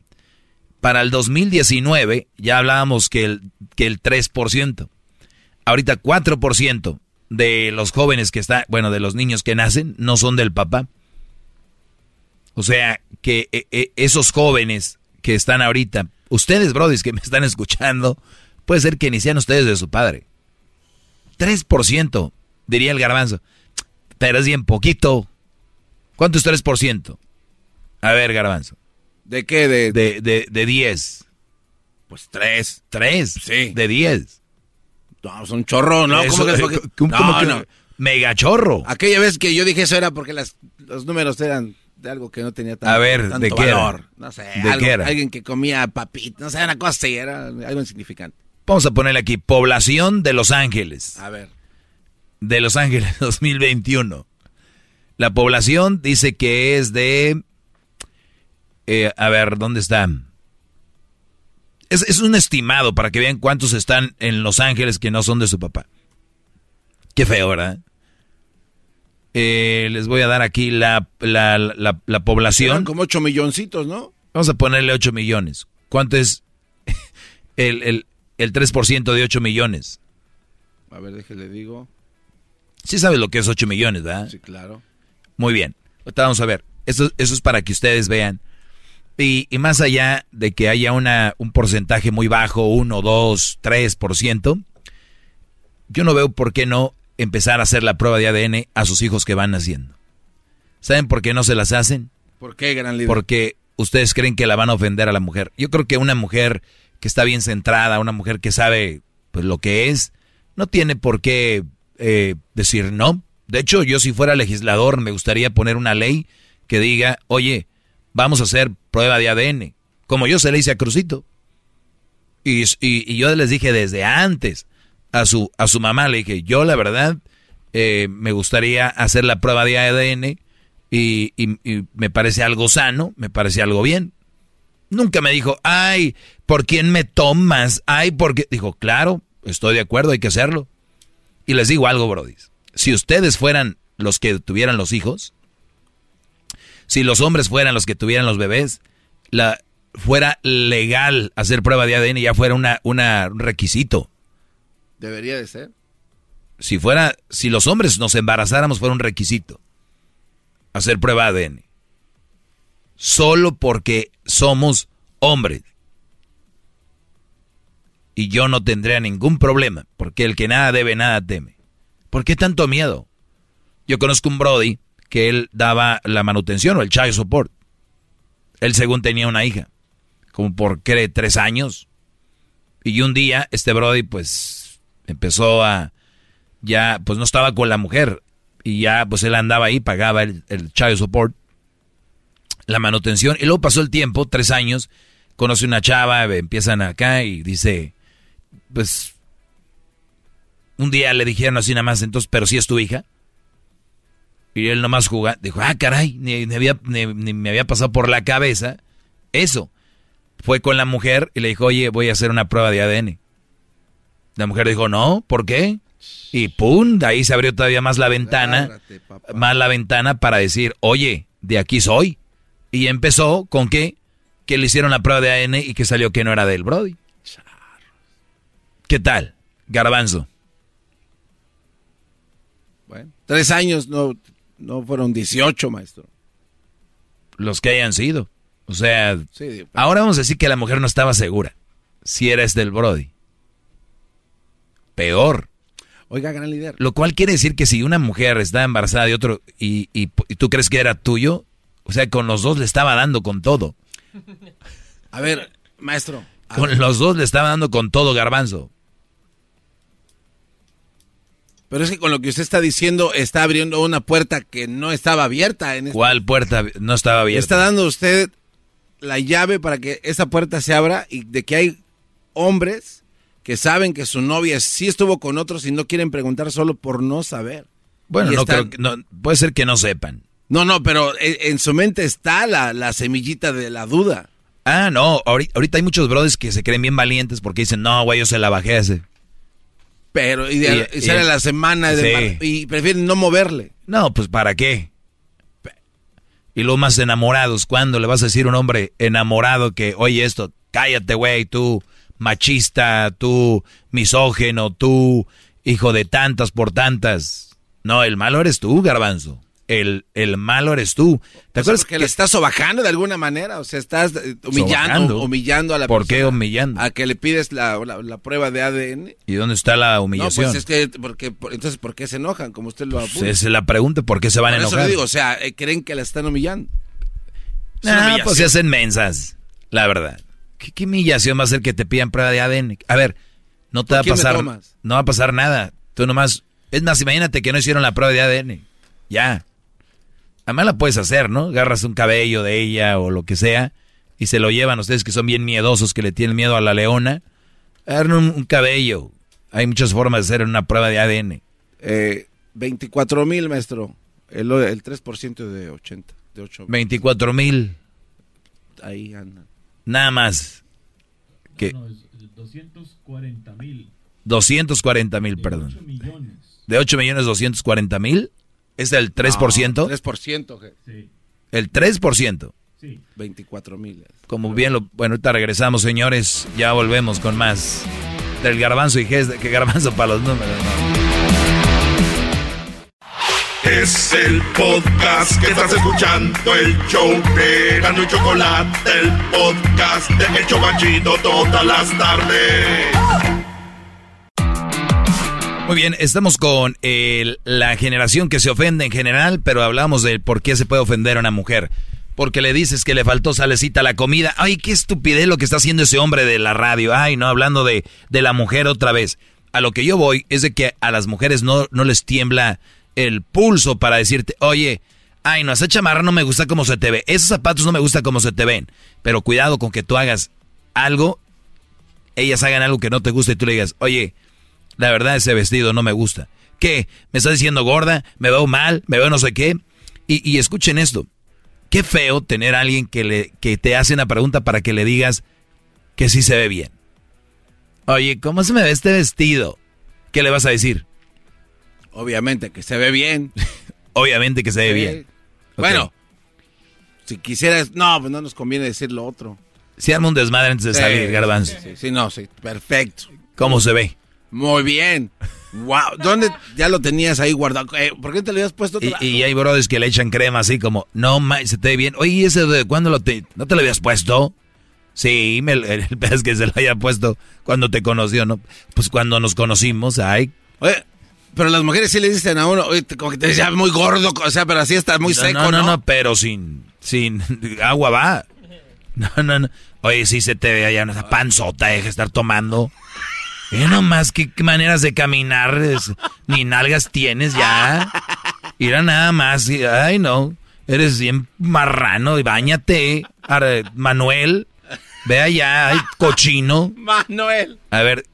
S5: Para el 2019 ya hablábamos que el, que el 3% ahorita 4% de los jóvenes que están, bueno, de los niños que nacen, no son del papá. O sea, que e, e, esos jóvenes que están ahorita, ustedes, brodis, que me están escuchando, puede ser que inician ustedes de su padre. 3%, diría el garbanzo. Pero es bien poquito. ¿Cuánto es 3%? A ver, garbanzo.
S4: ¿De qué? De,
S5: de, de, de 10.
S4: Pues 3.
S5: 3.
S4: Sí.
S5: De 10.
S4: No, es un chorro, ¿no?
S5: Eso,
S4: ¿Cómo que,
S5: ¿cómo
S4: no,
S5: que
S4: no.
S5: Mega chorro.
S4: Aquella vez que yo dije eso era porque las, los números eran de algo que no tenía tanto,
S5: A ver,
S4: tanto
S5: ¿de qué
S4: valor.
S5: era?
S4: No sé,
S5: ¿De
S4: algo-
S5: qué era?
S4: alguien que comía papitas, no sé, una cosa así, era algo insignificante.
S5: Vamos a ponerle aquí, población de Los Ángeles.
S4: A ver.
S5: De Los Ángeles 2021. La población dice que es de... eh, a ver, ¿dónde está? Es, es un estimado para que vean cuántos están en Los Ángeles que no son de su papá. Qué feo, ¿verdad? Eh, les voy a dar aquí la, la, la, la
S4: Eran
S5: población.
S4: como 8 milloncitos, ¿no?
S5: Vamos a ponerle 8 millones. ¿Cuánto es el, el, el 3% de 8 millones?
S4: A ver, déjele digo.
S5: Sí sabes lo que es 8 millones, ¿verdad?
S4: Sí, claro.
S5: Muy bien. Ahorita vamos a ver. Eso, eso es para que ustedes vean. Y, y más allá de que haya una, un porcentaje muy bajo, 1, 2, 3%, yo no veo por qué no empezar a hacer la prueba de ADN a sus hijos que van naciendo. ¿Saben por qué no se las hacen?
S4: ¿Por qué, gran líder?
S5: Porque ustedes creen que la van a ofender a la mujer. Yo creo que una mujer que está bien centrada, una mujer que sabe pues, lo que es, no tiene por qué eh, decir no. De hecho, yo si fuera legislador me gustaría poner una ley que diga, oye, vamos a hacer prueba de ADN, como yo se le hice a Crucito. Y, y- yo les dije desde antes a su, a su mamá, le dije, yo la verdad eh, me gustaría hacer la prueba de ADN y, y- me parece algo sano, me parece algo bien. Nunca me dijo, ay, ¿por quién me tomas? Ay, ¿por qué? Dijo, claro, estoy de acuerdo, hay que hacerlo. Y les digo algo, Brody. Si ustedes fueran los que tuvieran los hijos, si los hombres fueran los que tuvieran los bebés, la, fuera legal hacer prueba de ADN, ya fuera una, una, un requisito.
S4: Debería de ser.
S5: Si fuera, si los hombres nos embarazáramos, fuera un requisito hacer prueba de ADN. Solo porque somos hombres. Y yo no tendría ningún problema, porque el que nada debe, nada teme. ¿Por qué tanto miedo? Yo conozco un Brody que él daba la manutención o el child support. Él según tenía una hija, como por ¿qué? tres años. Y un día este Brody pues empezó a, ya pues no estaba con la mujer. Y ya pues él andaba ahí, pagaba el, el child support, la manutención. Y luego pasó el tiempo, tres años, conoce una chava, empiezan acá y dice, pues un día le dijeron así nada más, entonces, pero si es tu hija. Y él nomás jugaba, dijo, ah, caray, ni, ni había, ni- ni me había pasado por la cabeza eso. Fue con la mujer y le dijo, oye, voy a hacer una prueba de ADN. La mujer dijo, no, ¿por qué? Y pum, de ahí se abrió todavía más la ventana, más la ventana para decir, oye, de aquí soy. Y empezó con qué? que le hicieron la prueba de ADN y que salió que no era del Brody. ¿Qué tal, Garbanzo?
S4: Bueno, tres años, no, no fueron 18, maestro.
S5: Los que hayan sido. O sea, ahora vamos a decir que la mujer no estaba segura. Si eres del Brody. Peor.
S4: Oiga, gran líder.
S5: Lo cual quiere decir que si una mujer está embarazada de otro y, y, tú crees que era tuyo, o sea, con los dos le estaba dando con todo.
S4: A ver, maestro.
S5: con los dos le estaba dando con todo, garbanzo.
S4: Pero es que con lo que usted está diciendo está abriendo una puerta que no estaba abierta. En
S5: este ¿Cuál puerta no estaba abierta?
S4: Está dando usted la llave para que esa puerta se abra y de que hay hombres que saben que su novia sí estuvo con otros y no quieren preguntar solo por no saber.
S5: Bueno, no, creo puede ser que no sepan.
S4: No, no, pero en, su mente está la, semillita de la duda.
S5: Ah, no, ahorita, hay muchos brothers que se creen bien valientes porque dicen, no, güey, yo se la bajé ese.
S4: Pero, y, sale la semana y prefieren no moverle.
S5: No, pues ¿para qué? Y los más enamorados, ¿cuándo le vas a decir a un hombre enamorado que, oye esto, cállate, güey, tú machista, tú misógeno, tú hijo de tantas por tantas? No, el malo eres tú, garbanzo el, el malo eres tú.
S4: ¿Te acuerdas que, le estás sobajando de alguna manera? O sea, estás eh, humillando, humillando a la
S5: ¿Por qué humillando?
S4: A que le pides la, prueba de ADN.
S5: ¿Y dónde está la humillación?
S4: No, pues es que, porque, entonces, ¿por qué se enojan? Como usted lo
S5: apunta. Pues es la pregunta, ¿por qué se van a enojar? Eso
S4: digo, o sea, eh, creen que la están humillando.
S5: No, pues se hacen mensas, la verdad. ¿Qué, humillación va a ser que te pidan prueba de ADN? A ver, no te va a pasar, no va a pasar nada. Tú nomás, es más, imagínate que no hicieron la prueba de ADN. Ya, Además la puedes hacer, ¿no? Agarras un cabello de ella o lo que sea y se lo llevan ustedes que son bien miedosos, que le tienen miedo a la leona. Agarran un, cabello. Hay muchas formas de hacer una prueba de ADN.
S4: Eh, 24 mil, maestro. El, el 3% de 80. De 8
S5: 24 mil.
S4: Ahí anda.
S5: Nada más.
S28: Que, no, 240 mil.
S5: 240 mil, perdón. 8 millones. De 8 millones 240 mil. ¿Es el 3%?
S4: No, 3%. Sí.
S5: ¿El 3%?
S4: Sí. 24 mil.
S5: Como bien lo... Bueno, ahorita regresamos, señores. Ya volvemos con más del garbanzo y que garbanzo para los números.
S1: Es el podcast que estás escuchando, el show de Gano y Chocolate, el podcast de El Chocachito todas las tardes.
S5: Muy bien, estamos con la generación que se ofende en general, pero hablamos de por qué se puede ofender a una mujer. Porque le dices que le faltó salecita la comida. Ay, qué estupidez lo que está haciendo ese hombre de la radio. Ay, no, hablando de, de la mujer otra vez. A lo que yo voy es de que a las mujeres no, no les tiembla el pulso para decirte, oye, ay, no, esa chamarra no me gusta como se te ve. Esos zapatos no me gusta como se te ven. Pero cuidado con que tú hagas algo, ellas hagan algo que no te gusta y tú le digas, oye, la verdad ese vestido no me gusta. ¿Qué? ¿Me estás diciendo gorda? ¿Me veo mal? ¿Me veo no sé qué? Y, escuchen esto. Qué feo tener a alguien que, le, que te hace una pregunta para que le digas que sí se ve bien. Oye, ¿cómo se me ve este vestido? ¿Qué le vas a decir?
S4: Obviamente que se ve bien.
S5: Obviamente que se ve bien.
S4: Bueno, si quisieras... No, pues no nos conviene decir lo otro.
S5: Si arma un desmadre antes de salir, garbanzo.
S4: Sí, sí, no, sí, perfecto.
S5: ¿Cómo se ve?
S4: Muy bien. Wow, ¿dónde ya lo tenías ahí guardado? Eh, ¿Por qué te lo habías puesto?
S5: Y, y, hay brothers que le echan crema así como, no, se te ve bien. Oye, ¿ese de cuándo lo te, no te lo habías puesto? Sí, me, el pez que se lo haya puesto cuando te conoció, ¿no? Pues cuando nos conocimos, ay.
S4: Oye, pero las mujeres sí le dicen a uno, oye, como que te decía muy gordo, o sea, pero así está muy seco,
S5: ¿no? No, no, pero sin, sin agua va. No, no, no. Oye, sí se te ve allá una panzota, deja de estar tomando. Mira nomás qué, maneras de caminar, ni nalgas tienes ya. Mira nada más, ay no, eres bien marrano y bañate, Manuel. Ve allá, ay, cochino.
S4: Manuel.
S5: A ver,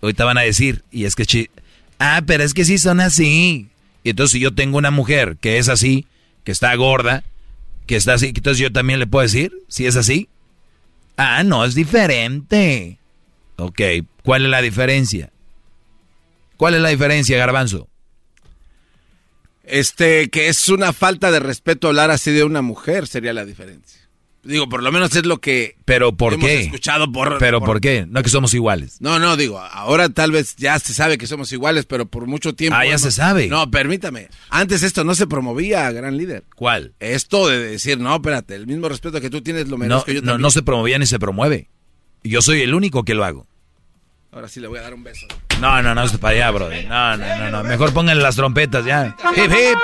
S5: ahorita van a decir, y es que... ah, pero es que sí son así. Y entonces si yo tengo una mujer que es así, que está gorda, que está así, entonces yo también le puedo decir, si es así. Ah, no, es diferente. Ok, ¿cuál es la diferencia? ¿Cuál es la diferencia, Garbanzo?
S4: Este, que es una falta de respeto hablar así de una mujer, sería la diferencia. Digo, por lo menos es lo que
S5: Pero ¿por
S4: hemos
S5: qué?
S4: escuchado por...
S5: Pero ¿por qué? No que somos iguales.
S4: No, no, digo, ahora tal vez ya se sabe que somos iguales, pero por mucho tiempo...
S5: Ah, ya
S4: hemos-
S5: se sabe.
S4: No, permítame. Antes esto no se promovía, gran líder.
S5: ¿Cuál?
S4: Esto de decir, no, espérate, el mismo respeto que tú tienes lo
S5: No,
S4: merezco yo
S5: no,
S4: también.
S5: no se promovía ni se promueve. Yo soy el único que lo hago.
S4: Ahora sí le voy a dar un beso.
S5: No, no, no, es para allá, brother. No, no, no, no. Mejor pongan las trompetas ya. Hip, hip.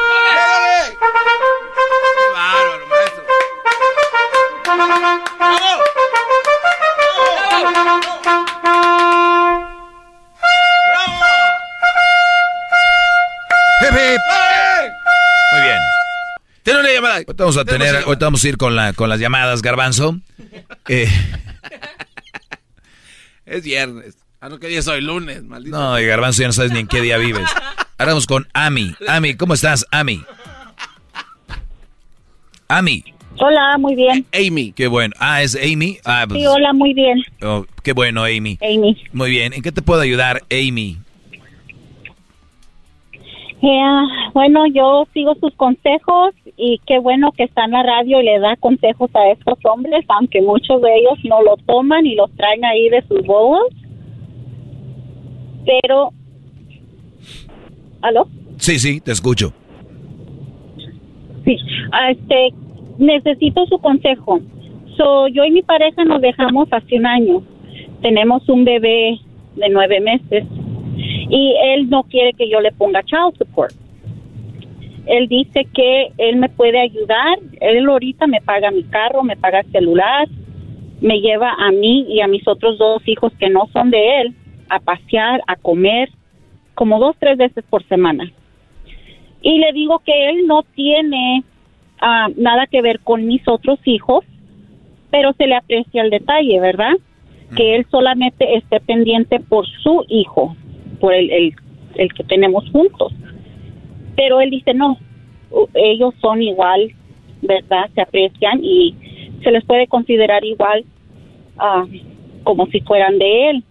S5: Hip, hip. Muy bien.
S4: Tiene una llamada.
S5: Ahorita vamos a tener, ahorita vamos a ir con, la, con las llamadas, Garbanzo. Eh,
S4: Es viernes. Ah, no, que día soy lunes, maldito.
S5: no, y Garbanzo ya no sabes ni en qué día vives. Ahora vamos con Ami. Ami, ¿cómo estás, Ami? Ami.
S29: Hola, muy bien.
S4: Amy.
S5: Qué bueno. Ah, es Amy. Ah, pues,
S29: Sí, hola, muy bien.
S5: oh, qué bueno, Amy.
S29: Amy.
S5: Muy bien. ¿En qué te puedo ayudar, Amy?
S29: Eh, bueno, yo sigo sus consejos y qué bueno que está en la radio y le da consejos a estos hombres, aunque muchos de ellos no lo toman y los traen ahí de sus bodas. Pero, ¿aló?
S5: Sí, sí, te escucho.
S29: Sí, ah, este, necesito su consejo. So, yo y mi pareja nos dejamos hace un año. Tenemos un bebé de nueve meses y él no quiere que yo le ponga child support. Él dice que él me puede ayudar. Él ahorita me paga mi carro, me paga el celular, me lleva a mí y a mis otros dos hijos que no son de él a pasear, a comer, como dos, tres veces por semana y le digo que él no tiene ah, nada que ver con mis otros hijos, pero se le aprecia el detalle, ¿verdad? Que él solamente esté pendiente por su hijo, por el, el, el que tenemos juntos. Pero él dice, no, ellos son igual, ¿verdad? Se aprecian y se les puede considerar igual ah, como si fueran de él.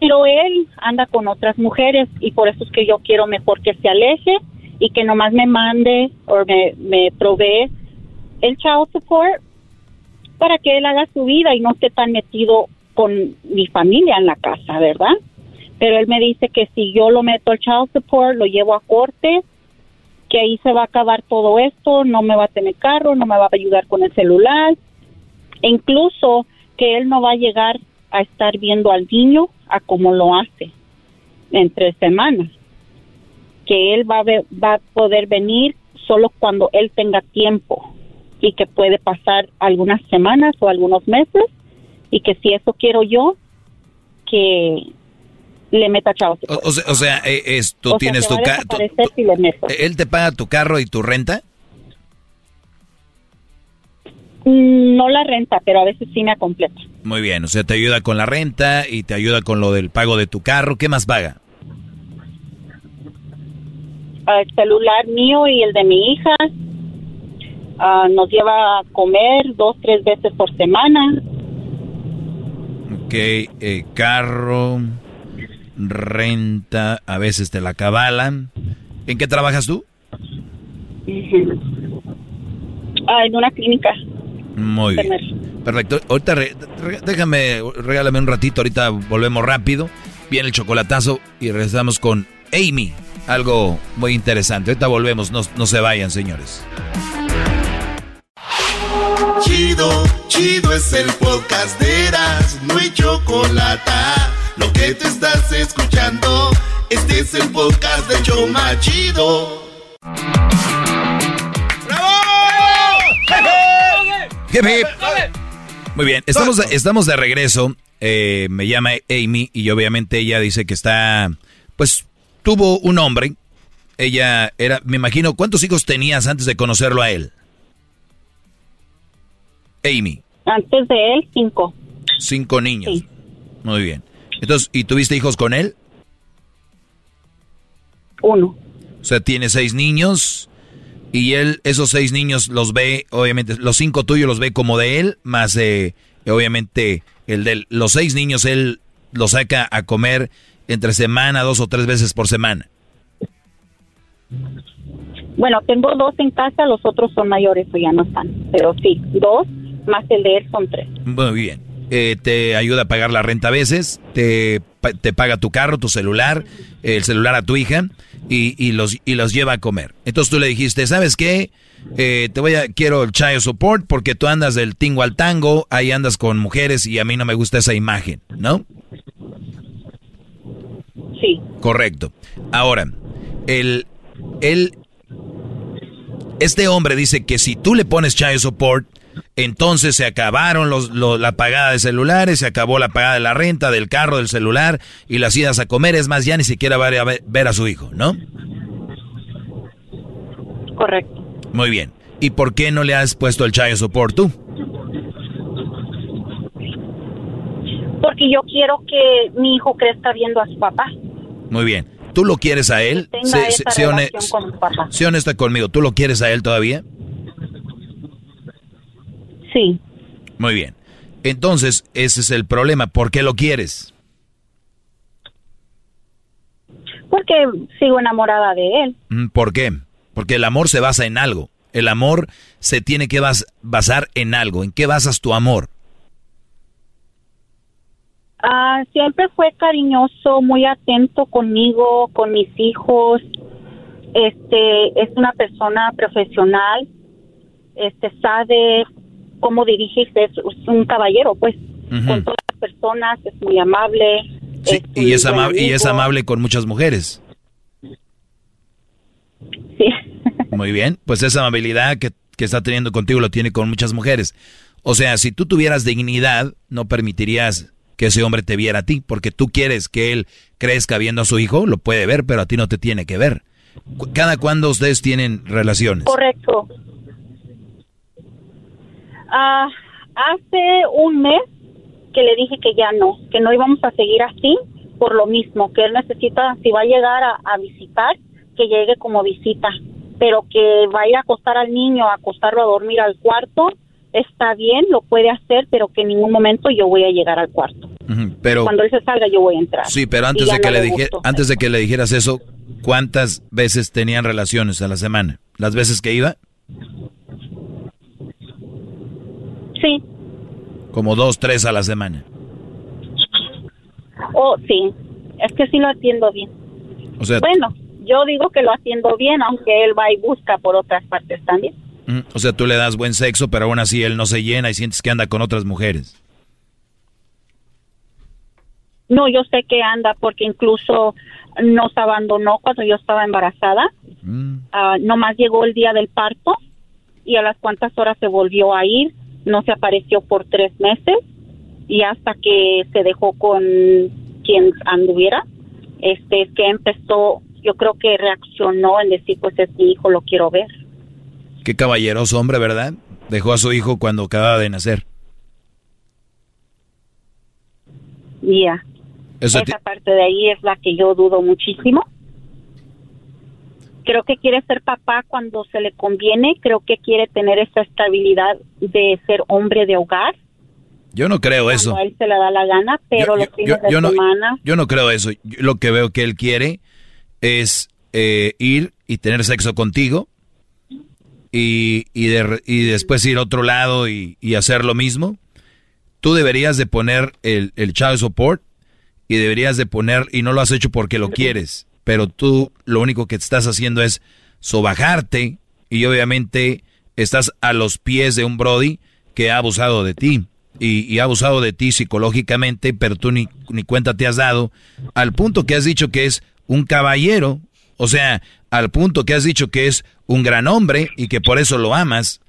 S29: Pero él anda con otras mujeres y por eso es que yo quiero mejor que se aleje y que nomás me mande o me, provee el child support para que él haga su vida y no esté tan metido con mi familia en la casa, ¿verdad? Pero él me dice que si yo lo meto al child support, lo llevo a corte, que ahí se va a acabar todo esto, no me va a tener carro, no me va a ayudar con el celular, e incluso que él no va a llegar a estar viendo al niño a como lo hace entre semanas, que él va a, ver- va a poder venir solo cuando él tenga tiempo y que puede pasar algunas semanas o algunos meses y que si eso quiero yo, que le meta chao.
S5: O, o sea, o sea, eh, es, tú
S29: O
S5: tienes tu carro.
S29: si.
S5: ¿Él te paga tu carro y tu renta?
S29: Mm, No la renta, pero a veces sí me completa.
S5: Muy bien, o sea, te ayuda con la renta y te ayuda con lo del pago de tu carro. ¿Qué más paga?
S29: El celular mío y el de mi hija ah, nos lleva a comer dos, tres veces por semana.
S5: Ok, eh, carro, renta, a veces te la cabalan. ¿En qué trabajas tú?
S29: Ah, en una clínica.
S5: Muy bien. Perfecto. Ahorita re- re- déjame, regálame un ratito, ahorita volvemos rápido. Viene el chocolatazo y regresamos con Amy. Algo muy interesante. Ahorita volvemos, no, no se vayan, señores.
S1: Chido, chido es el podcast de Eras, no hay chocolate. Lo que te estás escuchando, este es el podcast de Choma Chido.
S5: Hip, hip. Muy bien, estamos de, estamos de regreso. Eh, me llama Amy y obviamente ella dice que está, pues tuvo un hombre. Ella era, me imagino, ¿cuántos hijos tenías antes de conocerlo a él? Amy,
S29: Antes de él, cinco.
S5: cinco niños. Muy bien. Entonces, ¿y tuviste hijos con él?
S29: Uno.
S5: O sea, tiene seis niños y él, esos seis niños los ve, obviamente, los cinco tuyos los ve como de él, más eh, obviamente el de él. Los seis niños él los saca a comer entre semana, dos o tres veces por semana.
S29: Bueno, tengo dos en casa, los otros son mayores o ya no están. Pero sí, dos. más el de él son tres.
S5: Muy bien. Eh, te ayuda a pagar la renta a veces, te, te paga tu carro, tu celular, el celular a tu hija y, y, los, y los lleva a comer. Entonces tú le dijiste, ¿sabes qué? Eh, te voy a, quiero el child support porque tú andas del tingo al tango, ahí andas con mujeres y a mí no me gusta esa imagen, ¿no?
S29: Sí.
S5: Correcto. Ahora, el, el, este hombre dice que si tú le pones child support, entonces se acabaron los, la pagada de celulares, se acabó la pagada de la renta, del carro, del celular y las idas a comer. Es más, ya ni siquiera va a ver, a su hijo, ¿no?
S29: Correcto.
S5: Muy bien. ¿Y por qué no le has puesto el child support tú?
S29: Porque yo quiero que mi hijo crezca viendo a su papá.
S5: Muy bien. ¿Tú lo quieres a él?
S29: Sé,
S5: honesta conmigo. ¿Tú lo quieres a él todavía?
S29: Sí.
S5: Muy bien. Entonces, ese es el problema. ¿Por qué lo quieres?
S29: Porque sigo enamorada de él.
S5: Mm, ¿Por qué? Porque el amor se basa en algo. El amor se tiene que basar en algo. ¿En qué basas tu amor?
S29: Ah, siempre fue cariñoso, muy atento conmigo, con mis hijos. Este es una persona profesional. Este sabe cómo dirigirse, es un caballero, pues, con todas las personas, es muy amable.
S5: y, es amable y es amable con muchas mujeres.
S29: Sí.
S5: Muy bien, pues esa amabilidad que, que está teniendo contigo lo tiene con muchas mujeres. O sea, si tú tuvieras dignidad, no permitirías que ese hombre te viera a ti, porque tú quieres que él crezca viendo a su hijo, lo puede ver, pero a ti no te tiene que ver. ¿Cada cuándo ustedes tienen relaciones?
S29: Correcto. Ah, hace un mes que le dije que ya no, que no íbamos a seguir así por lo mismo, que él necesita, si va a llegar a, visitar, que llegue como visita, pero que va a ir a acostar al niño, a acostarlo a dormir al cuarto, está bien, lo puede hacer, pero que en ningún momento yo voy a llegar al cuarto.
S5: pero
S29: cuando él se salga yo voy a entrar.
S5: Sí, pero antes de que le dije, antes de que le dijeras eso, ¿cuántas veces tenían relaciones a la semana? ¿Las veces que iba?
S29: Sí.
S5: Como dos, tres a la semana.
S29: Oh, sí. Es que sí lo atiendo bien.
S5: O sea,
S29: bueno, yo digo que lo atiendo bien, aunque él va y busca por otras partes también.
S5: O sea, tú le das buen sexo, pero aún así él no se llena y sientes que anda con otras mujeres.
S29: No, yo sé que anda porque incluso nos abandonó cuando yo estaba embarazada. Mm. Ah, nomás llegó el día del parto y a las cuantas horas se volvió a ir no se apareció por tres meses y hasta que se dejó con quien anduviera, este es que empezó, yo creo que reaccionó en decir, pues es mi hijo, lo quiero ver.
S5: Qué caballeroso hombre, ¿verdad? Dejó a su hijo cuando acababa de nacer.
S29: Ya. Esa parte de ahí es la que yo dudo muchísimo creo que quiere ser papá cuando se le conviene, creo que quiere tener esa estabilidad de ser hombre de hogar.
S5: Yo no creo eso.
S29: A él se le da la gana, pero los fines de
S5: no,
S29: semana.
S5: Yo no creo eso. lo que veo que él quiere es eh, ir y tener sexo contigo y, y, y después ir a otro lado y, hacer lo mismo. Tú deberías de poner el, el child support y deberías de poner, y no lo has hecho porque lo quieres, pero tú lo único que estás haciendo es sobajarte y obviamente estás a los pies de un Brody que ha abusado de ti y, ha abusado de ti psicológicamente, pero tú ni, cuenta te has dado, al punto que has dicho que es un caballero, o sea, al punto que has dicho que es un gran hombre y que por eso lo amas.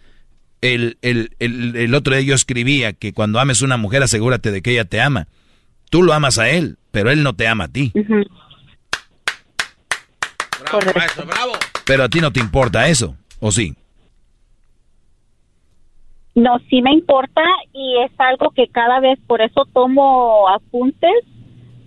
S5: El, el, el, otro día yo escribía que cuando ames a una mujer asegúrate de que ella te ama. Tú lo amas a él, pero él no te ama a ti.
S4: Bravo,
S5: Pero a ti no te importa eso, ¿o sí?
S29: No, sí me importa y es algo que cada vez, por eso tomo apuntes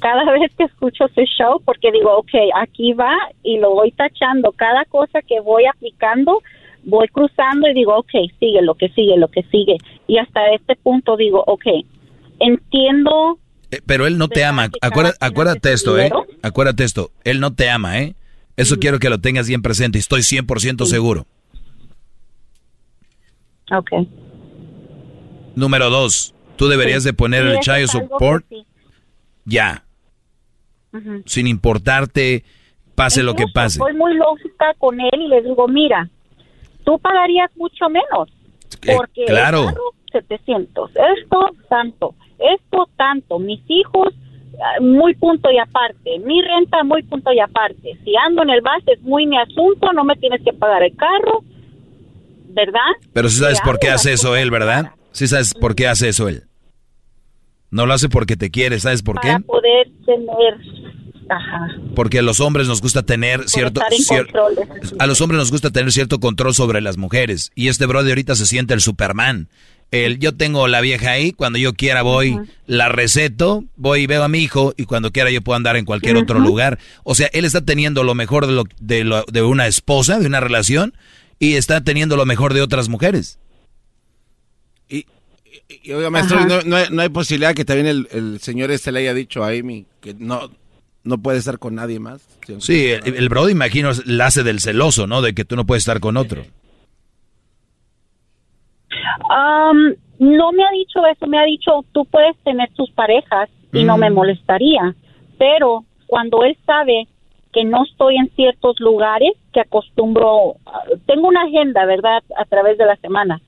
S29: cada vez que escucho su show, porque digo, ok, aquí va y lo voy tachando. Cada cosa que voy aplicando, voy cruzando y digo, ok, sigue lo que sigue, lo que sigue. Y hasta este punto digo, ok, entiendo.
S5: Eh, pero él no te ama. acuérdate esto, ¿eh? Acuérdate esto. Él no te ama, ¿eh? Eso quiero que lo tengas bien presente, estoy 100% seguro.
S29: Ok.
S5: Número dos, tú deberías de poner el child support ya. Sin importarte, pase lo que pase.
S29: Soy muy lógica con él y le digo, mira, tú pagarías mucho menos.
S5: Eh,
S29: Porque
S5: claro.
S29: el carro, 700, esto tanto, esto tanto, mis hijos muy punto y aparte, mi renta muy punto y aparte. Si ando en el bus es muy mi asunto, no me tienes que pagar el carro, ¿verdad?
S5: Pero si sabes por qué hace eso él, ¿verdad? Sí sabes por qué hace eso él. No lo hace porque te quiere, ¿sabes por qué?
S29: Para poder tener, ajá,
S5: Porque a los hombres nos gusta tener cierto... cier-
S29: control
S5: a los hombres nos gusta tener cierto control sobre las mujeres. Y este brother ahorita se siente el Superman. El, yo tengo la vieja ahí, cuando yo quiera voy, la receto, voy y veo a mi hijo y cuando quiera yo puedo andar en cualquier otro lugar. O sea, él está teniendo lo mejor de, lo, de, lo- de una esposa, de una relación, y está teniendo lo mejor de otras mujeres.
S4: Y oiga, maestro. ¿no, no hay, no hay posibilidad que también el, el señor este le haya dicho a Amy que no, no puede estar con nadie más?
S5: Sí, el, el brother, imagino, la hace del celoso, ¿no? De que tú no puedes estar con otro.
S29: Am, no me ha dicho eso, me ha dicho tú puedes tener tus parejas y no me
S5: Mm.
S29: molestaría, pero cuando él sabe que no estoy en ciertos lugares que acostumbro, tengo una agenda, ¿verdad? A través de la semana.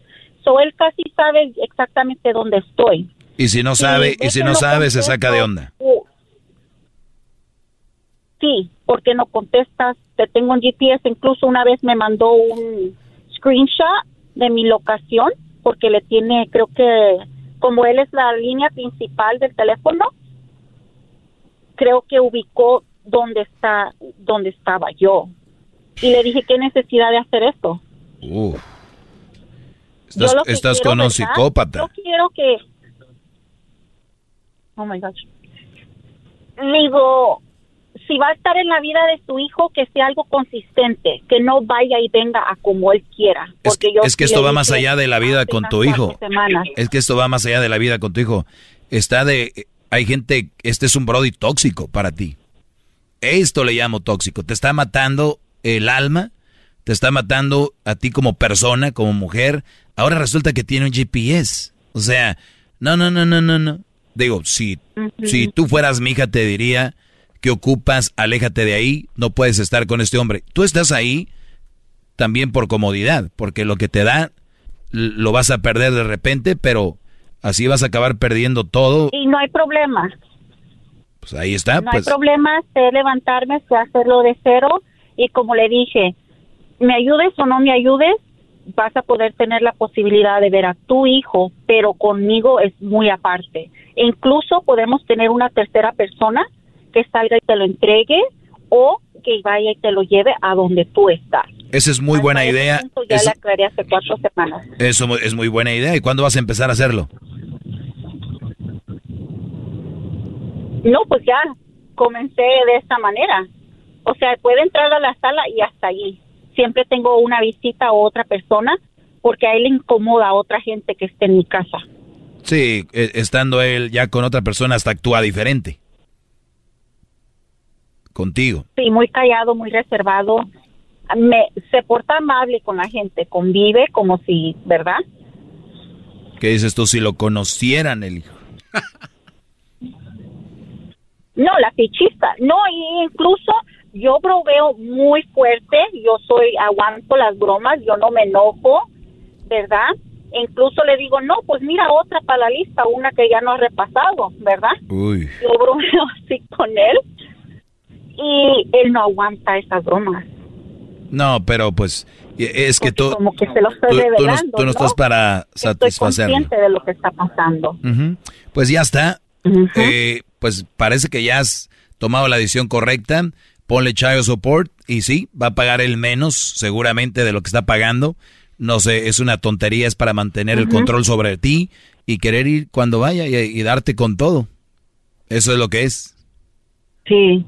S29: So él casi sabe exactamente dónde estoy.
S5: Y si no sabe, y si no sabe, se saca de onda.
S29: Uh, Sí, porque no contestas, te tengo un GPS, incluso una vez me mandó un screenshot de mi locación, porque le tiene, creo que como él es la línea principal del teléfono, creo que ubicó dónde está, dónde estaba yo. Y le dije, ¿qué necesidad de hacer esto?
S5: Uf. Estás, estás
S29: quiero,
S5: con un psicópata.
S29: Yo quiero que... Oh, my gosh. Digo, si va a estar en la vida de su hijo, que sea algo consistente, que no vaya y venga a como él quiera. Porque yo
S5: Es que
S29: sí
S5: esto va más allá de la vida con tu hijo. Es que esto va más allá de la vida con tu hijo. Está de... Hay gente... Este es un brody tóxico para ti. Esto le llamo tóxico. Te está matando el alma. Te está matando a ti como persona, como mujer. Ahora resulta que tiene un GPS. O sea, no, no, no, no, no, no. Digo, si, si tú fueras mi hija, te diría que ocupas, aléjate de ahí, no puedes estar con este hombre. Tú estás ahí también por comodidad, porque lo que te da lo vas a perder de repente, pero así vas a acabar perdiendo todo.
S29: Y no hay problema.
S5: Pues ahí está,
S29: no
S5: pues
S29: hay problema, sé levantarme, sé hacerlo de cero. Y como le dije, me ayudes o no me ayudes, vas a poder tener la posibilidad de ver a tu hijo, pero conmigo es muy aparte. E incluso podemos tener una tercera persona que salga y te lo entregue o que vaya y te lo lleve a donde tú estás.
S5: esa es muy buena idea.
S29: Ya
S5: Eso,
S29: le aclaré hace cuatro semanas.
S5: eso es muy buena idea. ¿Y cuándo vas a empezar a hacerlo?
S29: No, pues ya comencé de esta manera. O sea, puede entrar a la sala y hasta allí. Siempre tengo una visita o otra persona porque a él le incomoda a otra gente que esté en mi casa.
S5: Sí, eh, estando él ya con otra persona hasta actúa diferente. Contigo.
S29: Sí, muy callado, muy reservado. Me, se porta amable con la gente, convive como si, ¿verdad?
S5: ¿Qué dices tú si lo conocieran el hijo?
S29: No, la fichista. No, y incluso yo proveo muy fuerte. Yo soy, aguanto las bromas, yo no me enojo, ¿verdad? E incluso le digo, no, pues mira otra para la lista, una que ya no ha repasado, ¿verdad?
S5: Uy.
S29: Yo bromeo así con él y él no aguanta esas bromas.
S5: No, pero pues eh, es que tú,
S29: Como que se lo estoy
S5: tú, tú no, tú no estás para
S29: Estoy
S5: satisfacerlo.
S29: consciente de lo que está pasando.
S5: Pues ya está. Eh, pues parece que ya has tomado la decisión correcta. Ponle child support y sí, va a pagar el menos seguramente de lo que está pagando. No sé, es una tontería, es para mantener el control sobre ti y querer ir cuando vaya y, y darte con todo. Eso es lo que es.
S29: Sí.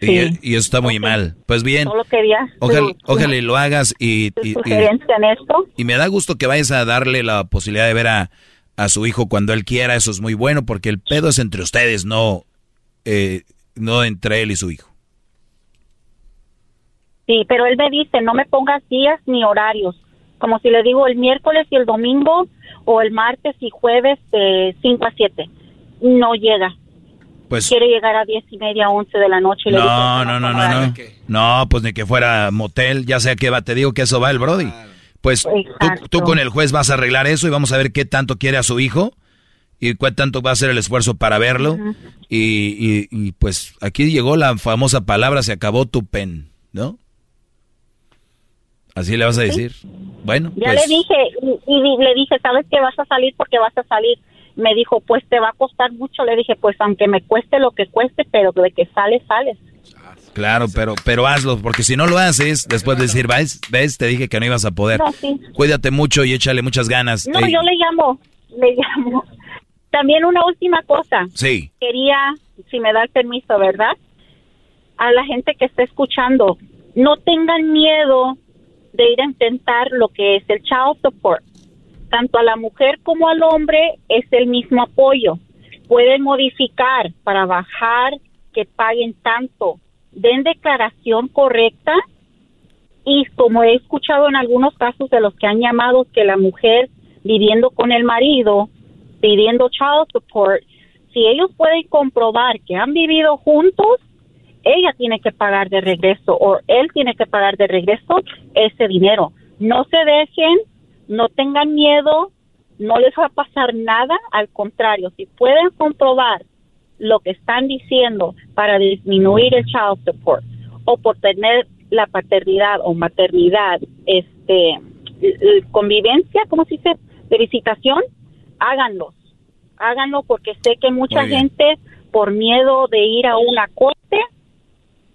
S5: Y,
S29: Sí.
S5: y eso está muy mal. Pues bien,
S29: Solo quería
S5: ojalá,
S29: su-
S5: ojalá y lo hagas y, y- y-
S29: sugerencia en esto.
S5: y me da gusto que vayas a darle la posibilidad de ver a, a su hijo cuando él quiera. Eso es muy bueno porque el pedo es entre ustedes, no, eh, no entre él y su hijo.
S29: Sí, pero él me dice, no me pongas días ni horarios. Como si le digo el miércoles y el domingo o el martes y jueves de 5 a 7. No llega.
S5: Pues,
S29: Quiere llegar a 10 y media, 11 de la noche. Y le dije,
S5: no, no, no, no, no. No, pues ni que fuera motel, ya sea que va, te digo que eso va el Brody. Pues tú, tú con el juez vas a arreglar eso y vamos a ver qué tanto quiere a su hijo y cuál tanto va a ser el esfuerzo para verlo. y, y, y, pues aquí llegó la famosa palabra, se acabó tu pen, ¿no? Así le vas a decir. Bueno,
S29: Ya
S5: pues,
S29: le dije, y, y le dije, ¿sabes que vas a salir porque vas a salir? Me dijo, pues te va a costar mucho. Le dije, pues aunque me cueste lo que cueste, pero de que sales, sales.
S5: Claro, pero, pero hazlo, porque si no lo haces, después de decir, ¿ves? ¿Ves? Te dije que no ibas a poder.
S29: No, sí.
S5: Cuídate mucho y échale muchas ganas.
S29: No,
S5: Ey,
S29: yo le llamo, le llamo. También una última cosa.
S5: Sí.
S29: Quería, si me da el permiso, ¿verdad? A la gente que está escuchando, no tengan miedo de ir a intentar lo que es el child support. Tanto a la mujer como al hombre es el mismo apoyo. Pueden modificar para bajar que paguen tanto. Den declaración correcta y como he escuchado en algunos casos de los que han llamado que la mujer viviendo con el marido pidiendo child support, si ellos pueden comprobar que han vivido juntos, ella tiene que pagar de regreso o él tiene que pagar de regreso ese dinero. No se dejen, no tengan miedo, no les va a pasar nada, al contrario, si pueden comprobar lo que están diciendo para disminuir el child support o por tener la paternidad o maternidad, este, convivencia, ¿cómo se dice? De visitación, háganlo. Háganlo porque sé que mucha gente, por miedo de ir a una corte,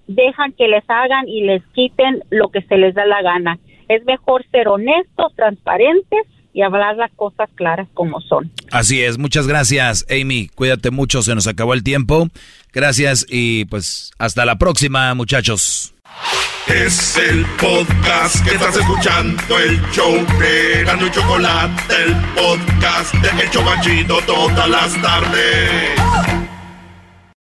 S29: dejan que les hagan y les quiten lo que se les da la gana. Es mejor ser honestos, transparentes y hablar las cosas claras como son.
S5: Así es, muchas gracias, Amy. Cuídate mucho, se nos acabó el tiempo. Gracias y pues hasta la próxima, muchachos.
S1: Es el podcast que estás escuchando, el show de Gano y Chocolate, el podcast de El Chobachito todas las tardes.